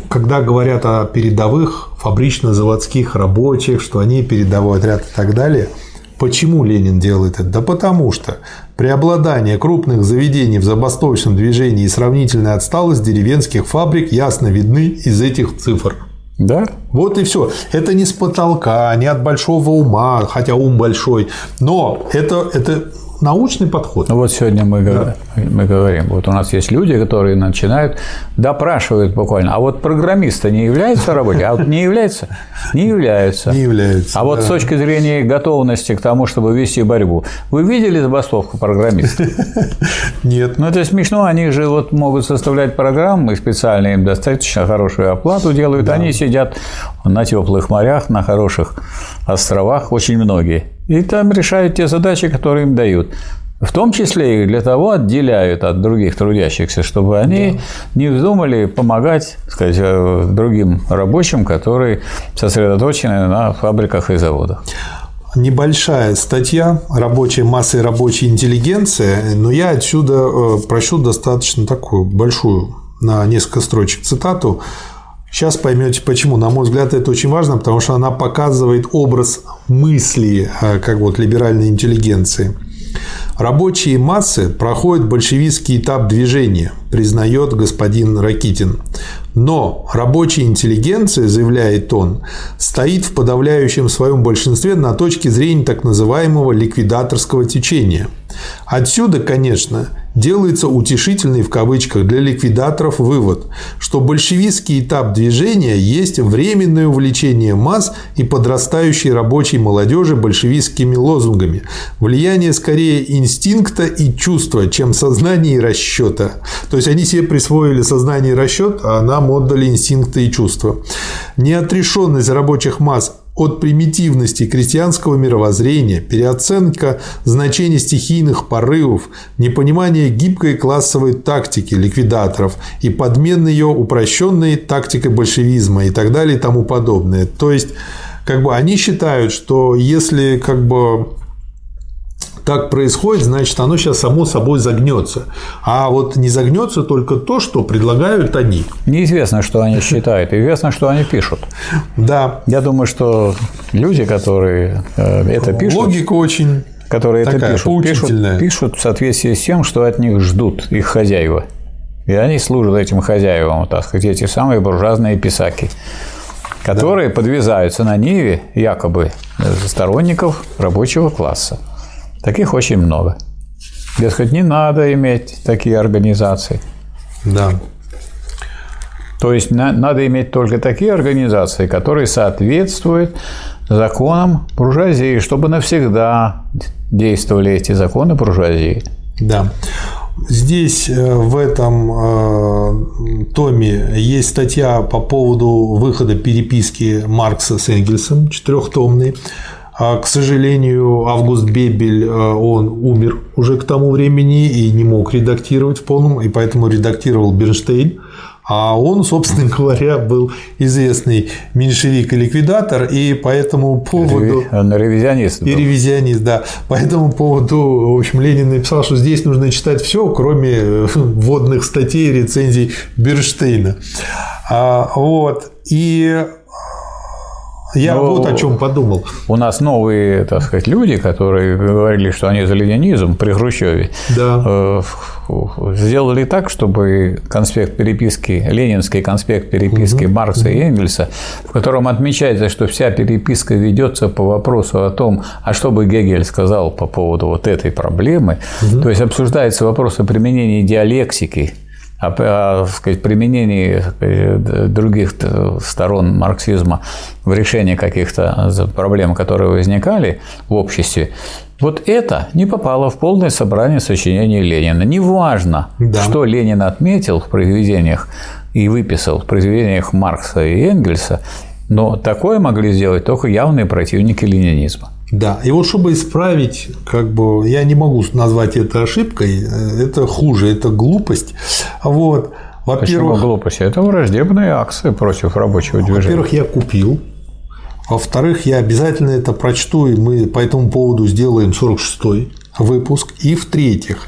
Когда говорят о передовых фабрично-заводских рабочих, что они передовой отряд и так далее – Почему Ленин делает это? Да потому что преобладание крупных заведений в забастовочном движении и сравнительная отсталость деревенских фабрик ясно видны из этих цифр. Да. Вот и все. Это не с потолка, не от большого ума, хотя ум большой, но это, это научный подход. Ну вот сегодня мы, да. мы говорим, вот у нас есть люди, которые начинают допрашивают буквально, а вот программисты не являются работниками, а вот не являются? Не являются. Не являются. А вот с точки зрения готовности к тому, чтобы вести борьбу, вы видели забастовку программистов? Нет. Ну это смешно, они же вот могут составлять программы специально, им достаточно хорошую оплату делают, они сидят на теплых морях, на хороших островах, очень многие и там решают те задачи, которые им дают. В том числе их для того отделяют от других трудящихся, чтобы они да. не вздумали помогать сказать, э, другим рабочим, которые сосредоточены на фабриках и заводах. Небольшая статья «Рабочая масса и рабочая интеллигенция», но я отсюда э, прочту достаточно такую большую на несколько строчек цитату Сейчас поймете почему. На мой взгляд, это очень важно, потому что она показывает образ мысли э, как вот либеральной интеллигенции. Рабочие массы проходят большевистский этап движения, признает господин Ракитин. Но рабочая интеллигенция, заявляет он, стоит в подавляющем своем большинстве на точке зрения так называемого ликвидаторского течения. Отсюда, конечно, делается утешительный в кавычках для ликвидаторов вывод, что большевистский этап движения есть временное увлечение масс и подрастающей рабочей молодежи большевистскими лозунгами, влияние скорее инстинкта и чувства, чем сознания и расчета. То есть они себе присвоили сознание и расчет, а нам отдали инстинкты и чувства. Неотрешенность рабочих масс от примитивности крестьянского мировоззрения, переоценка значения стихийных порывов, непонимание гибкой классовой тактики ликвидаторов и подмен ее упрощенной тактикой большевизма и так далее и тому подобное. То есть, как бы они считают, что если как бы так происходит, значит, оно сейчас само собой загнется. А вот не загнется только то, что предлагают они. Неизвестно, что они считают, известно, что они пишут. Да. Я думаю, что люди, которые э, это пишут... Логика очень которые это пишут, пишут, пишут в соответствии с тем, что от них ждут их хозяева. И они служат этим хозяевам, так сказать, эти самые буржуазные писаки, которые да. подвязаются на Ниве якобы сторонников рабочего класса. Таких очень много. Дескать, не надо иметь такие организации. Да. То есть надо иметь только такие организации, которые соответствуют законам буржуазии, чтобы навсегда действовали эти законы буржуазии. Да. Здесь э, в этом э, томе есть статья по поводу выхода переписки Маркса с Энгельсом, четырехтомной. А, К сожалению, Август Бебель, э, он умер уже к тому времени и не мог редактировать в полном, и поэтому редактировал Бернштейн. А он, собственно говоря, был известный меньшевик и ликвидатор, и по этому поводу... Он ревизионист. И был. ревизионист, да. По этому поводу, в общем, Ленин написал, что здесь нужно читать все, кроме э, вводных статей, рецензий Бернштейна. А, вот. И я Ну, вот о чем подумал. У нас новые, так сказать, люди, которые говорили, что они за ленинизм при Хрущеве, Да. э, сделали так, чтобы конспект переписки, ленинский конспект переписки Маркса и Энгельса, в котором отмечается, что вся переписка ведется по вопросу о том, а что бы Гегель сказал по поводу вот этой проблемы, то есть обсуждается вопрос о применении диалектики о, о, так сказать, применении сказать, других сторон марксизма в решении каких-то проблем, которые возникали в обществе, вот это не попало в полное собрание сочинений Ленина. Неважно, Да. что Ленин отметил в произведениях и выписал в произведениях Маркса и Энгельса, но такое могли сделать только явные противники ленинизма. Да, и вот чтобы исправить, как бы, я не могу назвать это ошибкой, э, это хуже, это глупость. Вот. Почему Во-первых, глупость? Это враждебные акции против рабочего движения. Во-первых, я купил. Во-вторых, я обязательно это прочту, и мы по этому поводу сделаем 46-й выпуск. И в-третьих,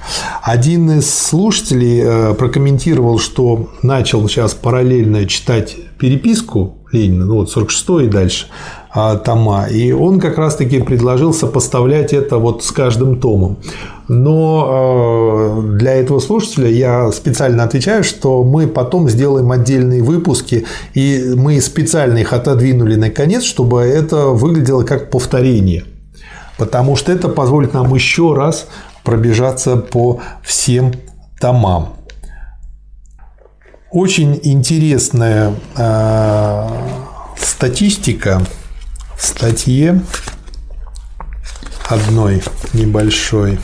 один из слушателей э, прокомментировал, что начал сейчас параллельно читать переписку Ленина, ну вот 46 и дальше тома, и он как раз-таки предложил сопоставлять это вот с каждым томом. Но э, для этого слушателя я специально отвечаю, что мы потом сделаем отдельные выпуски, и мы специально их отодвинули на конец, чтобы это выглядело как повторение. Потому что это позволит нам еще раз пробежаться по всем томам. Очень интересная э, статистика статье одной небольшой.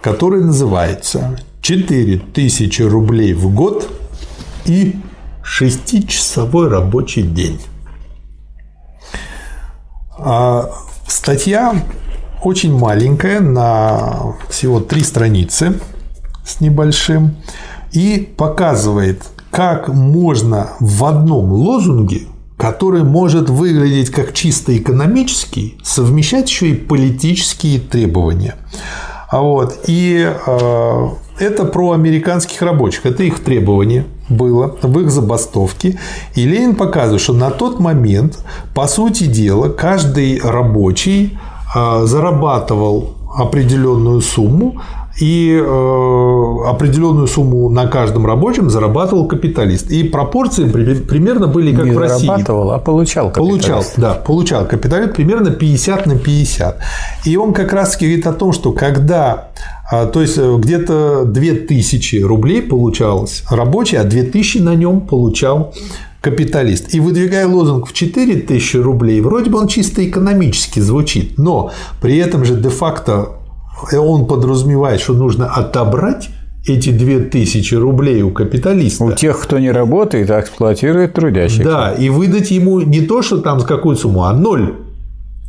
который называется «4000 рублей в год и шестичасовой рабочий день». А статья очень маленькая, на всего три страницы с небольшим, и показывает, как можно в одном лозунге, который может выглядеть как чисто экономический, совмещать еще и политические требования. А Вот. И э, это про американских рабочих. Это их требование было в их забастовке. И Ленин показывает, что на тот момент, по сути дела, каждый рабочий э, зарабатывал определенную сумму, и э, определенную сумму на каждом рабочем зарабатывал капиталист. И пропорции при- примерно были как Не в России. зарабатывал, а получал Получал, капиталист. да, получал капиталист примерно 50 на 50. И он как раз говорит о том, что когда, а, то есть где-то 2000 рублей получалось рабочий, а 2000 на нем получал капиталист. И выдвигая лозунг в 4000 рублей, вроде бы он чисто экономически звучит, но при этом же де-факто он подразумевает, что нужно отобрать эти 2000 рублей у капиталиста. У тех, кто не работает, а эксплуатирует трудящихся. Да, и выдать ему не то, что там с какую сумму, а ноль.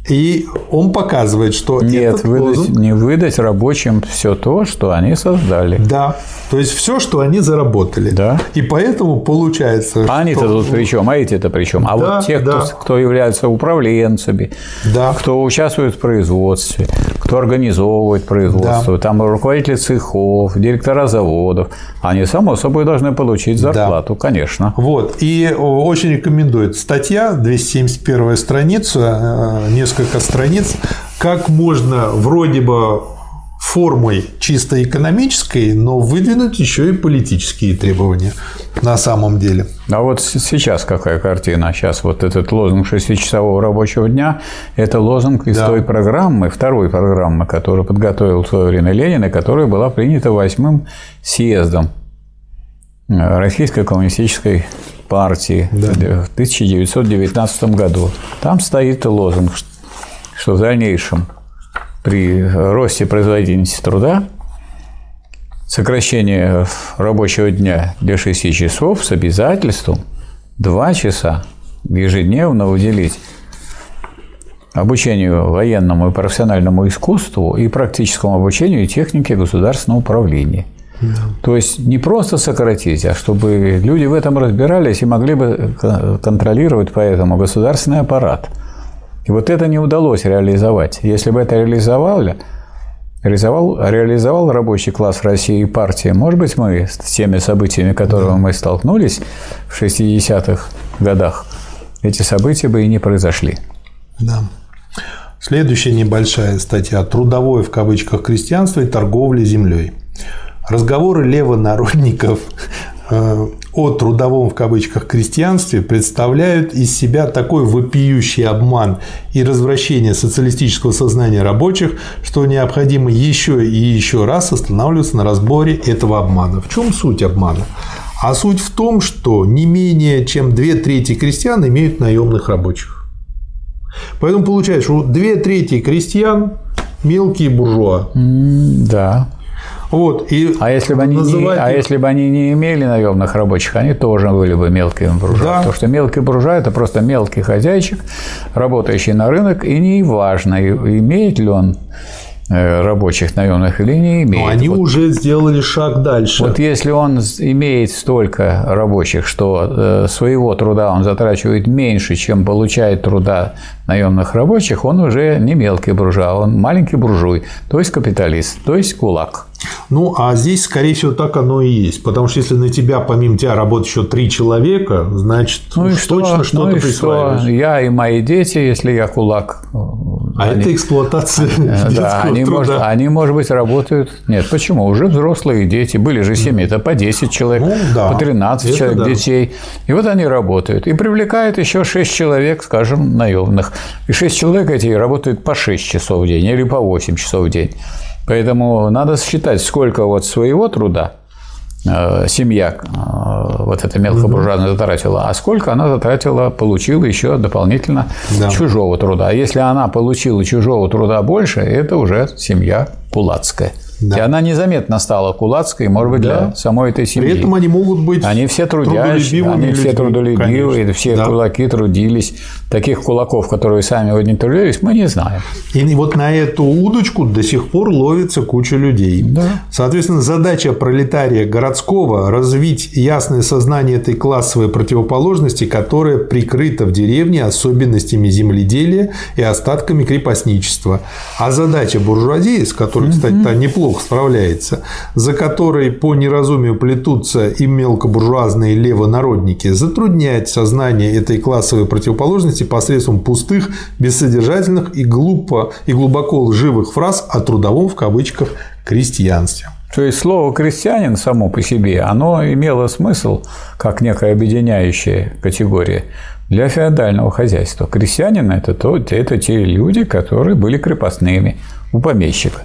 И он показывает, что Нет, этот выдать, лозунг- не выдать рабочим все то, что они создали. Да, то есть все, что они заработали. Да. И поэтому получается. А они-то что- тут при чем? А эти-то при чем? А Да, вот те, кто, да. кто являются управленцами, Да. кто участвует в производстве, кто организовывает производство, там руководители цехов, директора заводов, они, само собой, должны получить зарплату, конечно. Вот. И о, очень рекомендует статья, 271 страница, э, несколько страниц, как можно вроде бы формой чисто экономической, но выдвинуть еще и политические требования на самом деле. А вот сейчас какая картина? Сейчас вот этот лозунг шестичасового рабочего дня – это лозунг из Да. той программы, второй программы, которую подготовил в свое время Ленин, и которая была принята восьмым съездом э, Российской коммунистической партии в 1919 году. Там стоит лозунг, что в дальнейшем при росте производительности труда сокращение рабочего дня до 6 часов с обязательством 2 часа ежедневно уделить обучению военному и профессиональному искусству и практическому обучению технике государственного управления. Да. То есть не просто сократить, а чтобы люди в этом разбирались и могли бы контролировать поэтому государственный аппарат. И вот это не удалось реализовать. Если бы это реализовали, реализовал, реализовал рабочий класс России и партия, может быть, мы с теми событиями, которыми мы столкнулись в 60-х годах, эти события бы и не произошли. Да. Следующая небольшая статья «Трудовое в кавычках крестьянство и торговля землей». Разговоры левонародников о трудовом в кавычках крестьянстве представляют из себя такой вопиющий обман и развращение социалистического сознания рабочих, что необходимо еще и еще раз останавливаться на разборе этого обмана. В чем суть обмана? А суть в том, что не менее чем две трети крестьян имеют наемных рабочих. Поэтому получается, что две трети крестьян мелкие буржуа. Да. Вот, и а, если бы они не, а если бы они не имели наемных рабочих, они тоже были бы мелкими буржуа. Да. Потому что мелкий буржуа – это просто мелкий хозяйчик, работающий на рынок, и не важно, имеет ли он Э, рабочих наемных или не имеет. Но они вот, уже сделали шаг дальше. Вот если он имеет столько рабочих, что э, своего труда он затрачивает меньше, чем получает труда наемных рабочих, он уже не мелкий буржуа, он маленький буржуй, то есть капиталист, то есть кулак. Ну, а здесь, скорее всего, так оно и есть. Потому что если на тебя, помимо тебя, работает еще три человека, значит, ну и точно что, то ну присваиваешь. Что? Я и мои дети, если я кулак. А они, это эксплуатация Да, они, труда. может, они, может быть, работают. Нет, почему? Уже взрослые дети. Были же семьи, это по 10 человек, ну, да. по 13 это человек да. детей. И вот они работают. И привлекают еще 6 человек, скажем, наемных. И 6 человек эти работают по 6 часов в день или по 8 часов в день. Поэтому надо считать, сколько вот своего труда э, семья э, вот эта мелкобуржуазная затратила, а сколько она затратила, получила еще дополнительно да. чужого труда. А если она получила чужого труда больше, это уже семья кулацкая. Да. И она незаметно стала кулацкой, может быть, да. для самой этой семьи. При этом они могут быть Они все трудящие, они людьми, все трудолюбивые, конечно. все да. кулаки трудились. Таких кулаков, которые сами не трудились, мы не знаем. И вот на эту удочку до сих пор ловится куча людей. Да. Соответственно, задача пролетария городского – развить ясное сознание этой классовой противоположности, которая прикрыта в деревне особенностями земледелия и остатками крепостничества. А задача буржуазии, с которой, кстати, та неплохо плохо справляется, за которой по неразумию плетутся и мелкобуржуазные левонародники, затруднять сознание этой классовой противоположности посредством пустых, бессодержательных и глупо и глубоко лживых фраз о трудовом в кавычках крестьянстве. То есть слово «крестьянин» само по себе, оно имело смысл как некая объединяющая категория для феодального хозяйства. Крестьянин – это, то, это те люди, которые были крепостными у помещика.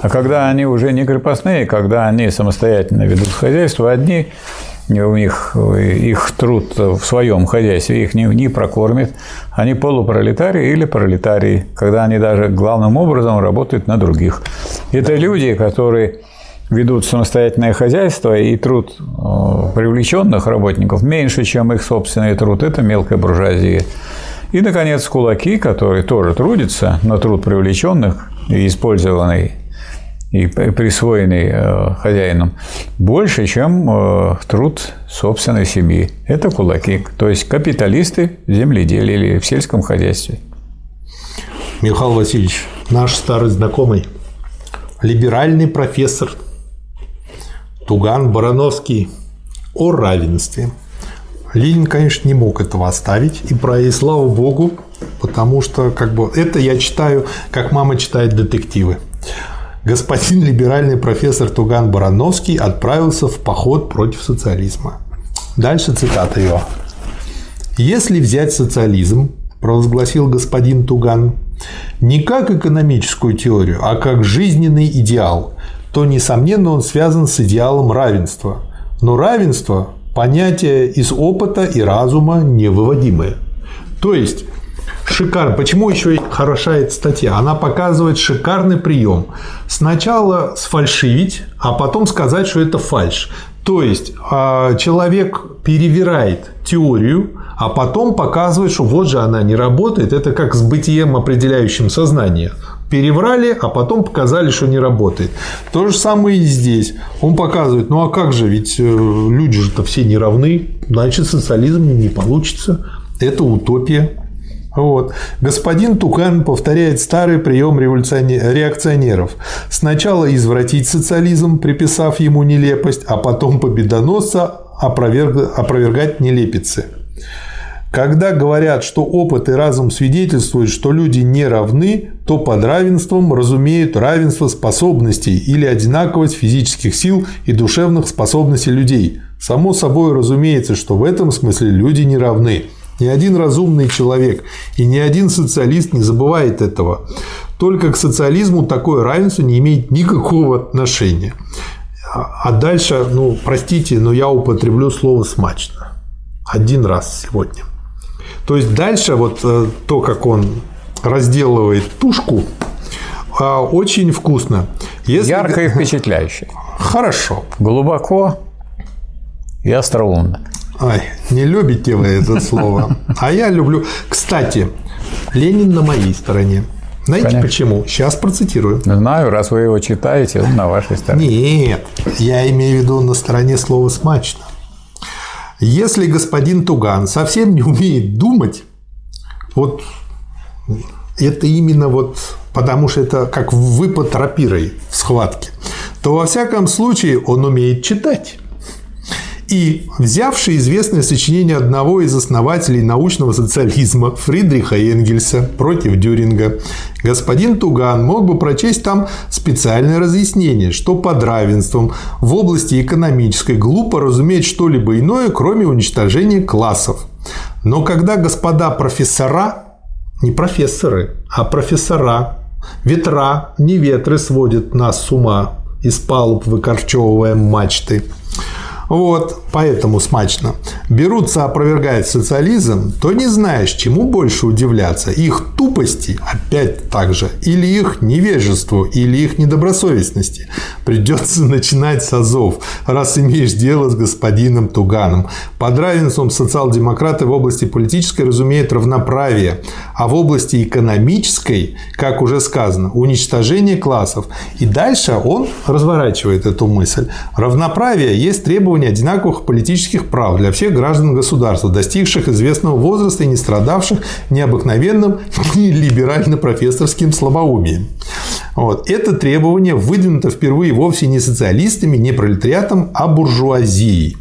А когда они уже не крепостные, когда они самостоятельно ведут хозяйство, одни у них их труд в своем хозяйстве их не, не прокормит. Они полупролетарии или пролетарии, когда они даже главным образом работают на других. Это люди, которые ведут самостоятельное хозяйство, и труд э, привлеченных работников меньше, чем их собственный труд. Это мелкая буржуазия. И, наконец, кулаки, которые тоже трудятся, но труд привлеченных и использованный и присвоенный э, хозяином больше, чем э, труд собственной семьи. Это кулаки, то есть капиталисты в земледелии в сельском хозяйстве. Михаил Васильевич, наш старый знакомый, либеральный профессор Туган Барановский о равенстве. Ленин, конечно, не мог этого оставить, и про и слава богу, потому что как бы это я читаю, как мама читает детективы господин либеральный профессор Туган Барановский отправился в поход против социализма. Дальше цитата его. «Если взять социализм, – провозгласил господин Туган, – не как экономическую теорию, а как жизненный идеал, то, несомненно, он связан с идеалом равенства. Но равенство – понятие из опыта и разума невыводимое. То есть, Шикарно. Почему еще и хороша эта статья? Она показывает шикарный прием. Сначала сфальшивить, а потом сказать, что это фальш. То есть а, человек перевирает теорию, а потом показывает, что вот же она не работает. Это как с бытием, определяющим сознание. Переврали, а потом показали, что не работает. То же самое и здесь. Он показывает, ну а как же, ведь э, люди же-то все не равны, значит социализм не получится. Это утопия. Вот. Господин Тукан повторяет старый прием реакционеров. Сначала извратить социализм, приписав ему нелепость, а потом победоносца опроверг... опровергать нелепицы. Когда говорят, что опыт и разум свидетельствуют, что люди не равны, то под равенством разумеют равенство способностей или одинаковость физических сил и душевных способностей людей. Само собой разумеется, что в этом смысле люди не равны. Ни один разумный человек и ни один социалист не забывает этого. Только к социализму такое равенство не имеет никакого отношения. А дальше, ну, простите, но я употреблю слово смачно. Один раз сегодня. То есть дальше вот э, то, как он разделывает тушку, а, очень вкусно. Если... Ярко и впечатляюще. Хорошо. Глубоко и остроумно. Ай, не любите вы это слово. А я люблю. Кстати, Ленин на моей стороне. Знаете Конечно. почему? Сейчас процитирую. Знаю, раз вы его читаете, он на вашей стороне. Нет, я имею в виду на стороне слова «смачно». Если господин Туган совсем не умеет думать, вот это именно вот потому что это как выпад рапирой в схватке, то во всяком случае он умеет читать. И взявший известное сочинение одного из основателей научного социализма Фридриха Энгельса против Дюринга, господин Туган мог бы прочесть там специальное разъяснение, что под равенством в области экономической глупо разуметь что-либо иное, кроме уничтожения классов. Но когда господа профессора, не профессоры, а профессора, ветра, не ветры сводят нас с ума, из палуб выкорчевывая мачты – вот, поэтому смачно. Берутся опровергать социализм, то не знаешь, чему больше удивляться. Их тупости, опять так же, или их невежеству, или их недобросовестности. Придется начинать с азов, раз имеешь дело с господином Туганом. Под равенством социал-демократы в области политической разумеют равноправие, а в области экономической, как уже сказано, уничтожение классов. И дальше он разворачивает эту мысль. Равноправие есть требование требования одинаковых политических прав для всех граждан государства, достигших известного возраста и не страдавших необыкновенным либерально-профессорским слабоумием. Вот. Это требование выдвинуто впервые вовсе не социалистами, не пролетариатом, а буржуазией.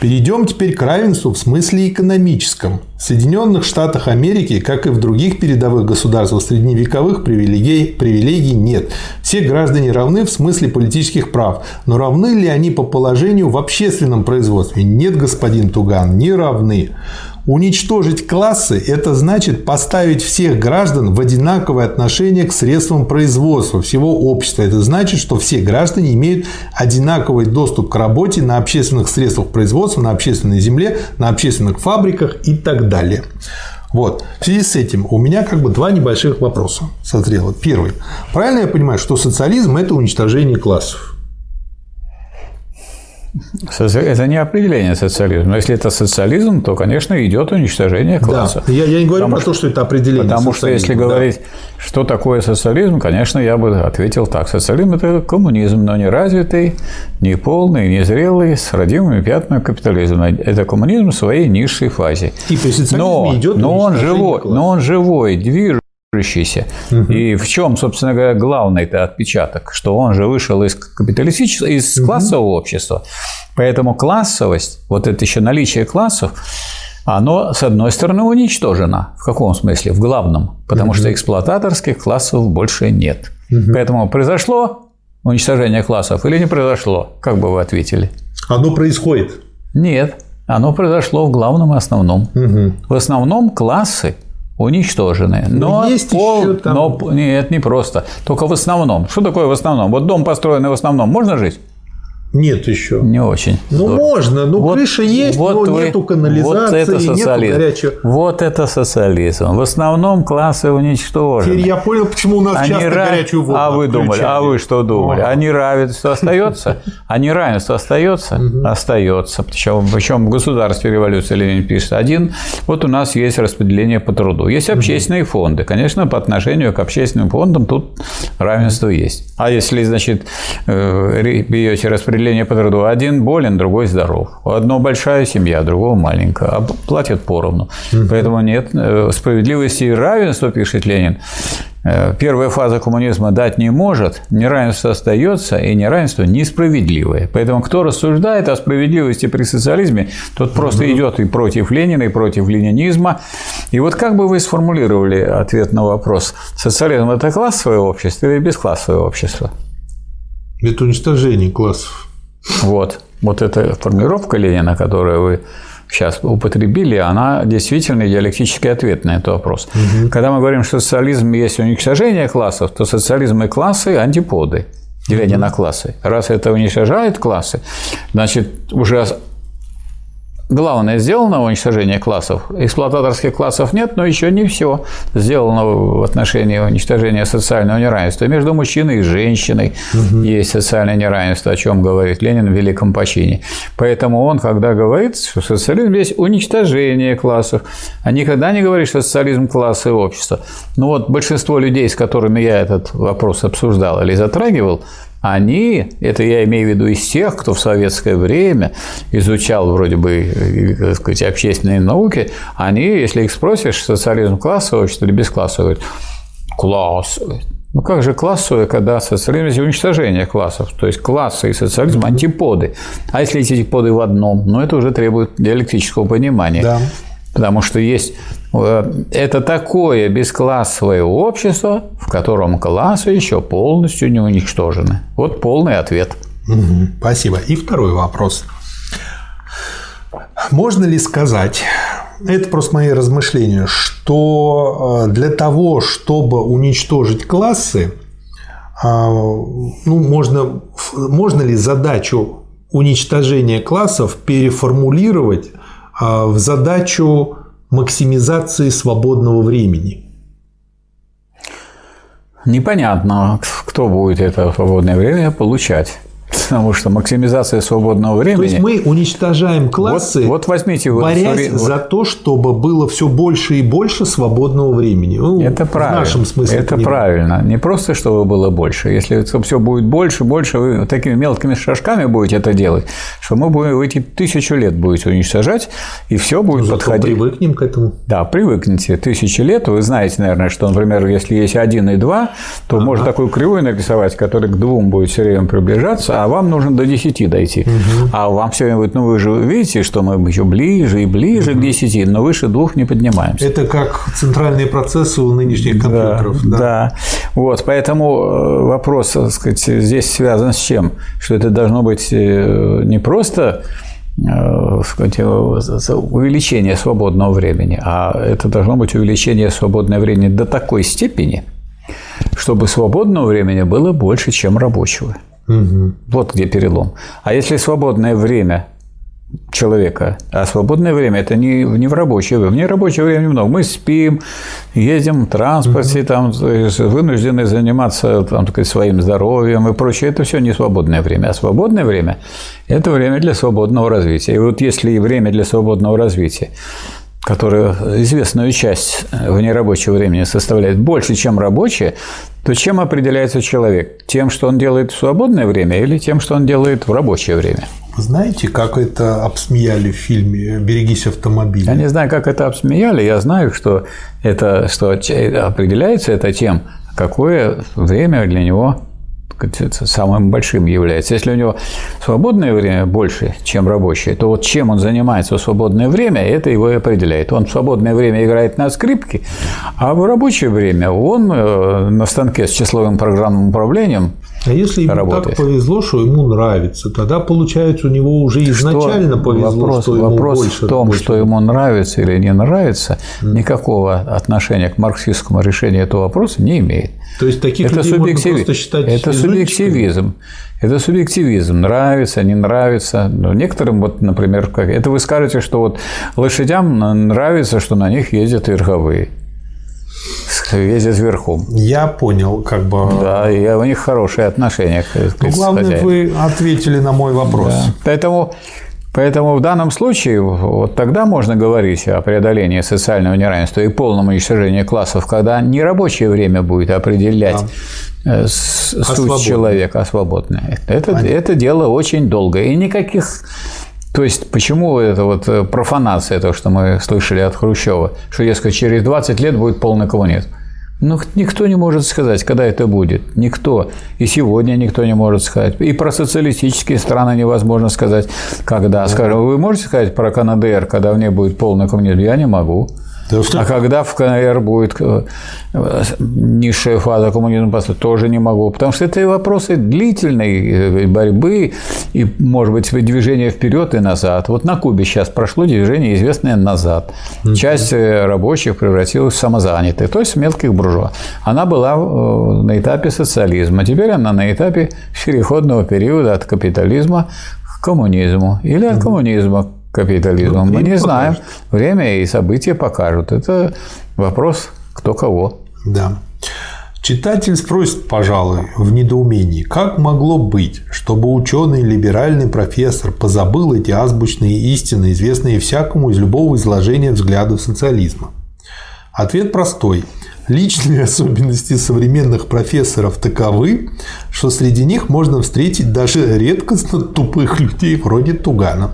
Перейдем теперь к равенству в смысле экономическом. В Соединенных Штатах Америки, как и в других передовых государствах средневековых, привилегий, привилегий нет. Все граждане равны в смысле политических прав. Но равны ли они по положению в общественном производстве? Нет, господин Туган, не равны. Уничтожить классы – это значит поставить всех граждан в одинаковое отношение к средствам производства всего общества. Это значит, что все граждане имеют одинаковый доступ к работе на общественных средствах производства, на общественной земле, на общественных фабриках и так далее. Вот. В связи с этим у меня как бы два небольших вопроса созрело. Первый. Правильно я понимаю, что социализм – это уничтожение классов? Это не определение социализма. Но если это социализм, то, конечно, идет уничтожение класса. Да. Я, я не говорю потому, про то, что это определение. Потому что если да. говорить, что такое социализм, конечно, я бы ответил так. Социализм – это коммунизм, но не развитый, не полный, не зрелый, с родимыми пятнами капитализма. Это коммунизм в своей низшей фазе. И при социализме но, идет но он живой, класса. но он живой, движущийся. Угу. И в чем, собственно говоря, главный это отпечаток, что он же вышел из капиталистического, из угу. классового общества. Поэтому классовость, вот это еще наличие классов, оно, с одной стороны, уничтожено. В каком смысле? В главном. Потому угу. что эксплуататорских классов больше нет. Угу. Поэтому произошло уничтожение классов или не произошло? Как бы вы ответили? Оно происходит. Нет. Оно произошло в главном и основном. Угу. В основном классы уничтожены. Но, но есть пол, еще там... но нет, не просто. Только в основном. Что такое в основном? Вот дом построенный в основном, можно жить? Нет еще. Не очень. Ну, здорово. можно. Ну, Вот- крыша есть, вот но вы- нету канализации, вот это нету социализм. горячего. Вот это социализм. В основном классы уничтожены. Теперь я понял, почему у нас Они часто ра- горячую воду А вы думали, а вы что думали? Ага. А неравенство остается? А неравенство остается? Остается. Причем, причем в государстве революции Ленин пишет. Один, вот у нас есть распределение по труду. Есть общественные фонды. Конечно, по отношению к общественным фондам тут равенство есть. А если, значит, э, ре- берете распределение по труду, один болен, другой здоров. У одного большая семья, другого маленькая, а платят поровну. Поэтому нет э, справедливости и равенства, пишет Ленин, Э, Первая фаза коммунизма дать не может, неравенство остается, и неравенство несправедливое. Поэтому кто рассуждает о справедливости при социализме, тот просто идет и против Ленина, и против ленинизма. И вот как бы вы сформулировали ответ на вопрос, социализм – это классовое общество или бесклассовое общество? Это уничтожение классов. Вот. Вот эта формулировка Ленина, которую вы сейчас употребили, она действительно диалектический ответ на этот вопрос. Когда мы говорим, что социализм есть уничтожение классов, то социализм и классы – антиподы, деление на классы. Раз это уничтожает классы, значит, уже Главное сделано уничтожение классов. Эксплуататорских классов нет, но еще не все сделано в отношении уничтожения социального неравенства. Между мужчиной и женщиной есть социальное неравенство, о чем говорит Ленин в Великом почине. Поэтому он, когда говорит, что социализм есть уничтожение классов, а никогда не говорит, что социализм – классы общества. Ну вот большинство людей, с которыми я этот вопрос обсуждал или затрагивал, они, это я имею в виду из тех, кто в советское время изучал вроде бы э, так сказать, общественные науки, они, если их спросишь, социализм классовый или бесклассовый, говорят, классовый. Ну как же классовое, когда социализм есть уничтожение классов? То есть классы и социализм – антиподы. А если эти антиподы в одном, ну это уже требует диалектического понимания. Да. Потому что есть это такое бесклассовое общество, в котором классы еще полностью не уничтожены. Вот полный ответ. Мгм, Спасибо. И второй вопрос. Можно ли сказать, это просто мои размышления, что э, для того, чтобы уничтожить классы, а, ну, можно, можно ли задачу уничтожения классов переформулировать в задачу максимизации свободного времени? Непонятно, кто будет это свободное время получать. Потому что максимизация свободного То времени... есть мы уничтожаем классы, вот, вот возьмите... вот борясь вот- за то, чтобы было все больше и больше свободного времени. Ну, Это правильно. В нашем смысле. Это понимания. правильно. Не просто, чтобы было больше. Если все будет больше, больше, вы такими мелкими шажками будете это делать, что мы будем эти тысячу лет будете уничтожать, и все будет Зато подходить. привыкнем к этому. Да, привыкните. Тысячи лет. Вы знаете, наверное, что, например, если есть один и два, то можно такую кривую нарисовать, которая к двум будет все время приближаться, а вам нужно до 10 дойти. А вам все будет, ну вы же видите, что мы еще ближе и ближе к 10, но выше двух не поднимаемся. Это как центральные процессы у нынешних компьютеров. Да, да. Вот, поэтому э, вопрос, так сказать, здесь связан с чем? Что это должно быть э, не просто сказать, э, увеличение свободного времени, а это должно быть увеличение свободного времени до такой степени, чтобы свободного времени было больше, чем рабочего. Мгм. Вот где перелом. А если свободное время человека, а свободное время это не, не в рабочее время. В нерабочее время много. Мы спим, ездим в транспорте, там, то есть вынуждены заниматься там, так сказать, своим здоровьем и прочее. Это все не свободное время. А свободное время – это время для свободного развития. И вот если и время для свободного развития которое известную часть в нерабочего времени составляет больше, чем рабочее, то чем определяется человек? Тем, что он делает в свободное время или тем, что он делает в рабочее время? Знаете, как это обсмеяли в фильме «Берегись автомобиля»? Я не знаю, как это обсмеяли, я знаю, что это что определяется это тем, какое время для него самым большим является. Если у него свободное время больше, чем рабочее, то вот чем он занимается в свободное время, это его и определяет. Он в свободное время играет на скрипке, а в рабочее время он э, на станке с числовым программным управлением А если ему работает. так повезло, что ему нравится, тогда получается у него уже изначально что, повезло, вопрос, что ему вопрос больше. в том, больше. что ему нравится или не нравится, никакого отношения к марксистскому решению этого вопроса не имеет. То есть таких это людей можно субъективи- просто считать Это субъективизм. Это субъективизм. Нравится, не нравится. Но некоторым, вот, например, как... это вы скажете, что вот лошадям нравится, что на них ездят верховые. Ездят верхом. Я понял, как бы. Да, и у них хорошие отношения. к- Ну, главное, хозяину. вы ответили на мой вопрос. Да. Поэтому, поэтому в данном случае вот тогда можно говорить о преодолении социального неравенства и полном уничтожении классов, когда не рабочее время будет определять э, с- суть свободное. человека, а свободное. Это, это дело очень долгое. И никаких то есть, почему это вот э, профанация, то, что мы слышали от Хрущева, что, дескать, через 20 лет будет полный коммунизм? Ну, никто не может сказать, когда это будет. Никто. И сегодня никто не может сказать. И про социалистические страны невозможно сказать, когда. Скажем, вы можете сказать про КНДР, когда в ней будет полный коммунизм? Я не могу. Да А когда в КНР будет э, низшая фаза коммунизма, тоже не могу. Потому что это вопросы длительной э, борьбы и, может быть, движения вперед и назад. Вот на Кубе сейчас прошло движение, известное назад. Часть э, рабочих превратилась в самозанятых, то есть в мелких буржуа. Она была на этапе социализма. Теперь она на этапе переходного периода от капитализма к коммунизму или от коммунизма к капитализму. Мы не знаем. покажет. Время и события покажут. Это вопрос кто кого. Да. Читатель спросит, пожалуй, в недоумении, как могло быть, чтобы ученый либеральный профессор позабыл эти азбучные истины, известные всякому из любого изложения взглядов социализма? Ответ простой. Личные особенности современных профессоров таковы, что среди них можно встретить даже редкостно тупых людей вроде Тугана.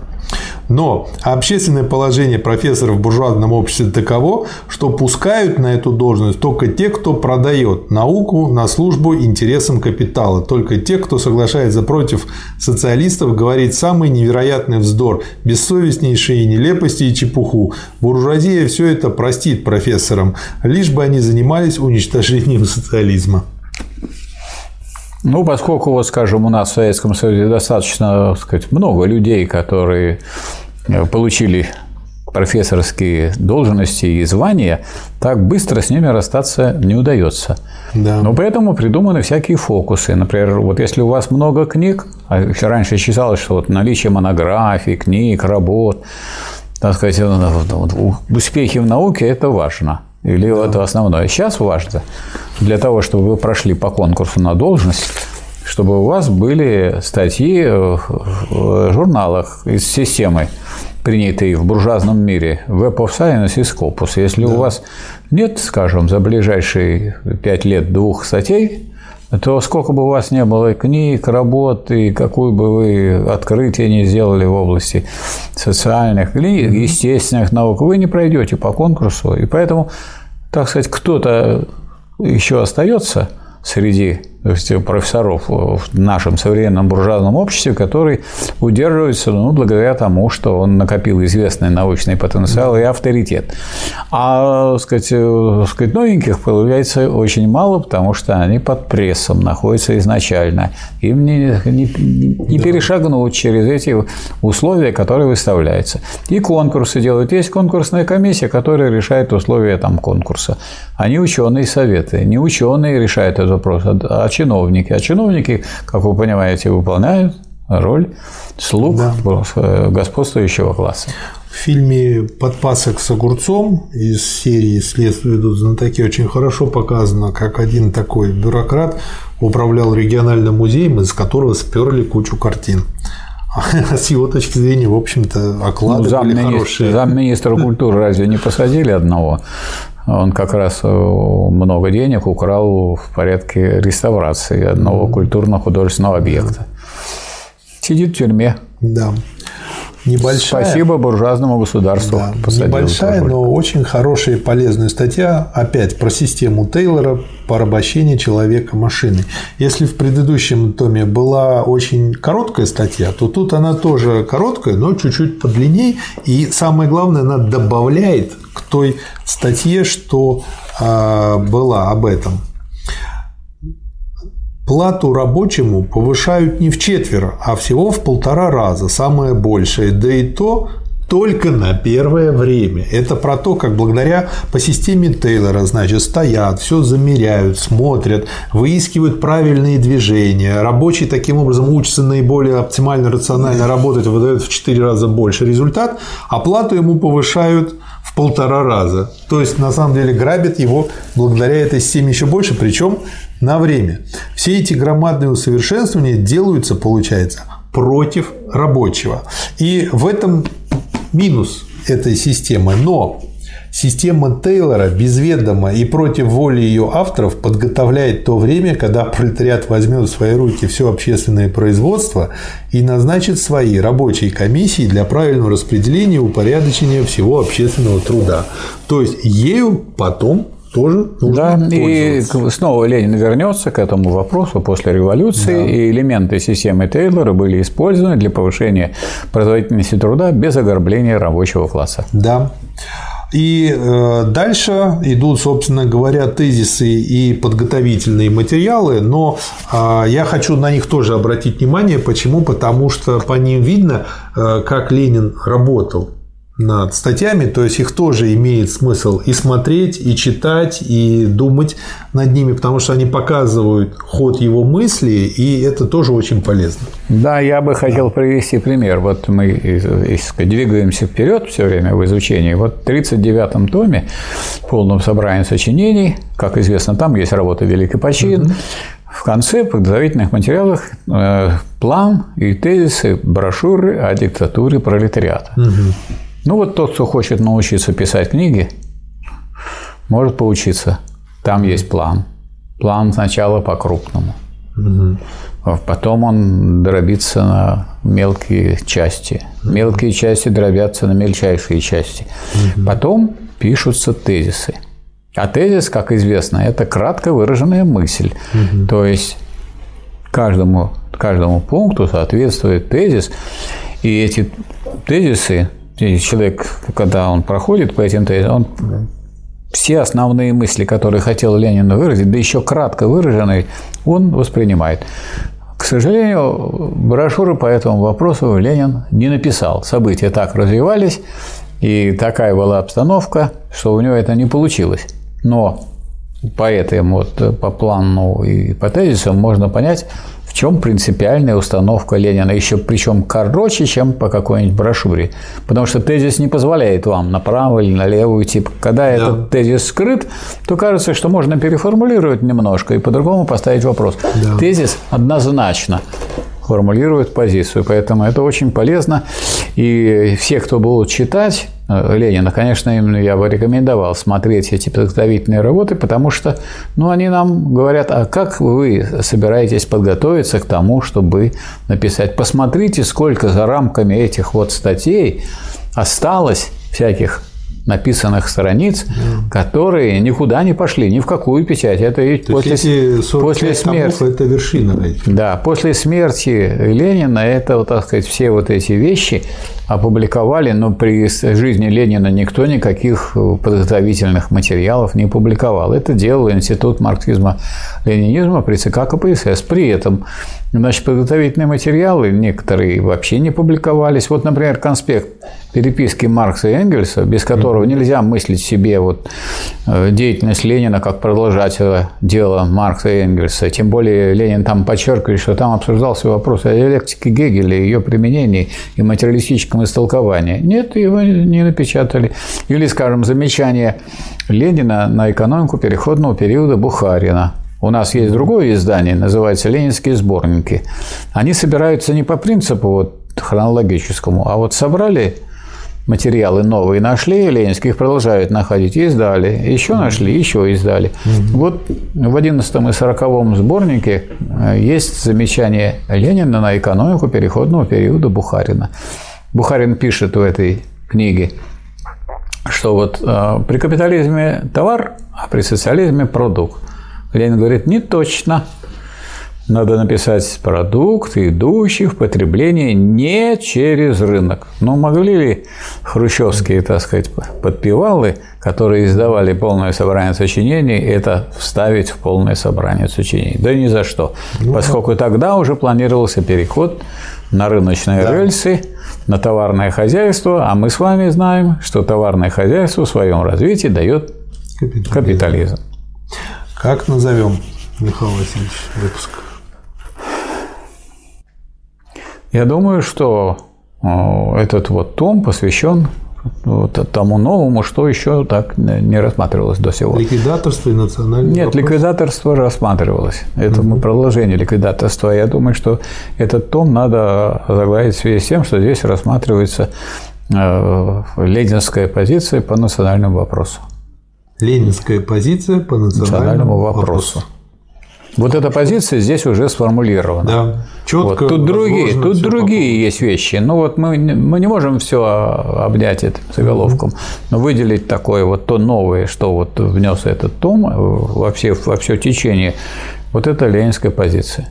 Но общественное положение профессора в буржуазном обществе таково, что пускают на эту должность только те, кто продает науку на службу интересам капитала, только те, кто соглашается против социалистов, говорит самый невероятный вздор, бессовестнейшие нелепости и чепуху. Буржуазия все это простит профессорам, лишь бы они занимались уничтожением социализма. Ну, поскольку, вот, скажем, у нас в Советском Союзе достаточно, так сказать, много людей, которые э, получили профессорские должности и звания, так быстро с ними расстаться не удается. Да. Но поэтому придуманы всякие фокусы. Например, вот если у вас много книг, а еще раньше считалось, что вот наличие монографий, книг, работ, так сказать, успехи в науке – это важно. Или да. это основное. Сейчас важно для того, чтобы вы прошли по конкурсу на должность, чтобы у вас были статьи в журналах из системы, принятые в буржуазном мире, Web of Science и Scopus. Если да. у вас нет, скажем, за ближайшие пять лет двух статей, то сколько бы у вас не было книг, работ, и какую бы вы открытие не сделали в области социальных или естественных наук, вы не пройдете по конкурсу. И поэтому, так сказать, кто-то еще остается среди профессоров в нашем современном буржуазном обществе, который удерживается ну, благодаря тому, что он накопил известный научный потенциал и авторитет. А сказать, сказать, новеньких появляется очень мало, потому что они под прессом находятся изначально. Им не, не, не перешагнуть через эти условия, которые выставляются. И конкурсы делают. Есть конкурсная комиссия, которая решает условия там, конкурса. Они ученые советы. Не ученые решают этот вопрос, а чиновники. А чиновники, как вы понимаете, выполняют роль слуг да. господствующего класса. В фильме «Подпасок с огурцом» из серии «Следствие идут знатоки» очень хорошо показано, как один такой бюрократ управлял региональным музеем, из которого сперли кучу картин. А с его точки зрения, в общем-то, оклады ну, зам были хорошие. Замминистра культуры разве не посадили одного? Он как раз много денег украл в порядке реставрации одного культурно-художественного объекта. Сидит в тюрьме. Да. Небольшая, Спасибо буржуазному государству. Да, небольшая, но очень хорошая и полезная статья, опять про систему Тейлора, порабощение человека машины. Если в предыдущем томе была очень короткая статья, то тут она тоже короткая, но чуть-чуть подлинней. И самое главное, она добавляет к той статье, что э, была об этом. Плату рабочему повышают не в четверо, а всего в полтора раза, самое большее. Да и то только на первое время. Это про то, как благодаря по системе Тейлора, значит, стоят, все замеряют, смотрят, выискивают правильные движения. Рабочий таким образом учится наиболее оптимально, рационально работать, выдает в 4 раза больше результат, а плату ему повышают в полтора раза. То есть, на самом деле, грабят его благодаря этой системе еще больше, причем на время. Все эти громадные усовершенствования делаются, получается, против рабочего. И в этом минус этой системы. Но Система Тейлора без ведома и против воли ее авторов подготовляет то время, когда пролетариат возьмет в свои руки все общественное производство и назначит свои рабочие комиссии для правильного распределения и упорядочения всего общественного труда. То есть ею потом тоже нужно Да, и снова Ленин вернется к этому вопросу после революции, да. и элементы системы Тейлора были использованы для повышения производительности труда без огорбления рабочего класса. Да. И э, дальше идут, собственно говоря, тезисы и подготовительные материалы, но э, я хочу на них тоже обратить внимание. Почему? Потому что по ним видно, э, как Ленин работал над статьями, то есть их тоже имеет смысл и смотреть, и читать, и думать над ними, потому что они показывают ход его мысли, и это тоже очень полезно. Да, я бы хотел привести пример. Вот мы двигаемся вперед все время в изучении. Вот в 1939 томе, полном собрании сочинений, как известно, там есть работа «Великий почин», угу. В конце подготовительных материалах э, план и тезисы брошюры о диктатуре пролетариата. Угу. Ну вот тот, кто хочет научиться писать книги, может поучиться. Там есть план. План сначала по-крупному. Угу. Потом он дробится на мелкие части. Мелкие части дробятся на мельчайшие части. Угу. Потом пишутся тезисы. А тезис, как известно, это кратко выраженная мысль. Угу. То есть каждому, каждому пункту соответствует тезис, и эти тезисы и человек, когда он проходит по этим тезисам, он все основные мысли, которые хотел Ленин выразить, да еще кратко выраженные, он воспринимает. К сожалению, брошюры по этому вопросу Ленин не написал. События так развивались, и такая была обстановка, что у него это не получилось. Но по этому вот, по плану и по тезисам можно понять, чем принципиальная установка Ленина, еще причем короче, чем по какой-нибудь брошюре. Потому что тезис не позволяет вам направо или налево уйти. Когда да. этот тезис скрыт, то кажется, что можно переформулировать немножко и по-другому поставить вопрос. Да. Тезис однозначно формулирует позицию, поэтому это очень полезно. И все, кто будут читать, Ленина, конечно, именно я бы рекомендовал смотреть эти подготовительные работы, потому что ну, они нам говорят, а как вы собираетесь подготовиться к тому, чтобы написать. Посмотрите, сколько за рамками этих вот статей осталось всяких написанных страниц, да. которые никуда не пошли, ни в какую печать. Это ведь после, эти после смерти. это вершина. Да, после смерти Ленина это, вот, так сказать, все вот эти вещи опубликовали, но при жизни Ленина никто никаких подготовительных материалов не публиковал. Это делал Институт марксизма-ленинизма при ЦК КПСС. При этом Значит, подготовительные материалы некоторые вообще не публиковались. Вот, например, конспект переписки Маркса и Энгельса, без которого нельзя мыслить себе вот э, деятельность Ленина как продолжателя дела Маркса и Энгельса. Тем более Ленин там подчеркивает, что там обсуждался вопрос о диалектике Гегеля, ее применении и материалистическом истолковании. Нет, его не напечатали. Или, скажем, замечание Ленина на экономику переходного периода Бухарина. У нас есть другое издание, называется «Ленинские сборники». Они собираются не по принципу вот хронологическому, а вот собрали материалы новые нашли, ленинские их продолжают находить, издали, еще нашли, еще издали. Вот в 11 и 40 сборнике э, есть замечание Ленина на экономику переходного периода Бухарина. Бухарин пишет в этой книге, что вот э, при капитализме товар, а при социализме продукт. Ленин говорит, не точно. надо написать продукт, идущий в потребление не через рынок. Но могли ли хрущевские, так сказать, подпевалы, которые издавали полное собрание сочинений, это вставить в полное собрание сочинений? Да ни за что. Ну, Поскольку тогда уже планировался переход на рыночные да. рельсы, на товарное хозяйство, а мы с вами знаем, что товарное хозяйство в своем развитии дает капитализм. капитализм. Как назовем, Михаил Васильевич, выпуск? Я думаю, что э, этот вот том посвящен вот тому новому, что еще так не рассматривалось до сего. Ликвидаторство и национальный Нет, вопрос? ликвидаторство рассматривалось. Это угу. продолжение ликвидаторства. Я думаю, что этот том надо заглавить в связи с тем, что здесь рассматривается э, ленинская позиция по национальному вопросу. Ленинская позиция по национальному, национальному вопросу. вопросу. Вот эта позиция здесь уже сформулирована. Да. Четко. Вот. Тут другие, тут другие есть вещи. Ну вот мы, мы не можем все обнять этим заголовком, но выделить такое вот то новое, что вот внес этот том во все, во все течение. Вот это ленинская позиция.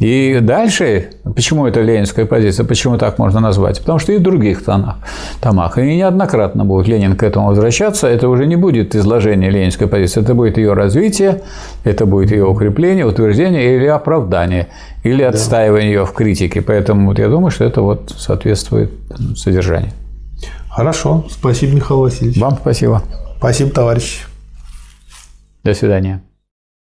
И дальше, почему это ленинская позиция, почему так можно назвать? Потому что и в других тонах, томах, и неоднократно будет Ленин к этому возвращаться, это уже не будет изложение ленинской позиции, это будет ее развитие, это будет ее укрепление, утверждение или оправдание, или отстаивание ее в критике. Поэтому вот я думаю, что это вот соответствует содержанию. Хорошо. Спасибо, Михаил Васильевич. Вам спасибо. Спасибо, товарищ. До свидания.